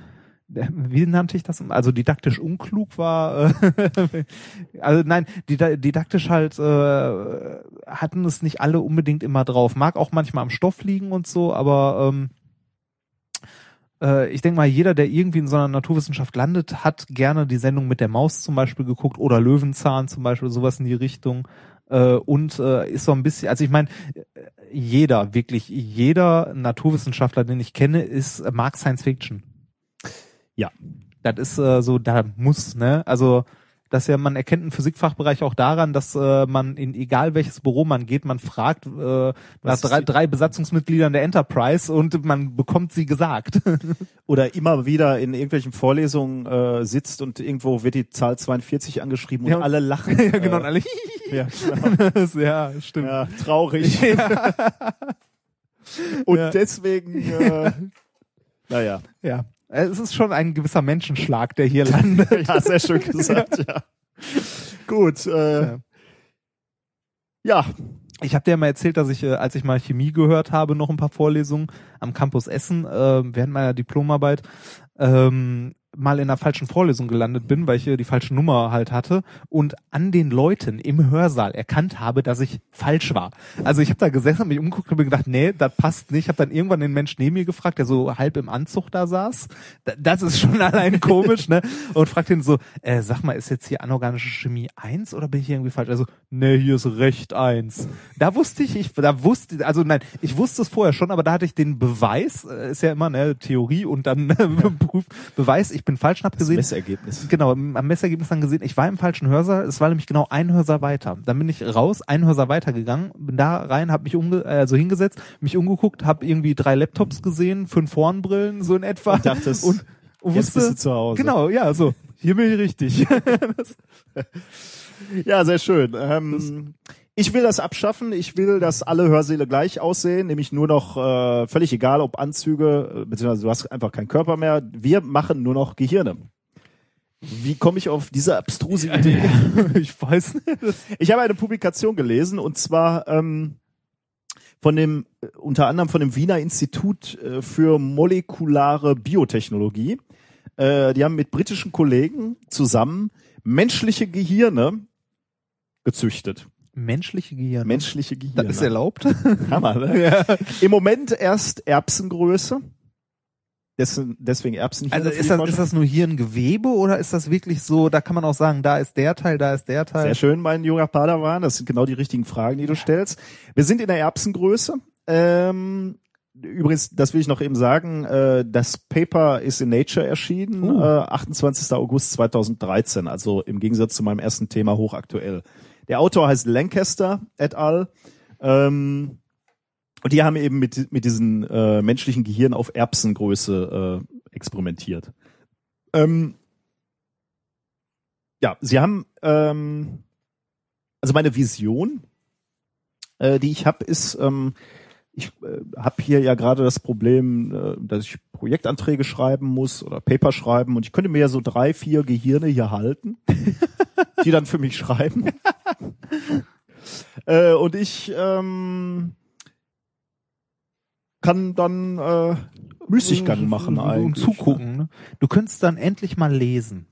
wie nannte ich das? Also didaktisch unklug war, äh, also nein, dida- didaktisch halt äh, hatten es nicht alle unbedingt immer drauf. Mag auch manchmal am Stoff liegen und so, aber ähm, äh, ich denke mal, jeder, der irgendwie in so einer Naturwissenschaft landet, hat gerne die Sendung mit der Maus zum Beispiel geguckt oder Löwenzahn zum Beispiel, sowas in die Richtung. Äh, und äh, ist so ein bisschen, also ich meine, jeder, wirklich jeder Naturwissenschaftler, den ich kenne, ist mag Science Fiction. Ja. Das ist äh, so, da muss, ne? Also dass ja, man erkennt im Physikfachbereich auch daran, dass äh, man in egal welches Büro man geht, man fragt äh, nach Was ist drei, drei Besatzungsmitgliedern der Enterprise und man bekommt sie gesagt. Oder immer wieder in irgendwelchen Vorlesungen äh, sitzt und irgendwo wird die Zahl 42 angeschrieben und Ja, und- alle lachen. ja, genau, Äh, alle ja, genau. ja, stimmt. ja, traurig. Ja. Und deswegen, äh, naja. ja. Es ist schon ein gewisser Menschenschlag, der hier landet. Ja, sehr schön gesagt, ja. Gut, äh, Ja. ja. Ich habe dir ja mal erzählt, dass ich, äh, als ich mal Chemie gehört habe, noch ein paar Vorlesungen am Campus Essen, äh, während meiner Diplomarbeit, ähm, mal in einer falschen Vorlesung gelandet bin, weil ich äh, die falsche Nummer halt hatte und an den Leuten im Hörsaal erkannt habe, dass ich falsch war. Also ich habe da gesessen, hab mich umgeguckt und mir gedacht, nee, das passt nicht. Habe dann irgendwann den Mensch neben mir gefragt, der so halb im Anzug da saß. Da- Das ist schon allein komisch, ne? Und fragt ihn so, äh, sag mal, ist jetzt hier anorganische Chemie eins oder bin ich hier irgendwie falsch? Also, nee, hier ist Recht eins. Da wusste ich, ich, da wusste, also nein, ich wusste es vorher schon, aber da hatte ich den Beweis, äh, ist ja immer ne Theorie und dann Proof, Beweis, ich bin falsch und hab gesehen, Messergebnis. genau, am Messergebnis dann gesehen, ich war im falschen Hörsaal, es war nämlich genau ein Hörsaal weiter. Dann bin ich raus, ein Hörsaal weitergegangen, bin da rein, hab mich umge also hingesetzt, mich umgeguckt, hab irgendwie drei Laptops gesehen, fünf Hornbrillen, so in etwa. Und dachtest, und, und Jetzt wusste, bist du zu Hause. Genau, ja, so. Hier bin ich richtig. das, Ja, sehr schön. Ähm, ich will das abschaffen. Ich will, dass alle Hörsäle gleich aussehen, nämlich nur noch äh, völlig egal, ob Anzüge, äh, beziehungsweise du hast einfach keinen Körper mehr. Wir machen nur noch Gehirne. Wie komme ich auf diese abstruse Idee? ich weiß nicht. Ich habe eine Publikation gelesen und zwar ähm, von dem äh, unter anderem von dem Wiener Institut äh, für molekulare Biotechnologie. Äh, die haben mit britischen Kollegen zusammen menschliche Gehirne gezüchtet. Menschliche Gehirn. Menschliche Gehirne. das ist erlaubt. Hammer, ne? ja. Im Moment erst Erbsengröße. Dessen, deswegen Erbsen. Also ist das, ist das nur Hirngewebe oder ist das wirklich so, da kann man auch sagen, da ist der Teil, da ist der Teil. Sehr schön, mein junger Padawan. Das sind genau die richtigen Fragen, die du stellst. Wir sind in der Erbsengröße. Ähm, übrigens, das will ich noch eben sagen, äh, das Paper ist in Nature erschienen, Uh. äh, 28. August 2013, also im Gegensatz zu meinem ersten Thema hochaktuell. Der Autor heißt Lancaster et al. Ähm, und die haben eben mit, mit diesen äh, menschlichen Gehirn auf Erbsengröße äh, experimentiert. Ähm, ja, sie haben, ähm, also meine Vision, äh, die ich habe, ist, ähm, ich äh, habe hier ja gerade das Problem, äh, dass ich Projektanträge schreiben muss oder Paper schreiben und ich könnte mir ja so drei, vier Gehirne hier halten, die dann für mich schreiben. äh, und ich ähm, kann dann äh, Müßiggang machen eigentlich. zugucken. Ne? Du könntest dann endlich mal lesen.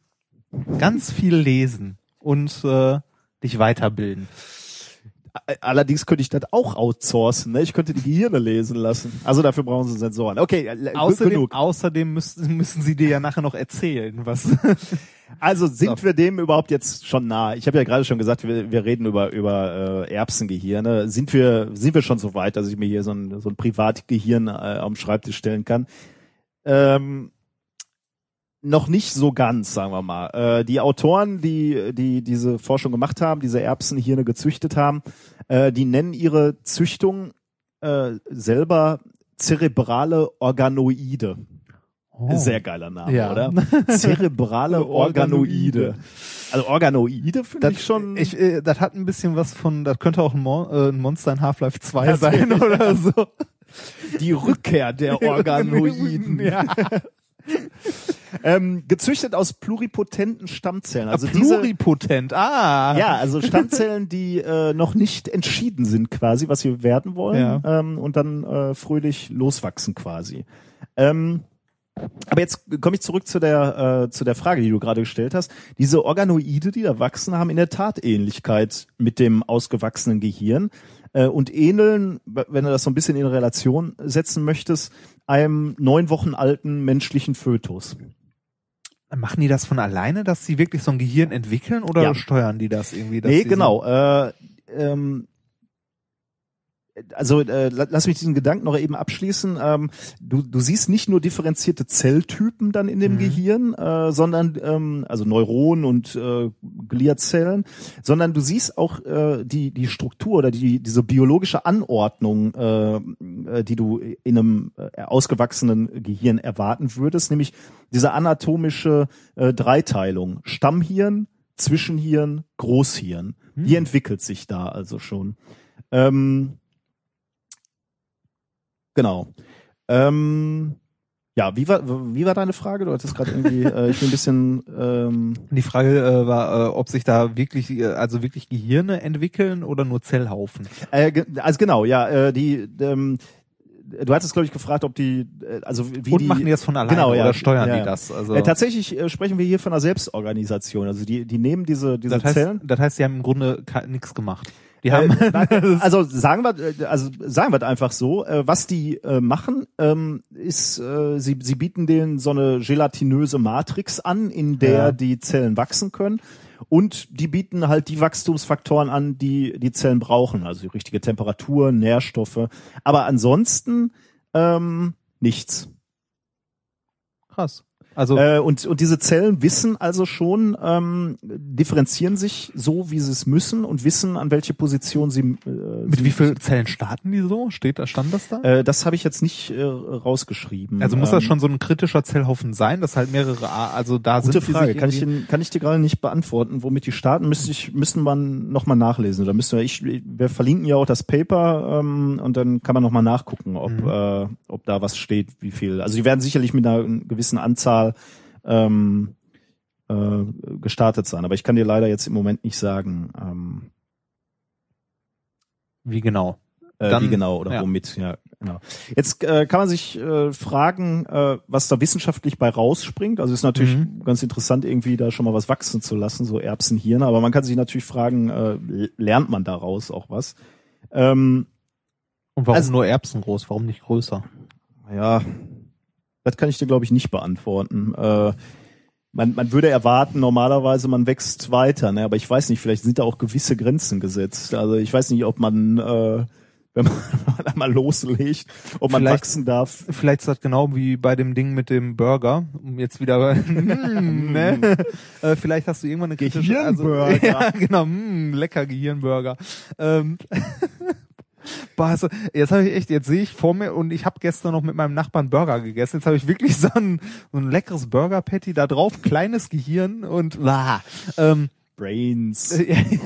Ganz viel lesen. und äh, dich weiterbilden. Allerdings könnte ich das auch outsourcen. Ne? Ich könnte die Gehirne lesen lassen. Also dafür brauchen sie Sensoren. Okay, äh, außerdem, genug. Außerdem müssen, müssen sie dir ja nachher noch erzählen, was. Also sind so. wir dem überhaupt jetzt schon nah? Ich habe ja gerade schon gesagt, wir, wir reden über über äh, Erbsengehirne. Sind wir sind wir schon so weit, dass ich mir hier so ein, so ein Privatgehirn äh, am Schreibtisch stellen kann? Ähm, noch nicht so ganz, sagen wir mal. Äh, die Autoren, die die diese Forschung gemacht haben, diese Erbsenhirne gezüchtet haben, äh, die nennen ihre Züchtung äh, selber zerebrale Organoide. Oh. Sehr geiler Name, ja. oder? Zerebrale Organoide. Also Organoide finde ich schon. Ich, äh, das hat ein bisschen was von, das könnte auch ein, Mon äh, ein Monster in Half-Life 2 sein oder so. Die Rückkehr der Organoiden. ja. ähm, gezüchtet aus pluripotenten Stammzellen. Also ah, pluripotent, diese, ah. Ja, also Stammzellen, die äh, noch nicht entschieden sind quasi, was sie werden wollen ja. ähm, und dann äh, fröhlich loswachsen quasi. Ähm, aber jetzt komme ich zurück zu der, äh, zu der Frage, die du gerade gestellt hast. Diese Organoide, die da wachsen, haben in der Tat Ähnlichkeit mit dem ausgewachsenen Gehirn äh, und ähneln, wenn du das so ein bisschen in Relation setzen möchtest, einem neun Wochen alten menschlichen Fötus. Machen die das von alleine, dass sie wirklich so ein Gehirn entwickeln oder ja. steuern die das irgendwie? nee, genau. Äh, ähm, also äh, lass mich diesen Gedanken noch eben abschließen. Ähm, du, du siehst nicht nur differenzierte Zelltypen dann in dem mhm. Gehirn, äh, sondern ähm, also Neuronen und äh, Gliazellen, sondern du siehst auch äh, die die Struktur oder die diese biologische Anordnung, äh, äh die du in einem äh, ausgewachsenen Gehirn erwarten würdest, nämlich diese anatomische äh, Dreiteilung: Stammhirn, Zwischenhirn, Großhirn. Mhm. Die entwickelt sich da also schon. Ähm, Genau. Ähm, ja, wie war, wie war deine Frage? Du hattest gerade irgendwie, äh, ich bin ein bisschen. Ähm Die Frage äh, war, äh, ob sich da wirklich, äh, also wirklich Gehirne entwickeln oder nur Zellhaufen. Äh, also genau, ja, äh, die. Ähm, du hattest glaube ich gefragt, ob die, äh, also wie Und die, machen die das von alleine genau, ja, oder steuern ja, die das? Also äh, tatsächlich äh, sprechen wir hier von einer Selbstorganisation. Also die, die nehmen diese diese das heißt, Zellen. Das heißt, sie haben im Grunde nichts gemacht. Die haben äh, also sagen wir äh, also sagen wir einfach so, äh, was die äh, machen, ähm, ist äh, sie sie bieten denen so eine gelatinöse Matrix an, in der ja. die Zellen wachsen können und die bieten halt die Wachstumsfaktoren an, die die Zellen brauchen, also die richtige Temperatur, Nährstoffe, aber ansonsten ähm, nichts. Krass. Also äh, und und diese Zellen wissen also schon, ähm, differenzieren sich so, wie sie es müssen und wissen, an welche Position sie. Äh, Mit sie wie vielen Zellen starten die so? Steht da stand das da? Äh, das habe ich jetzt nicht äh, rausgeschrieben. Also muss das ähm, schon so ein kritischer Zellhaufen sein, dass halt mehrere, also da gute sind. Frage, kann ich den, kann ich dir gerade nicht beantworten, womit die starten? Müsste ich müssten man noch mal nachlesen oder müssen wir ich wir verlinken ja auch das Paper ähm, und dann kann man noch mal nachgucken, ob mhm. äh, ob da was steht, wie viel. Also die werden sicherlich mit einer gewissen Anzahl Mal ähm, äh, gestartet sein. Aber ich kann dir leider jetzt im Moment nicht sagen, ähm, wie genau. Äh, Dann, wie genau oder ja. womit, ja, genau. Jetzt äh, kann man sich äh, fragen, äh, was da wissenschaftlich bei rausspringt. Also ist natürlich mhm. ganz interessant, irgendwie da schon mal was wachsen zu lassen, so Erbsenhirne. Aber man kann sich natürlich fragen, äh, lernt man daraus auch was? Ähm, Und warum also, nur Erbsen groß? Warum nicht größer? Ja, das kann ich dir, glaube ich, nicht beantworten. Äh, man, man würde erwarten, normalerweise man wächst weiter, ne? aber ich weiß nicht, vielleicht sind da auch gewisse Grenzen gesetzt. Also ich weiß nicht, ob man, äh, wenn man einmal loslegt, ob man vielleicht, wachsen darf. Vielleicht ist das genau wie bei dem Ding mit dem Burger, um jetzt wieder, mm, ne? äh, vielleicht hast du irgendwann eine kritische, Gehirnburger. Also, ja, genau, mh, lecker Gehirnburger. Ähm, Boah, also, jetzt habe ich echt, jetzt sehe ich vor mir und ich habe gestern noch mit meinem Nachbarn Burger gegessen. Jetzt habe ich wirklich so ein, so ein leckeres Burger Patty da drauf, kleines Gehirn und bla. Ähm, Brains.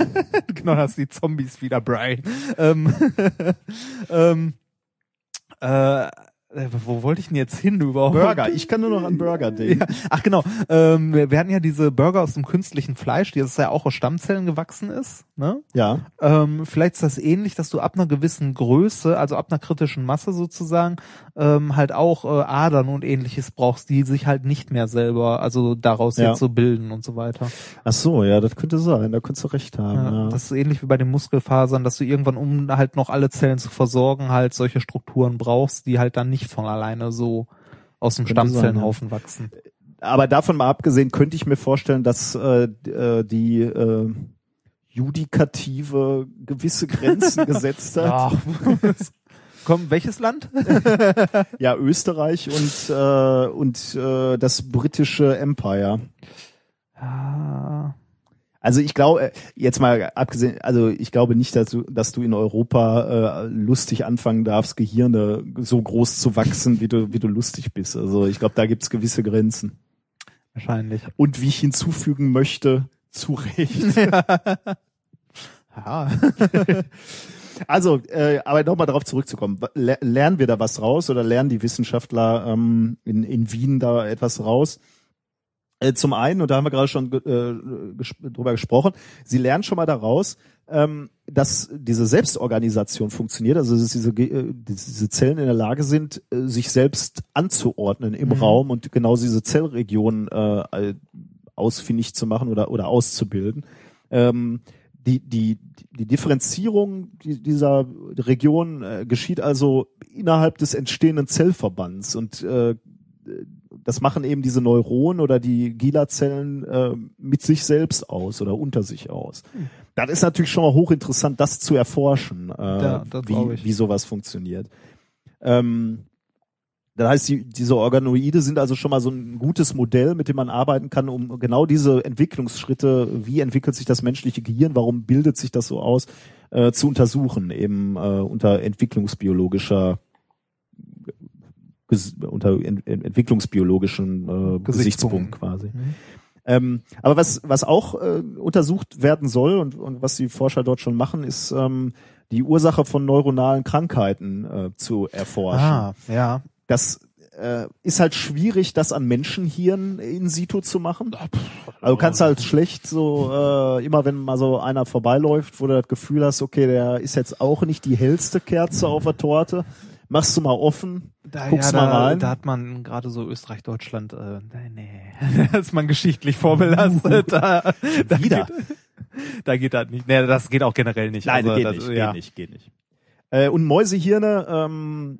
genau, das die Zombies wieder Brian. Ähm, ähm, äh, wo wollte ich denn jetzt hin überhaupt? Burger, ich kann nur noch an Burger denken. Ja. Ach genau, ähm, wir, hatten ja diese Burger aus dem künstlichen Fleisch, die das ja auch aus Stammzellen gewachsen ist. ne? Ja. Ähm, vielleicht ist das ähnlich, dass du ab einer gewissen Größe, also ab einer kritischen Masse sozusagen, ähm, halt auch äh, Adern und ähnliches brauchst, die sich halt nicht mehr selber, also daraus Ja. jetzt so bilden und so weiter. Ach so, ja, das könnte sein. Da könntest du recht haben. Ja, Ja, Das ist ähnlich wie bei den Muskelfasern, dass du irgendwann, um halt noch alle Zellen zu versorgen, halt solche Strukturen brauchst, die halt dann nicht von alleine so aus dem Stammzellenhaufen wachsen. Aber davon mal abgesehen, könnte ich mir vorstellen, dass äh, äh, die äh, Judikative gewisse Grenzen gesetzt hat. Ach, komm, welches Land? Ja, Österreich und äh, und äh, das britische Empire. Ja, Also ich glaube, jetzt mal abgesehen, also ich glaube nicht, dass du, dass du in Europa äh, lustig anfangen darfst, Gehirne so groß zu wachsen, wie du, wie du lustig bist. Also ich glaube, da gibt's gewisse Grenzen. wahrscheinlich. Und wie ich hinzufügen möchte, zu Recht. Ja. Also, äh, aber nochmal darauf zurückzukommen. Le- Lernen wir da was raus oder lernen die Wissenschaftler ähm, in, in Wien da etwas raus? Äh, zum einen, und da haben wir gerade schon äh, ges drüber gesprochen, sie lernen schon mal daraus, ähm, dass diese Selbstorganisation funktioniert, also dass diese, äh, diese Zellen in der Lage sind, äh, sich selbst anzuordnen im Mhm. Raum und genau diese Zellregionen äh, ausfindig zu machen oder, oder auszubilden. Ähm, die, die, die Differenzierung die- dieser Region äh, geschieht also innerhalb des entstehenden Zellverbands und äh, das machen eben diese Neuronen oder die Gila-Zellen äh, mit sich selbst aus oder unter sich aus. Das ist natürlich schon mal hochinteressant, das zu erforschen, äh, Ja, das wie, wie sowas funktioniert. Ähm, das heißt, die, diese Organoide sind also schon mal so ein gutes Modell, mit dem man arbeiten kann, um genau diese Entwicklungsschritte, wie entwickelt sich das menschliche Gehirn, warum bildet sich das so aus, äh, zu untersuchen, eben äh, unter entwicklungsbiologischer unter ent ent entwicklungsbiologischen äh, Gesichtspunkt quasi. Mhm. Ähm, aber was, was auch äh, untersucht werden soll und, und was die Forscher dort schon machen, ist ähm, die Ursache von neuronalen Krankheiten äh, zu erforschen. Ah, ja. Das äh, ist halt schwierig, das an Menschenhirn in situ zu machen. Also du kannst halt schlecht so, äh, immer wenn mal so einer vorbeiläuft, wo du das Gefühl hast, okay, der ist jetzt auch nicht die hellste Kerze auf der Torte, machst du mal offen, Da, guckst ja, mal da, rein. da hat man gerade so Österreich, Deutschland, äh, nee, nee. da ist man geschichtlich vorbelastet. Da, da Wieder. Geht, da geht das nicht. Nee, das geht auch generell nicht. Nein, also, geht, das, nicht, ja, geht nicht, geht nicht. Äh, und Mäusehirne ähm,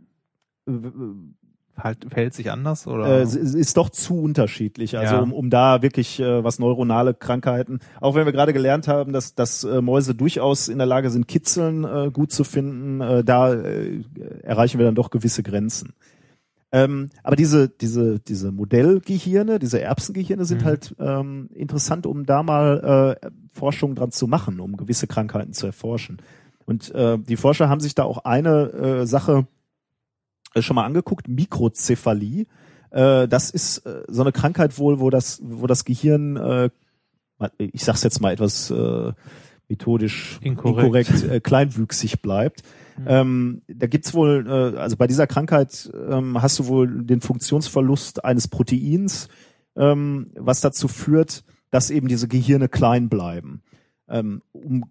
Halt, verhält sich anders oder? äh, es ist doch zu unterschiedlich. Also Ja. um, um da wirklich äh, was neuronale Krankheiten, auch wenn wir gerade gelernt haben, dass, dass äh, Mäuse durchaus in der Lage sind, Kitzeln äh, gut zu finden, äh, da äh, erreichen wir dann doch gewisse Grenzen. Ähm, aber diese, diese, diese Modellgehirne, diese Erbsengehirne sind Mhm. halt ähm, interessant, um da mal äh, Forschung dran zu machen, um gewisse Krankheiten zu erforschen. Und äh, die Forscher haben sich da auch eine äh, Sache schon mal angeguckt, Mikrozephalie. Äh, das ist äh, so eine Krankheit wohl, wo das, wo das Gehirn, äh, ich sag's jetzt mal etwas äh, methodisch Inkorrekt. inkorrekt, äh, kleinwüchsig bleibt. Ähm, da gibt's wohl, äh, also bei dieser Krankheit ähm, hast du wohl den Funktionsverlust eines Proteins, ähm, was dazu führt, dass eben diese Gehirne klein bleiben. Ähm, um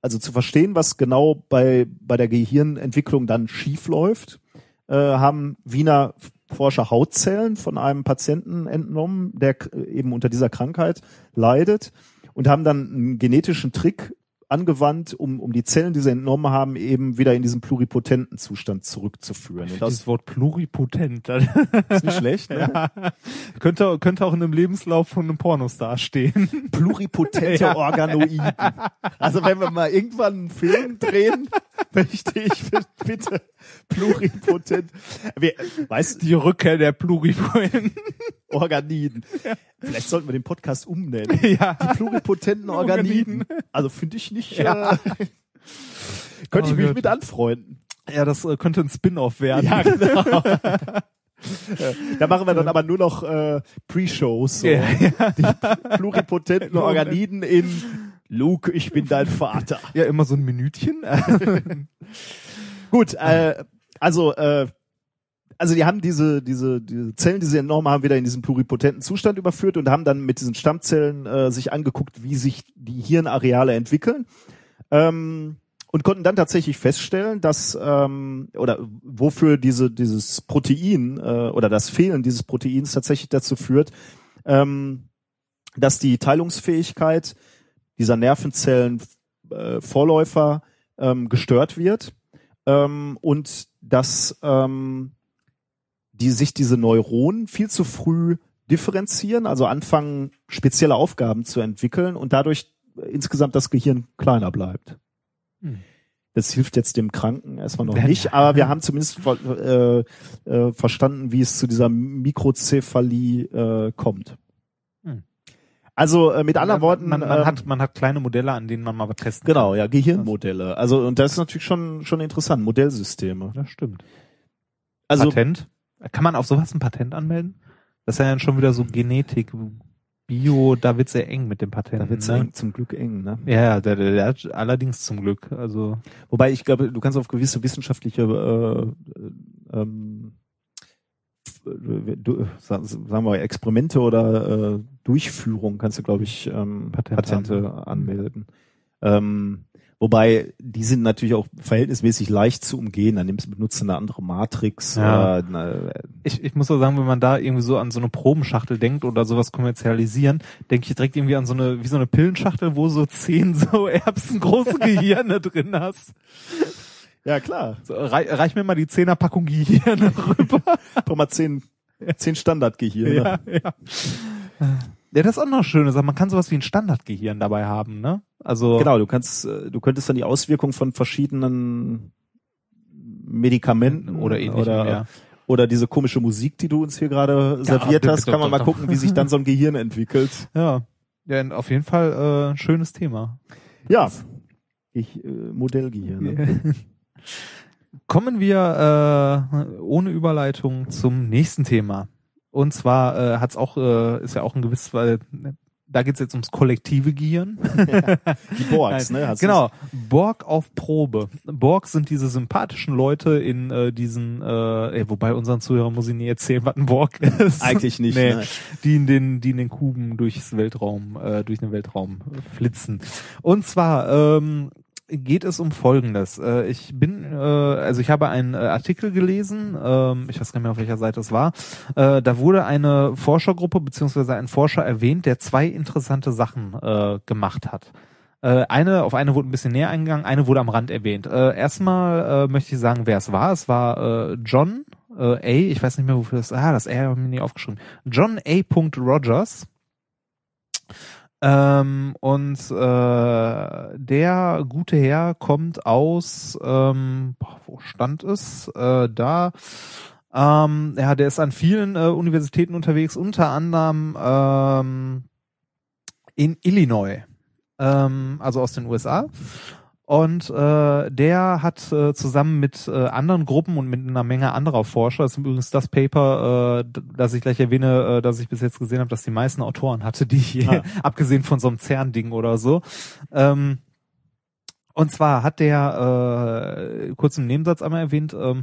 also zu verstehen, was genau bei, bei der Gehirnentwicklung dann schief läuft, äh, haben Wiener Forscher Hautzellen von einem Patienten entnommen, der k- eben unter dieser Krankheit leidet und haben dann einen genetischen Trick angewandt, um, um die Zellen, die sie entnommen haben, eben wieder in diesen pluripotenten Zustand zurückzuführen. Und das Wort pluripotent. Ist nicht schlecht, ne? ja. könnte, könnte auch in einem Lebenslauf von einem Pornostar stehen. pluripotente Ja. Organoiden. Also wenn wir mal irgendwann einen Film drehen, möchte ich bitte pluripotent. Wir, weißt du, Die Rückkehr der Pluripotenten. Organiden. Vielleicht sollten wir den Podcast umnennen. ja. Die pluripotenten Organiden. Also finde ich nicht. Ja. Äh, könnte Oh ich mich Gott. mit anfreunden. ja, das äh, könnte ein Spin-off werden. Ja, genau. da machen wir dann aber nur noch äh, Pre-Shows. So. Ja, Die pluripotenten Organiden in Luke, ich bin dein Vater. Ja, immer so ein Minütchen. Gut, äh, also äh, also die haben diese diese diese Zellen, die sie entnommen haben, wieder in diesen pluripotenten Zustand überführt und haben dann mit diesen Stammzellen äh, sich angeguckt, wie sich die Hirnareale entwickeln. Ähm, und konnten dann tatsächlich feststellen, dass ähm, oder wofür diese dieses Protein äh, oder das Fehlen dieses Proteins tatsächlich dazu führt, ähm, dass die Teilungsfähigkeit dieser Nervenzellen äh, Vorläufer ähm, gestört wird ähm, und dass ähm, die sich diese Neuronen viel zu früh differenzieren, also anfangen spezielle Aufgaben zu entwickeln und dadurch insgesamt das Gehirn kleiner bleibt. Hm. Das hilft jetzt dem Kranken erstmal noch nicht, aber wir haben zumindest äh, äh, verstanden, wie es zu dieser Mikrozephalie äh, kommt. Also äh, mit anderen Worten, man, man ähm, hat man hat kleine Modelle, an denen man mal was testen genau, kann. ja, Gehirnmodelle. Also und das ist natürlich schon schon interessant, Modellsysteme. Das stimmt. Also Patent? Kann man auf sowas ein Patent anmelden? Das ist ja dann schon wieder so Genetik, Bio, da wird's sehr eng mit dem Patent. Da wird's ne? eng, zum Glück eng, ne? Ja, der, der, der hat allerdings zum Glück. Also wobei ich glaube, du kannst auf gewisse wissenschaftliche äh, ähm, du, sagen wir Experimente oder äh, Durchführung kannst du, glaube ich, ähm, Patent Patente anmelden. Ähm, Wobei, die sind natürlich auch verhältnismäßig leicht zu umgehen. Dann nimmst, benutzt du eine andere Matrix. Ja. Oder eine, ich, ich muss auch sagen, wenn man da irgendwie so an so eine Probenschachtel denkt oder sowas kommerzialisieren, denke ich direkt irgendwie an so eine, wie so eine Pillenschachtel, wo so zehn so erbsengroße Gehirne drin hast. Ja, klar. So, rei reich mir mal die Zehnerpackung Gehirne rüber. Brauch mal zehn, zehn Standardgehirne. Ja, ja. Ja, das ist auch noch schön. Man kann sowas wie ein Standardgehirn dabei haben, ne? Also genau, du kannst, äh, du könntest dann die Auswirkungen von verschiedenen Medikamenten oder ähnlichem, oder, ja. oder diese komische Musik, die du uns hier gerade ja, serviert hast, kann man mal gucken, wie sich dann so ein Gehirn entwickelt. Ja, ja, auf jeden Fall äh, ein schönes Thema. Ja, ich äh, Modellgehirn. Kommen wir äh, ohne Überleitung zum nächsten Thema. Und zwar äh, hat's auch, äh, ist ja auch ein gewisses, weil da geht's jetzt ums kollektive Gehirn. Die Borgs, ne? Hast genau, Borg auf Probe. Borg sind diese sympathischen Leute in äh, diesen, äh, wobei unseren Zuhörern muss ich nie erzählen, was ein Borg ist. Eigentlich nicht. nee, ne? Die in den, die in den Kuben durchs Weltraum, äh, durch den Weltraum flitzen. Und zwar ähm, geht es um Folgendes. Äh, ich bin, äh, also ich habe einen äh, Artikel gelesen, ähm, ich weiß gar nicht mehr, auf welcher Seite es war. Da wurde eine Forschergruppe beziehungsweise ein Forscher erwähnt, der zwei interessante Sachen gemacht hat. Eine, auf eine wurde ein bisschen näher eingegangen, eine wurde am Rand erwähnt. Erstmal möchte ich sagen, wer es war. Es war John A, ich weiß nicht mehr, wofür das, ah, das R habe ich mir nie aufgeschrieben. John A. Rogers ähm, und äh, der gute Herr kommt aus, ähm, boah, wo stand es? Äh, da. Ähm, ja, der ist an vielen äh, Universitäten unterwegs, unter anderem ähm, in Illinois, ähm, also aus den USA. Und äh, der hat äh, zusammen mit äh, anderen Gruppen und mit einer Menge anderer Forscher, das ist übrigens das Paper, äh, das ich gleich erwähne, äh, das ich bis jetzt gesehen habe, dass die meisten Autoren hatte, die ich, ah. abgesehen von so einem CERN-Ding oder so. Ähm, und zwar hat der, äh, kurz im Nebensatz einmal erwähnt, ähm,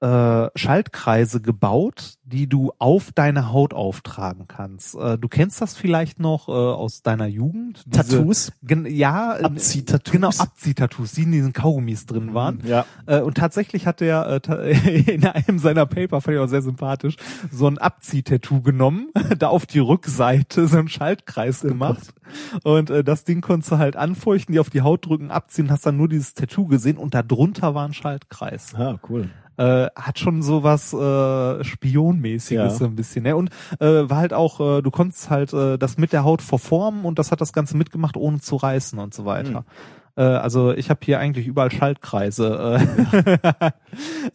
äh, Schaltkreise gebaut, die du auf deine Haut auftragen kannst. Äh, du kennst das vielleicht noch äh, aus deiner Jugend. Diese, Tattoos? ja, Abziehtattoos. Genau, Abziehtattoos, die in diesen Kaugummis drin mhm, waren. Ja. Äh, und tatsächlich hat der äh, in einem seiner Paper, fand ich auch sehr sympathisch, so ein Abziehtattoo genommen, da auf die Rückseite so einen Schaltkreis gemacht. Und äh, das Ding konntest du halt anfeuchten, die auf die Haut drücken, abziehen, hast dann nur dieses Tattoo gesehen und da drunter war ein Schaltkreis. Ah, cool äh, hat schon so was äh, Spionmäßiges ja. so ein bisschen. Ne? Und äh, war halt auch, äh, du konntest halt äh, das mit der Haut verformen und das hat das Ganze mitgemacht, ohne zu reißen und so weiter. Äh, also ich habe hier eigentlich überall Schaltkreise. Äh.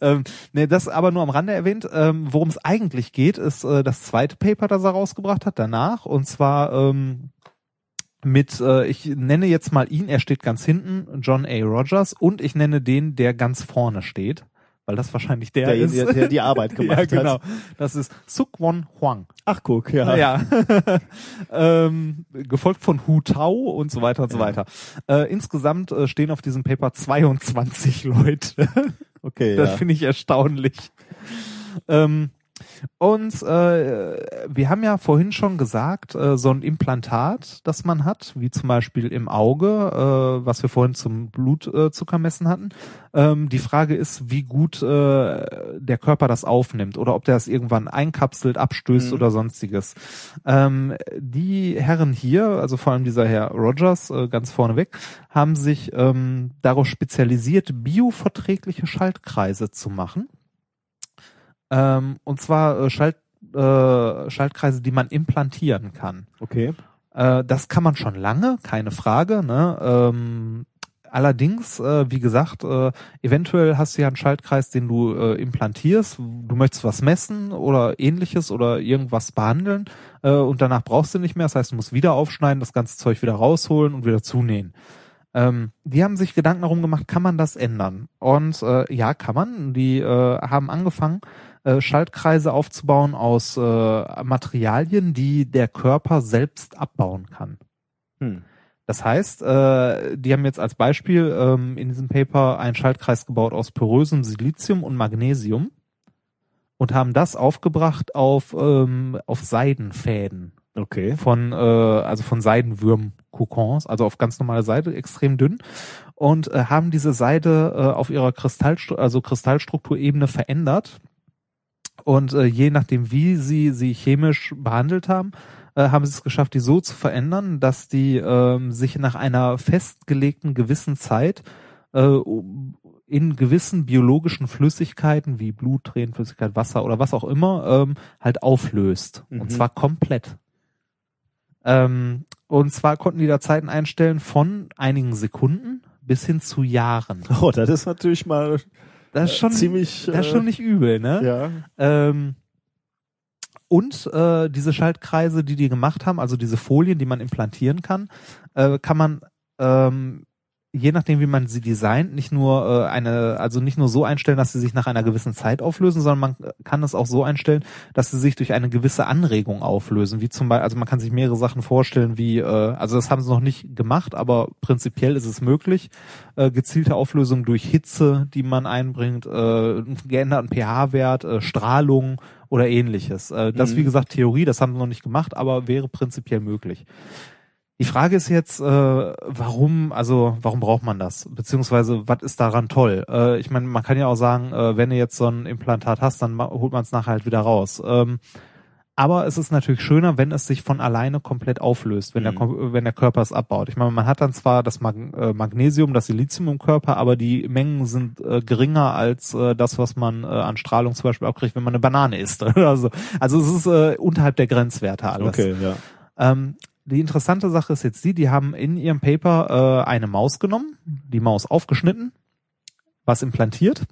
ähm, ne, das aber nur am Rande erwähnt. Ähm, Worum es eigentlich geht, ist äh, das zweite Paper, das er rausgebracht hat danach. Und zwar ähm, mit, äh, ich nenne jetzt mal ihn, er steht ganz hinten, John A. Rogers, und ich nenne den, der ganz vorne steht weil das wahrscheinlich der, der ist. Der, der die Arbeit gemacht ja, genau. hat. Das ist Sukwon Huang. Ach guck, ja. Ja. ähm, gefolgt von Hu Tao und so weiter und so weiter. Äh, insgesamt äh, stehen auf diesem Paper 22 Leute. Okay. Das ja. finde ich erstaunlich. Ähm, Und äh, wir haben ja vorhin schon gesagt, äh, so ein Implantat, das man hat, wie zum Beispiel im Auge, äh, was wir vorhin zum Blutzuckermessen hatten. Ähm, die Frage ist, wie gut äh, der Körper das aufnimmt oder ob der es irgendwann einkapselt, abstößt mhm. oder sonstiges. Ähm, die Herren hier, also vor allem dieser Herr Rogers, äh, ganz vorneweg, haben sich ähm, darauf spezialisiert, bioverträgliche Schaltkreise zu machen. Ähm, und zwar äh, Schalt, äh, Schaltkreise, die man implantieren kann. Okay. Äh, das kann man schon lange, keine Frage. Ne? Ähm, allerdings, äh, wie gesagt, äh, eventuell hast du ja einen Schaltkreis, den du äh, implantierst. Du möchtest was messen oder ähnliches oder irgendwas behandeln äh, und danach brauchst du nicht mehr. Das heißt, du musst wieder aufschneiden, das ganze Zeug wieder rausholen und wieder zunähen. Ähm, die haben sich Gedanken darum gemacht, kann man das ändern? Und äh, ja, kann man. Die äh, haben angefangen, äh, Schaltkreise aufzubauen aus äh, Materialien, die der Körper selbst abbauen kann. Hm. Das heißt, äh, die haben jetzt als Beispiel ähm, in diesem Paper einen Schaltkreis gebaut aus porösem Silizium und Magnesium und haben das aufgebracht auf auf, auf Seidenfäden. Okay. Von, äh, also von Seidenwürm-Kokons, also auf ganz normale Seide, extrem dünn. Und äh, haben diese Seide äh, auf ihrer Kristallstru also Kristallstrukturebene verändert. Und äh, je nachdem, wie sie sie chemisch behandelt haben, äh, haben sie es geschafft, die so zu verändern, dass die äh, sich nach einer festgelegten gewissen Zeit äh, in gewissen biologischen Flüssigkeiten wie Blut, Tränenflüssigkeit, Wasser oder was auch immer ähm, halt auflöst. Mhm. Und zwar komplett. Ähm, und zwar konnten die da Zeiten einstellen von einigen Sekunden bis hin zu Jahren. Oh, das ist natürlich mal das ist schon, ziemlich. Das ist schon äh, nicht übel, ne? Ja. Ähm, und äh, diese Schaltkreise, die die gemacht haben, also diese Folien, die man implantieren kann, äh, kann man ähm, je nachdem, wie man sie designt, nicht nur äh, eine, also nicht nur so einstellen, dass sie sich nach einer gewissen Zeit auflösen, sondern man kann es auch so einstellen, dass sie sich durch eine gewisse Anregung auflösen. Wie zum Beispiel, also man kann sich mehrere Sachen vorstellen, wie, äh, also das haben sie noch nicht gemacht, aber prinzipiell ist es möglich, äh, gezielte Auflösung durch Hitze, die man einbringt, äh, geänderten pH-Wert, äh, Strahlung oder ähnliches. Äh, das mhm. wie gesagt Theorie, das haben sie noch nicht gemacht, aber wäre prinzipiell möglich. Die Frage ist jetzt, äh, warum, also warum braucht man das? Beziehungsweise, was ist daran toll? Äh, ich meine, man kann ja auch sagen, äh, wenn du jetzt so ein Implantat hast, dann holt man es nachher halt wieder raus. Ähm, aber es ist natürlich schöner, wenn es sich von alleine komplett auflöst, wenn, mhm. der, wenn der Körper es abbaut. Ich meine, man hat dann zwar das Mag äh, Magnesium, das Silizium im Körper, aber die Mengen sind äh, geringer als äh, das, was man äh, an Strahlung zum Beispiel abkriegt, wenn man eine Banane isst. also, also es ist äh, unterhalb der Grenzwerte alles. Okay, ja. Ähm, die interessante Sache ist jetzt die, die haben in ihrem Paper äh, eine Maus genommen, die Maus aufgeschnitten, was implantiert,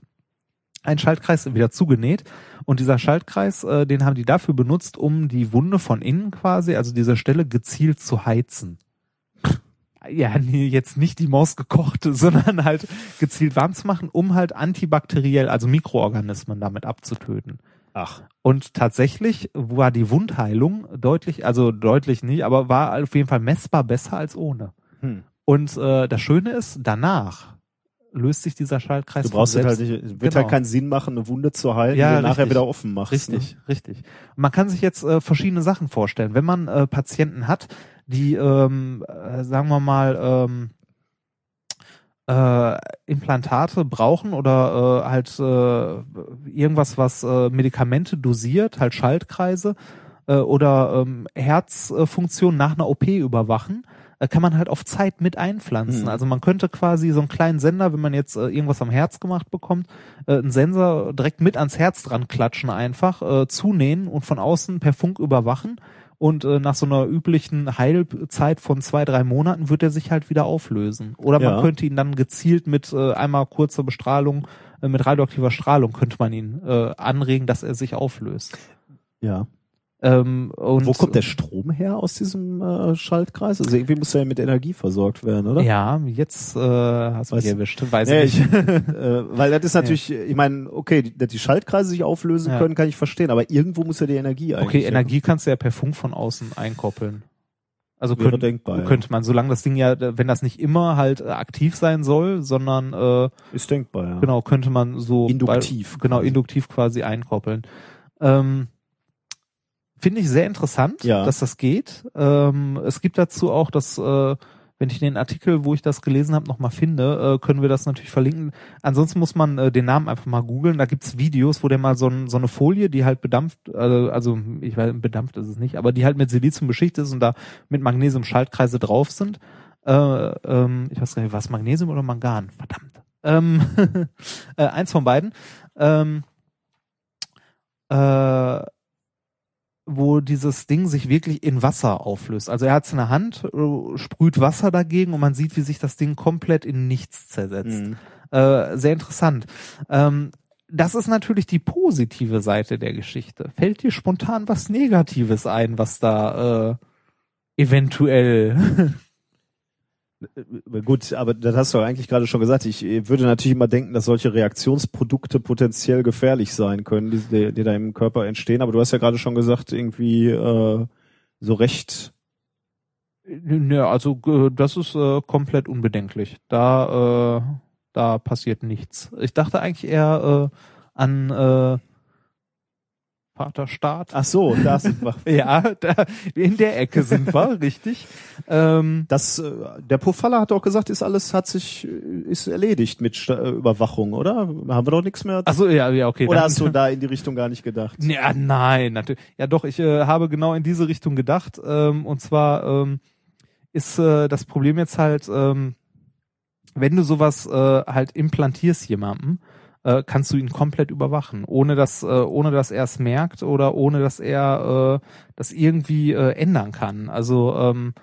ein Schaltkreis wieder zugenäht und dieser Schaltkreis, äh, den haben die dafür benutzt, um die Wunde von innen quasi, also diese Stelle gezielt zu heizen. Ja, nee, jetzt nicht die Maus gekochte, sondern halt gezielt warm zu machen, um halt antibakteriell, also Mikroorganismen damit abzutöten. Ach. Und tatsächlich war die Wundheilung deutlich, also deutlich nicht, aber war auf jeden Fall messbar besser als ohne. Hm. Und äh, das Schöne ist, danach löst sich dieser Schaltkreis. Du brauchst halt nicht, es wird genau. halt keinen Sinn machen, eine Wunde zu heilen, ja, die du nachher wieder offen machst. Richtig, ne? richtig. Und man kann sich jetzt äh, verschiedene Sachen vorstellen. Wenn man äh, Patienten hat, die, ähm, äh, sagen wir mal, ähm, äh, Implantate brauchen oder äh, halt äh, irgendwas, was äh, Medikamente dosiert, halt Schaltkreise äh, oder ähm, Herzfunktion nach einer OP überwachen, äh, kann man halt auf Zeit mit einpflanzen. Mhm. Also man könnte quasi so einen kleinen Sender, wenn man jetzt äh, irgendwas am Herz gemacht bekommt, äh, einen Sensor direkt mit ans Herz dran klatschen einfach, äh, zunähen und von außen per Funk überwachen und äh, nach so einer üblichen Heilzeit von zwei, drei Monaten wird er sich halt wieder auflösen. Oder man ja. könnte ihn dann gezielt mit äh, einmal kurzer Bestrahlung, äh, mit radioaktiver Strahlung könnte man ihn äh, anregen, dass er sich auflöst. Ja. Ähm, und Wo kommt der Strom her aus diesem äh, Schaltkreis? Also irgendwie muss er ja mit Energie versorgt werden, oder? Ja, jetzt äh, hast du mich erwischt, weiß nee, ich nicht. äh, weil das ist natürlich, ja. ich meine, okay, dass die Schaltkreise sich auflösen ja. können, kann ich verstehen, aber irgendwo muss ja die Energie eigentlich. Okay, Energie kannst du ja per Funk von außen einkoppeln. Also Wäre könnt, denkbar, könnte man, solange das Ding ja, wenn das nicht immer halt äh, aktiv sein soll, sondern äh, ist denkbar, ja. Genau, könnte man so induktiv, bei, genau induktiv quasi einkoppeln. Ähm, Finde ich sehr interessant, Ja. dass das geht. Ähm, es gibt dazu auch das, äh, wenn ich den Artikel, wo ich das gelesen habe, nochmal finde, äh, können wir das natürlich verlinken. Ansonsten muss man äh, den Namen einfach mal googeln. Da gibt's Videos, wo der mal so, ein, so eine Folie, die halt bedampft, äh, also ich weiß, bedampft ist es nicht, aber die halt mit Silizium beschichtet ist und da mit Magnesium Schaltkreise drauf sind. Äh, ähm, ich weiß gar nicht, was Magnesium oder Mangan? Verdammt. Ähm, äh, eins von beiden. Ähm, äh, wo dieses Ding sich wirklich in Wasser auflöst. Also er hat es in der Hand, äh, sprüht Wasser dagegen und man sieht, wie sich das Ding komplett in nichts zersetzt. Mhm. Äh, sehr interessant. Ähm, das ist natürlich die positive Seite der Geschichte. Fällt dir spontan was Negatives ein, was da äh, eventuell Gut, aber das hast du eigentlich gerade schon gesagt. Ich äh, würde natürlich immer denken, dass solche Reaktionsprodukte potenziell gefährlich sein können, die, die, da im Körper entstehen. Aber du hast ja gerade schon gesagt, irgendwie äh, so recht. Ne, also äh, das ist äh, komplett unbedenklich. Da, äh, da passiert nichts. Ich dachte eigentlich eher äh, an äh, Vaterstaat. Ach so, da sind wir. Ja, da, in der Ecke sind wir, richtig. Ähm, Das, äh, der Pofalla hat auch gesagt, ist alles, hat sich, äh, ist erledigt mit Sta äh, Überwachung, oder? Haben wir doch nichts mehr? also ja, ja, okay. oder dann- hast du da in die Richtung gar nicht gedacht? Ja, nein, natürlich. Ja, doch, ich äh, habe genau in diese Richtung gedacht. Ähm, und zwar ähm, ist äh, das Problem jetzt halt, ähm, wenn du sowas äh, halt implantierst jemandem, äh, kannst du ihn komplett überwachen, ohne dass, äh, ohne dass er es merkt oder ohne dass er äh, das irgendwie äh, ändern kann. Also ähm,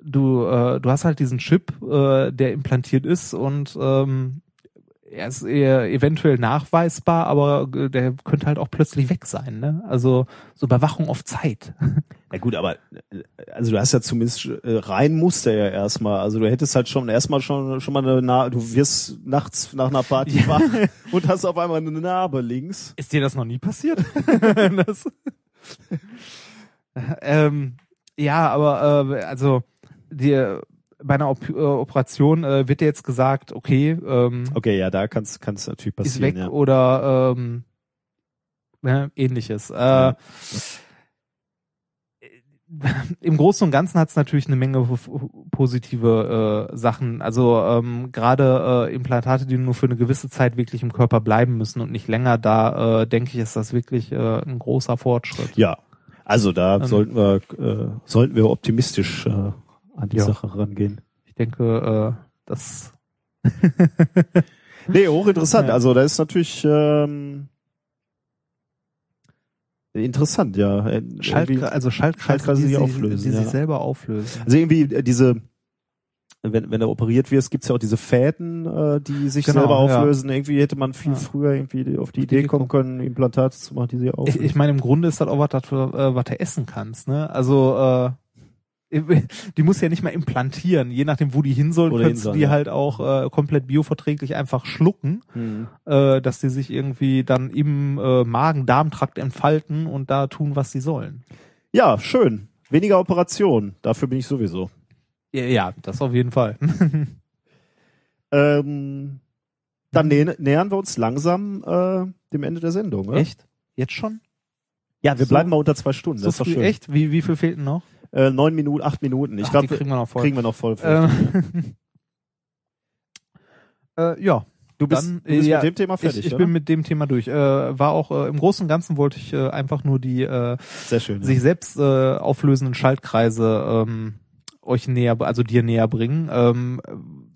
du, äh, du hast halt diesen Chip, äh, der implantiert ist und ähm, er ist eher eventuell nachweisbar, aber äh, der könnte halt auch plötzlich weg sein. Ne? Also so Überwachung auf Zeit. Ja gut, aber äh, also du hast ja zumindest äh, rein musst ja erstmal. Also du hättest halt schon erstmal schon schon mal eine Na du wirst nachts nach einer Party wach und hast auf einmal eine Narbe links. Ist dir das noch nie passiert? ähm, ja, aber äh, also die, bei einer Op äh, Operation äh, wird dir jetzt gesagt, okay, ähm, Okay, ja, da kann's kann's natürlich ist passieren, weg ja. oder ähm, ne, ähnliches. Äh, Ja. Im Großen und Ganzen hat es natürlich eine Menge positive äh, Sachen. Also ähm, gerade äh, Implantate, die nur für eine gewisse Zeit wirklich im Körper bleiben müssen und nicht länger, da äh, denke ich, ist das wirklich äh, ein großer Fortschritt. Ja. Also da Ähm. sollten wir äh, sollten wir optimistisch äh, an die Ja. Sache rangehen. Ich denke, äh, das Nee, hochinteressant. Ja. Also da ist natürlich ähm, interessant, ja. Äh, Schalt, irgendwie- also Schaltkreise, Schaltkreise, die, die sich- auflösen, die ja. sich selber auflösen. Also irgendwie äh, diese, wenn, wenn du operiert wirst, gibt's ja auch diese Fäden, äh, die sich Genau, selber ja. auflösen. Irgendwie hätte man viel Ja. früher irgendwie auf die Idee Idee kommen können, Implantate zu machen, die sie Ich, auflösen. ich meine, im Grunde ist das auch was, äh, was du essen kannst. Ne? Also äh, die muss ja nicht mehr implantieren. Je nachdem, wo die hin sollen, du sollen, die ja. halt auch äh, komplett bioverträglich einfach schlucken, Hm. äh, dass die sich irgendwie dann im äh, Magen-Darm-Trakt entfalten und da tun, was sie sollen. Ja, schön. Weniger Operationen. Dafür bin ich sowieso. Ja, ja das auf jeden Fall. Ähm, dann nä nähern wir uns langsam äh, dem Ende der Sendung. Oder? Echt? Jetzt schon? Ja, wir So- bleiben mal unter zwei Stunden. So das ist doch schön. Echt? Wie, wie viel fehlten noch? Äh, neun Minuten, acht Minuten. Ich glaube, kriegen wir noch voll. kriegen wir noch voll. Ähm, äh, ja, du bist, dann, du bist ja, mit dem Thema fertig, ich, ich bin mit dem Thema durch. Äh, war auch äh, im Großen und Ganzen wollte ich äh, einfach nur die äh, Sehr schön. ja. sich selbst äh, auflösenden Schaltkreise ähm, euch näher, also dir näher bringen. Ähm,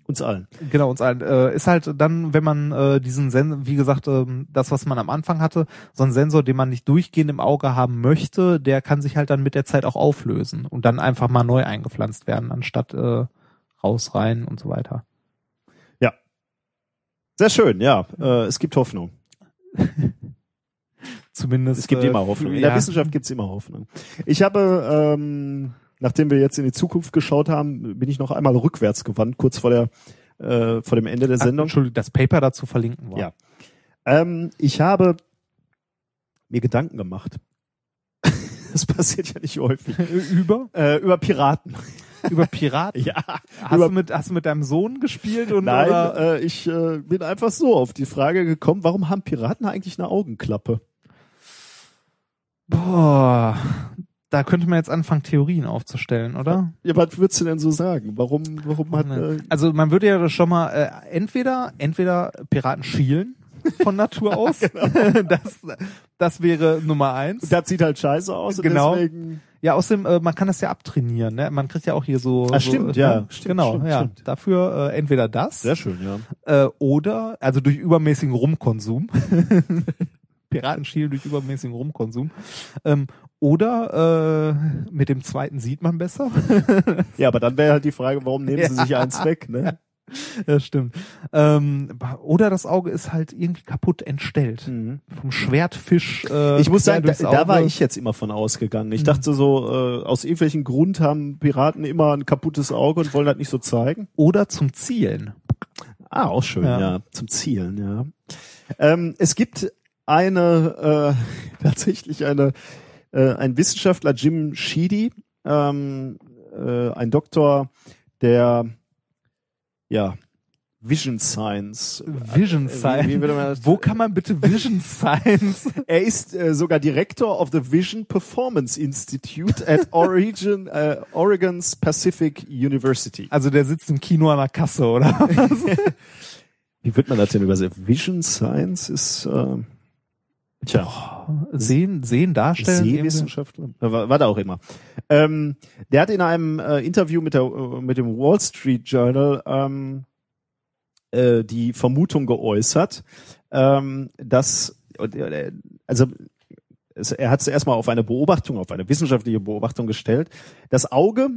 Uns allen. genau uns allen. Äh, ist halt dann, wenn man äh, diesen Sensor, wie gesagt, ähm, das was man am Anfang hatte, so ein Sensor, den man nicht durchgehend im Auge haben möchte, der kann sich halt dann mit der Zeit auch auflösen und dann einfach mal neu eingepflanzt werden, anstatt äh, raus, rein und so weiter. Sehr schön, ja. Äh, es gibt Hoffnung. Zumindest. Es gibt äh, immer Hoffnung. In der ja. Wissenschaft gibt es immer Hoffnung. Ich habe, ähm, nachdem wir jetzt in die Zukunft geschaut haben, bin ich noch einmal rückwärts gewandt, kurz vor der äh, vor dem Ende der Ah, Sendung. Entschuldigung, das Paper dazu verlinken wir. Ja. Ähm, ich habe mir Gedanken gemacht. das passiert ja nicht häufig. über Äh, über Piraten. über Piraten. Ja. Hast über- du mit hast du mit deinem Sohn gespielt und Nein, oder? äh, ich äh, bin einfach so auf die Frage gekommen, warum haben Piraten eigentlich eine Augenklappe? Boah, da könnte man jetzt anfangen, Theorien aufzustellen, oder? Ja, was würdest du denn so sagen? Warum, warum hat, äh, Also man würde ja schon mal äh, entweder entweder Piraten schielen von Natur aus. genau. das, das wäre Nummer eins. das sieht halt scheiße aus Genau. und deswegen. Ja, außerdem, äh, man kann das ja abtrainieren, ne? Man kriegt ja auch hier so. Ah, so, stimmt, ne? ja, stimmt, Genau, stimmt, ja. stimmt. Dafür äh, entweder das Sehr schön, ja. äh, oder, also durch übermäßigen Rumkonsum. Piratenschiel durch übermäßigen Rumkonsum. Ähm, oder äh, mit dem zweiten sieht man besser. Ja, aber dann wäre halt die Frage, warum nehmen sie Ja. sich eins weg, ne? das stimmt. Ähm, oder das Auge ist halt irgendwie kaputt entstellt. Mhm. Vom Schwertfisch. Äh, Ich muss sagen, da, da war ich jetzt immer von ausgegangen. Ich dachte so, äh, aus irgendwelchen Grund haben Piraten immer ein kaputtes Auge und wollen das nicht so zeigen. Oder zum Zielen. Ah, auch schön, Ja. ja. Zum Zielen, ja. Ähm, es gibt eine, äh, tatsächlich eine, äh, ein Wissenschaftler, Jim Sheedy, ähm, äh, ein Doktor der, ja, Vision Science. Vision Äh, wie- Science. wie das- Wo kann man bitte Vision Science? Er ist äh, sogar Director of the Vision Performance Institute at Oregon, äh, Oregon's Pacific University. Also der sitzt im Kino an der Kasse, oder? Wie wird man das denn übersetzen? Vision Science ist, äh, tja, Sehen, sehen, darstellen. irgendwie? Sehwissenschaftler, äh, wa- was auch immer. Ähm, der hat in einem äh, Interview mit, der, äh, mit dem Wall Street Journal ähm, äh, die Vermutung geäußert, ähm, dass, äh, also es, er hat es erstmal auf eine Beobachtung, auf eine wissenschaftliche Beobachtung gestellt. Das Auge,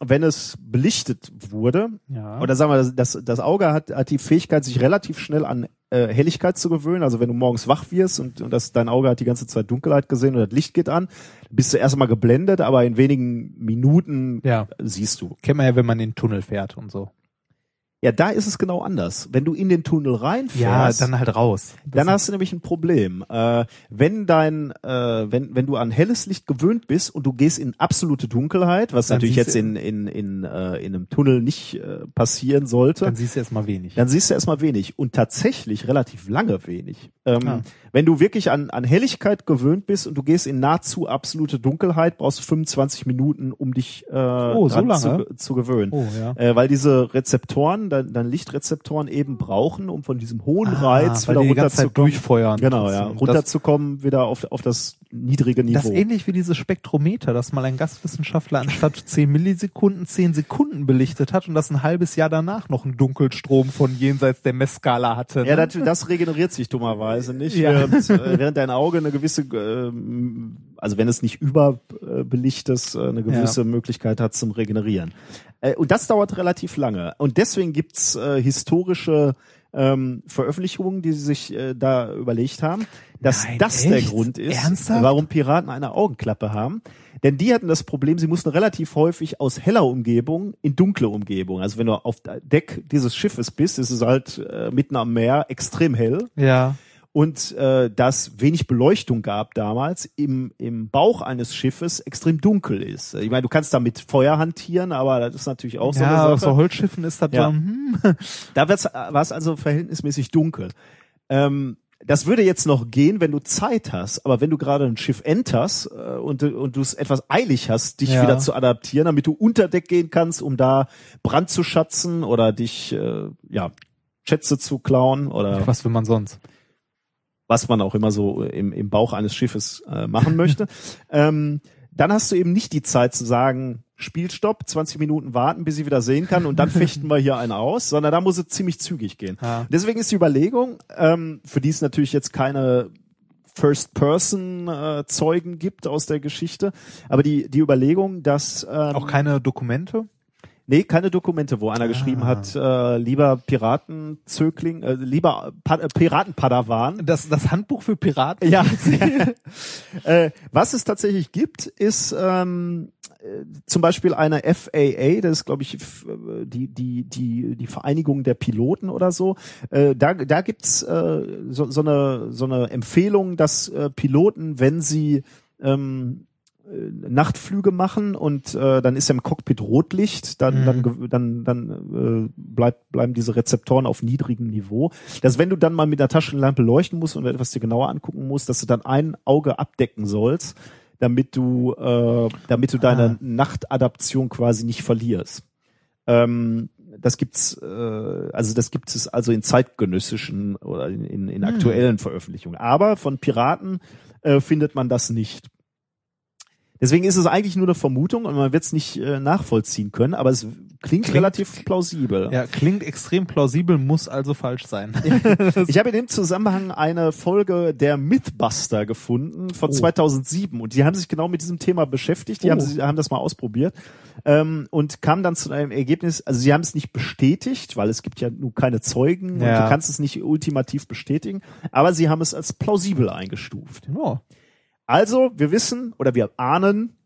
wenn es belichtet wurde, Ja. oder sagen wir, das, das, das Auge hat, hat die Fähigkeit, sich relativ schnell an äh, Helligkeit zu gewöhnen. Also wenn du morgens wach wirst und, und das, dein Auge hat die ganze Zeit Dunkelheit gesehen und das Licht geht an, bist du erstmal geblendet, aber in wenigen Minuten ja. siehst du. Kennt man ja, wenn man in den Tunnel fährt und so. Ja, da ist es genau anders. Wenn du in den Tunnel Ja, reinfährst, dann halt raus. dann hast du nämlich ein Problem. Äh, wenn dein, äh, wenn, wenn du an helles Licht gewöhnt bist und du gehst in absolute Dunkelheit, was Dann natürlich jetzt in, in, in, äh, in einem Tunnel nicht äh, passieren sollte, dann siehst du erstmal wenig. dann siehst du erstmal wenig und tatsächlich relativ lange wenig. Ähm, Ah. Wenn du wirklich an, an Helligkeit gewöhnt bist und du gehst in nahezu absolute Dunkelheit, brauchst du 25 Minuten, um dich äh, Oh, so lange? Zu, zu gewöhnen. Oh, ja. Äh, weil diese Rezeptoren, dann, dann Lichtrezeptoren eben brauchen, um von diesem hohen Ah, Reiz wieder runterzukommen. durchfeuern. Genau, ja, runterzukommen wieder auf, auf das niedrige Niveau. Das ist ähnlich wie dieses Spektrometer, das mal ein Gastwissenschaftler anstatt 10 Millisekunden 10 Sekunden belichtet hat und das ein halbes Jahr danach noch einen Dunkelstrom von jenseits der Messskala hatte. Ja, ne? das, das regeneriert sich dummerweise nicht, Ja. während, äh, während dein Auge eine gewisse, ähm, also wenn es nicht überbelichtet ist, äh, eine gewisse Möglichkeit hat zum Regenerieren. Äh, und das dauert relativ lange. Und deswegen gibt's äh, historische ähm, Veröffentlichungen, die sie sich äh, da überlegt haben, dass Nein, das der echt? Grund ist, Ernsthaft? warum Piraten eine Augenklappe haben. Denn die hatten das Problem, sie mussten relativ häufig aus heller Umgebung in dunkle Umgebung. Also wenn du auf Deck dieses Schiffes bist, ist es halt äh, mitten am Meer extrem hell ja. Und äh, dass wenig Beleuchtung gab damals im, im Bauch eines Schiffes extrem dunkel ist. Ich meine, du kannst da mit Feuer hantieren, aber das ist natürlich auch so ja, eine auf Sache. so Holzschiffen ist das Ja. so, hm. Da wird's- war es also verhältnismäßig dunkel. Ähm, das würde jetzt noch gehen, wenn du Zeit hast, aber wenn du gerade ein Schiff enterst äh, und, du- und du es etwas eilig hast, dich Ja. wieder zu adaptieren, damit du unter Deck gehen kannst, um da Brand zu schatzen oder dich, äh, ja, Schätze zu klauen oder Was will man sonst? Was man auch immer so im, im Bauch eines Schiffes äh, machen möchte. ähm, dann hast du eben nicht die Zeit zu sagen, Spielstopp, 20 Minuten warten, bis ich wieder sehen kann und dann fechten wir hier einen aus, sondern da muss es ziemlich zügig gehen. Ja. Deswegen ist die Überlegung, ähm, für die es natürlich jetzt keine First-Person-Zeugen gibt aus der Geschichte, aber die, die Überlegung, dass ähm, Auch keine Dokumente? Nee, keine Dokumente, wo einer geschrieben hat, äh, lieber Piratenzögling, äh, lieber pa äh, Piratenpadawan. Das, das Handbuch für Piraten? Ja. äh, was es tatsächlich gibt, ist ähm, äh, zum Beispiel eine FAA, das ist, glaube ich, äh, die, die, die, die Vereinigung der Piloten oder so. Äh, da da gibt's äh, so, so, eine, so eine Empfehlung, dass äh, Piloten, wenn sie ähm, Nachtflüge machen und äh, dann ist ja im Cockpit Rotlicht, dann Mhm. dann dann dann äh, bleibt bleiben diese Rezeptoren auf niedrigem Niveau. Dass wenn du dann mal mit der Taschenlampe leuchten musst und etwas dir genauer angucken musst, dass du dann ein Auge abdecken sollst, damit du äh, damit du deine Ah. Nachtadaption quasi nicht verlierst. Ähm, das gibt's, äh, also das gibt es also in zeitgenössischen oder in, in, in Hm. aktuellen Veröffentlichungen. Aber von Piraten äh, findet man das nicht. Deswegen ist es eigentlich nur eine Vermutung und man wird es nicht äh, nachvollziehen können, aber es klingt, Klingt- relativ plausibel. Ja, klingt extrem plausibel, muss also falsch sein. Ich habe in dem Zusammenhang eine Folge der Mythbuster gefunden von Oh. 2007 und die haben sich genau mit diesem Thema beschäftigt. Die Oh. haben, sie- haben das mal ausprobiert ähm, und kamen dann zu einem Ergebnis. Also sie haben es nicht bestätigt, weil es gibt ja nun keine Zeugen und Ja. du kannst es nicht ultimativ bestätigen. Aber sie haben es als plausibel eingestuft. Ja. Also wir wissen oder wir ahnen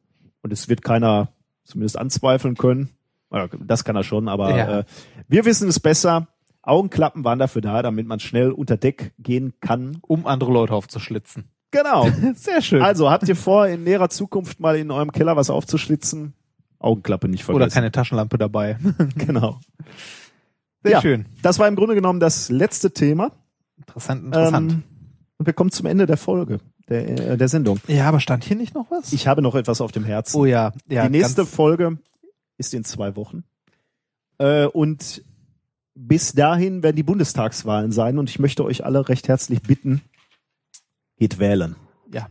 und es wird keiner zumindest anzweifeln können. Das kann er schon, aber Ja. äh, wir wissen es besser. Augenklappen waren dafür da, damit man schnell unter Deck gehen kann. Um andere Leute aufzuschlitzen. Genau. Sehr schön. Also habt ihr vor, in näherer Zukunft mal in eurem Keller was aufzuschlitzen? Augenklappe nicht vergessen. Oder keine Taschenlampe dabei. Genau. Sehr Ja. schön. Das war im Grunde genommen das letzte Thema. Interessant, interessant. Ähm, und wir kommen zum Ende der Folge, der, äh, der Sendung. ja, aber stand hier nicht noch was? Ich habe noch etwas auf dem Herzen. oh ja, ja. die nächste Folge ist in zwei Wochen. Äh, und bis dahin werden die Bundestagswahlen sein und ich möchte euch alle recht herzlich bitten, geht wählen. Ja.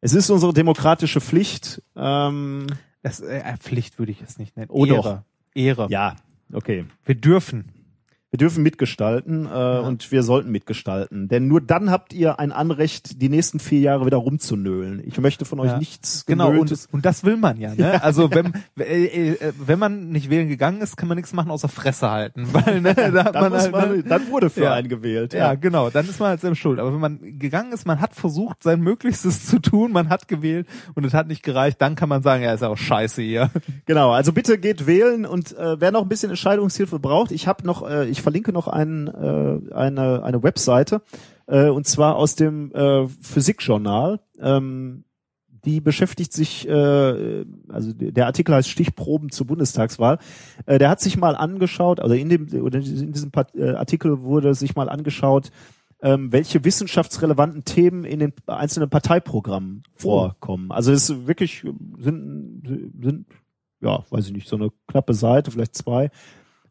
Es ist unsere demokratische Pflicht. Ähm, Das, äh, Pflicht würde ich es nicht nennen. Oh, Ehre. doch. Ehre. ja, okay. Wir dürfen. Wir dürfen mitgestalten äh, und wir sollten mitgestalten. Denn nur dann habt ihr ein Anrecht, die nächsten vier Jahre wieder rumzunölen. Ich möchte von euch Ja. nichts Genau, und, und das will man ja. Ne? Also wenn äh, äh, wenn man nicht wählen gegangen ist, kann man nichts machen außer Fresse halten, weil ne, da dann, man halt, man, ne, dann wurde für Ja. einen gewählt. ja, genau, dann ist man halt selbst schuld. Aber wenn man gegangen ist, man hat versucht, sein Möglichstes zu tun, man hat gewählt und es hat nicht gereicht, dann kann man sagen, ja, ist ja auch scheiße hier. Genau, also bitte geht wählen und äh, wer noch ein bisschen Entscheidungshilfe braucht, ich habe noch, äh, ich verlinke noch einen, äh, eine, eine Webseite äh, und zwar aus dem äh, Physikjournal. Ähm, die beschäftigt sich, äh, also der Artikel heißt Stichproben zur Bundestagswahl. Äh, der hat sich mal angeschaut, also in dem oder in diesem äh, Artikel wurde sich mal angeschaut, ähm, welche wissenschaftsrelevanten Themen in den einzelnen Parteiprogrammen vorkommen. Also es ist wirklich sind sind ja, weiß ich nicht, so eine knappe Seite, vielleicht zwei,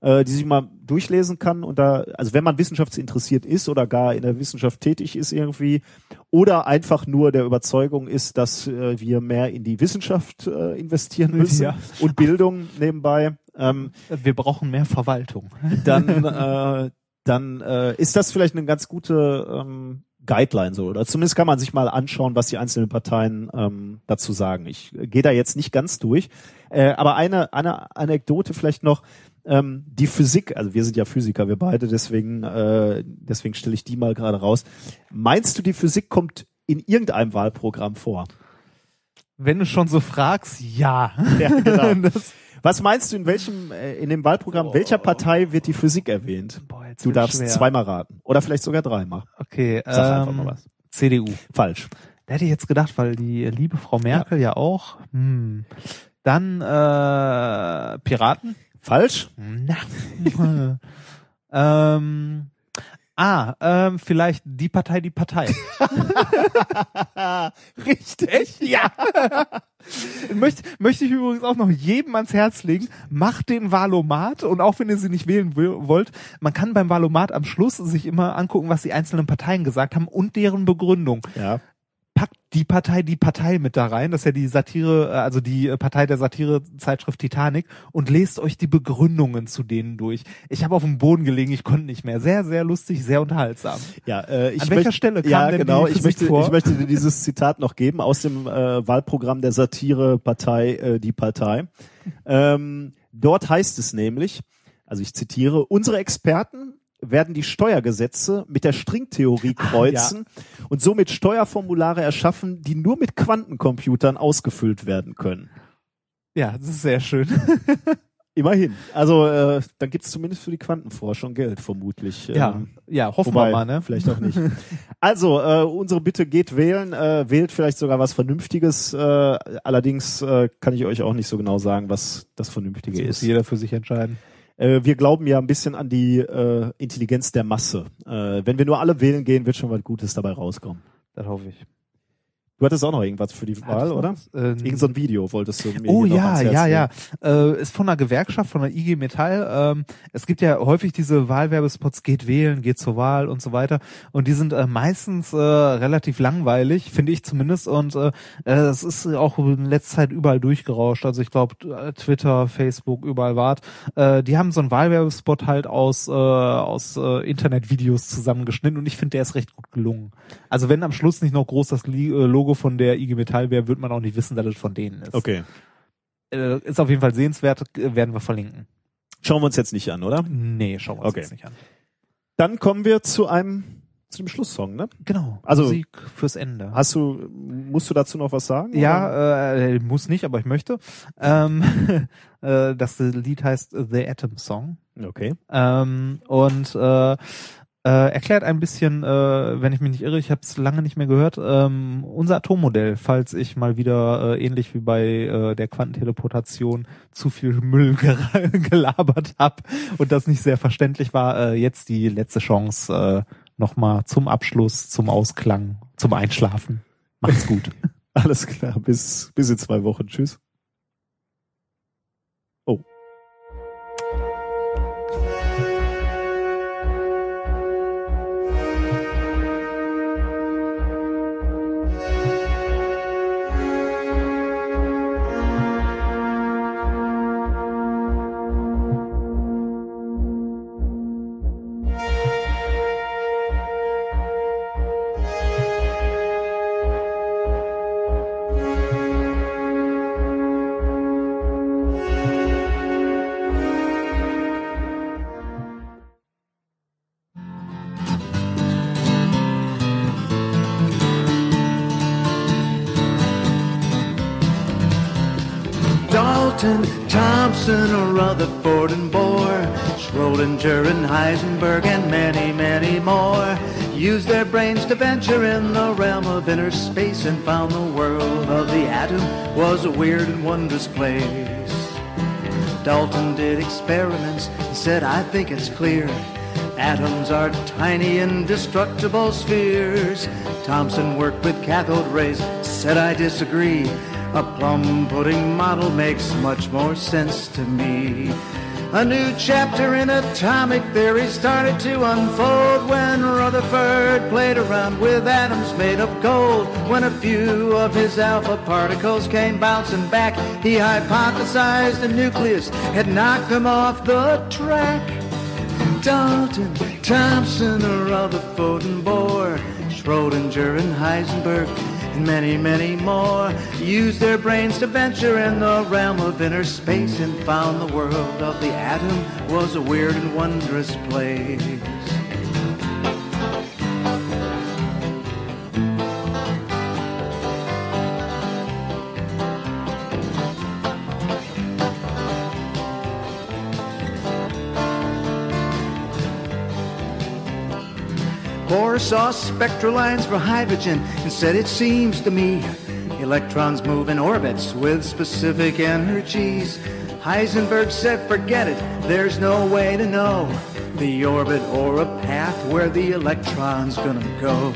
äh, die sich mal durchlesen kann und da, also wenn man wissenschaftsinteressiert ist oder gar in der Wissenschaft tätig ist irgendwie oder einfach nur der Überzeugung ist, dass äh, wir mehr in die Wissenschaft äh, investieren müssen Ja. und Bildung nebenbei, ähm, Wir brauchen mehr Verwaltung. dann, äh, dann äh, ist das vielleicht eine ganz gute ähm, Guideline so. Oder zumindest kann man sich mal anschauen, was die einzelnen Parteien ähm, dazu sagen. Ich äh, gehe da jetzt nicht ganz durch. Äh, aber eine, eine Anekdote vielleicht noch. Ähm, die Physik, also wir sind ja Physiker, wir beide, deswegen, äh, deswegen stelle ich die mal gerade raus. Meinst du, die Physik kommt in irgendeinem Wahlprogramm vor? Wenn du schon so fragst, ja. Ja, genau. Was meinst du, in welchem, äh, in dem Wahlprogramm welcher Partei wird die Physik erwähnt? boah, jetzt Du darfst schwer. zweimal raten. Oder vielleicht sogar dreimal. Okay, Sag einfach ähm, mal was. CDU. Falsch. Da hätte ich jetzt gedacht, weil die liebe Frau Merkel ja, auch. Hm. Dann äh, Piraten. Falsch? Na. ähm, ah, ähm, vielleicht die Partei, die Partei. Richtig? Ja. möchte, möchte ich übrigens auch noch jedem ans Herz legen, macht den Valomat und auch wenn ihr sie nicht wählen will, wollt, man kann beim Valomat am Schluss sich immer angucken, was die einzelnen Parteien gesagt haben und deren Begründung Ja. Packt die Partei die Partei mit da rein, das ist ja die Satire, äh, also die äh, Partei der Satire-Zeitschrift Titanic und lest euch die Begründungen zu denen durch. Ich habe auf dem Boden gelegen, ich konnte nicht mehr. Sehr, sehr lustig, sehr unterhaltsam. Ja, äh, ich An welcher möcht- Stelle kam ja, denn genau, ich möchte, vor? ich möchte dir dieses Zitat noch geben aus dem äh, Wahlprogramm der Satire-Partei äh, Die Partei. Ähm, dort heißt es nämlich, also ich zitiere, unsere Experten werden die Steuergesetze mit der Stringtheorie kreuzen und somit Steuerformulare erschaffen, die nur mit Quantencomputern ausgefüllt werden können. Ja, das ist sehr schön. Immerhin. Also äh, dann gibt es zumindest für die Quantenforschung Geld, vermutlich. Ja, Ähm, ja, hoffen wobei, wir mal, ne? Vielleicht auch nicht. Also, äh, unsere Bitte geht wählen, äh, wählt vielleicht sogar was Vernünftiges. Äh, allerdings äh, kann ich euch auch nicht so genau sagen, was das Vernünftige Das muss ist. jeder für sich entscheiden. Äh, wir glauben ja ein bisschen an die äh, Intelligenz der Masse. Äh, wenn wir nur alle wählen gehen, wird schon was Gutes dabei rauskommen. Das hoffe ich. Du hattest auch noch irgendwas für die Wahl, oder? Äh, Irgend so ein Video wolltest du mir Oh ja, ja, ja. Äh, ist von einer Gewerkschaft, von der IG Metall. Ähm, es gibt ja häufig diese Wahlwerbespots, geht wählen, geht zur Wahl und so weiter. Und die sind äh, meistens äh, relativ langweilig, finde ich zumindest. Und äh, äh, es ist auch in letzter Zeit überall durchgerauscht. Also ich glaube Twitter, Facebook, überall wart. Äh, die haben so einen Wahlwerbespot halt aus, äh, aus äh, Internetvideos zusammengeschnitten und ich finde, der ist recht gut gelungen. Also wenn am Schluss nicht noch groß das äh, Logo von der IG Metall wäre, wird man auch nicht wissen, dass es von denen ist Okay. äh, ist auf jeden Fall sehenswert, äh, werden wir verlinken. Schauen wir uns jetzt nicht an, oder? Nee, schauen wir uns Okay. jetzt nicht an. Dann kommen wir zu einem zu dem Schlusssong, ne? Genau, Also- Musik fürs Ende. Hast du, musst du dazu noch was sagen? ja, äh, muss nicht, aber ich möchte. Ähm, äh, das Lied heißt The Atom Song. Okay. Ähm, und äh, äh, erklärt ein bisschen, äh, wenn ich mich nicht irre, ich habe es lange nicht mehr gehört, ähm, unser Atommodell, falls ich mal wieder äh, ähnlich wie bei äh, der Quantenteleportation zu viel Müll gelabert habe und das nicht sehr verständlich war, äh, jetzt die letzte Chance äh, nochmal zum Abschluss, zum Ausklang, zum Einschlafen. Macht's gut. Alles klar. Bis, bis in zwei Wochen. Tschüss. Rutherford, and Bohr, Schrodinger and Heisenberg, and many, many more used their brains to venture in the realm of inner space and found the world of the atom was a weird and wondrous place. Dalton did experiments and said, I think it's clear. Atoms are tiny, indestructible spheres. Thomson worked with cathode rays, said, I disagree. A plum pudding model makes much more sense to me. A new chapter in atomic theory started to unfold when Rutherford played around with atoms made of gold. When a few of his alpha particles came bouncing back, he hypothesized the nucleus had knocked them off the track. Dalton, Thompson, Rutherford, and Bohr, Schrodinger and Heisenberg, and many, many more used their brains to venture in the realm of inner space and found the world of the atom was a weird and wondrous place. Saw spectral lines for hydrogen and said, It seems to me electrons move in orbits with specific energies. Heisenberg said, Forget it, there's no way to know the orbit or a path where the electron's gonna go.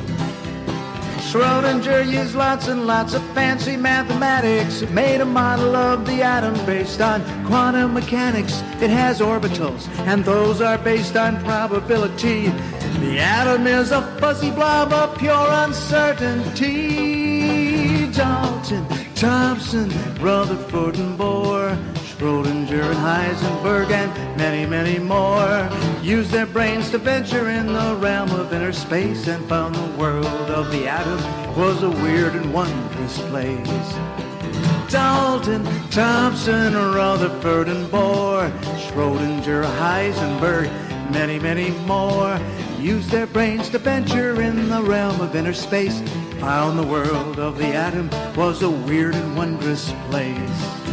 Schrodinger used lots and lots of fancy mathematics. It made a model of the atom based on quantum mechanics. It has orbitals, and those are based on probability. The atom is a fuzzy blob of pure uncertainty. Dalton, Thompson, Rutherford, and Bohr, Schrodinger and Heisenberg, and many, many more used their brains to venture in the realm of inner space and found the world of the atom was a weird and wondrous place. Dalton, Thompson, Rutherford, and Bohr, Schrodinger, Heisenberg, many, many more used their brains to venture in the realm of inner space, found the world of the atom was a weird and wondrous place.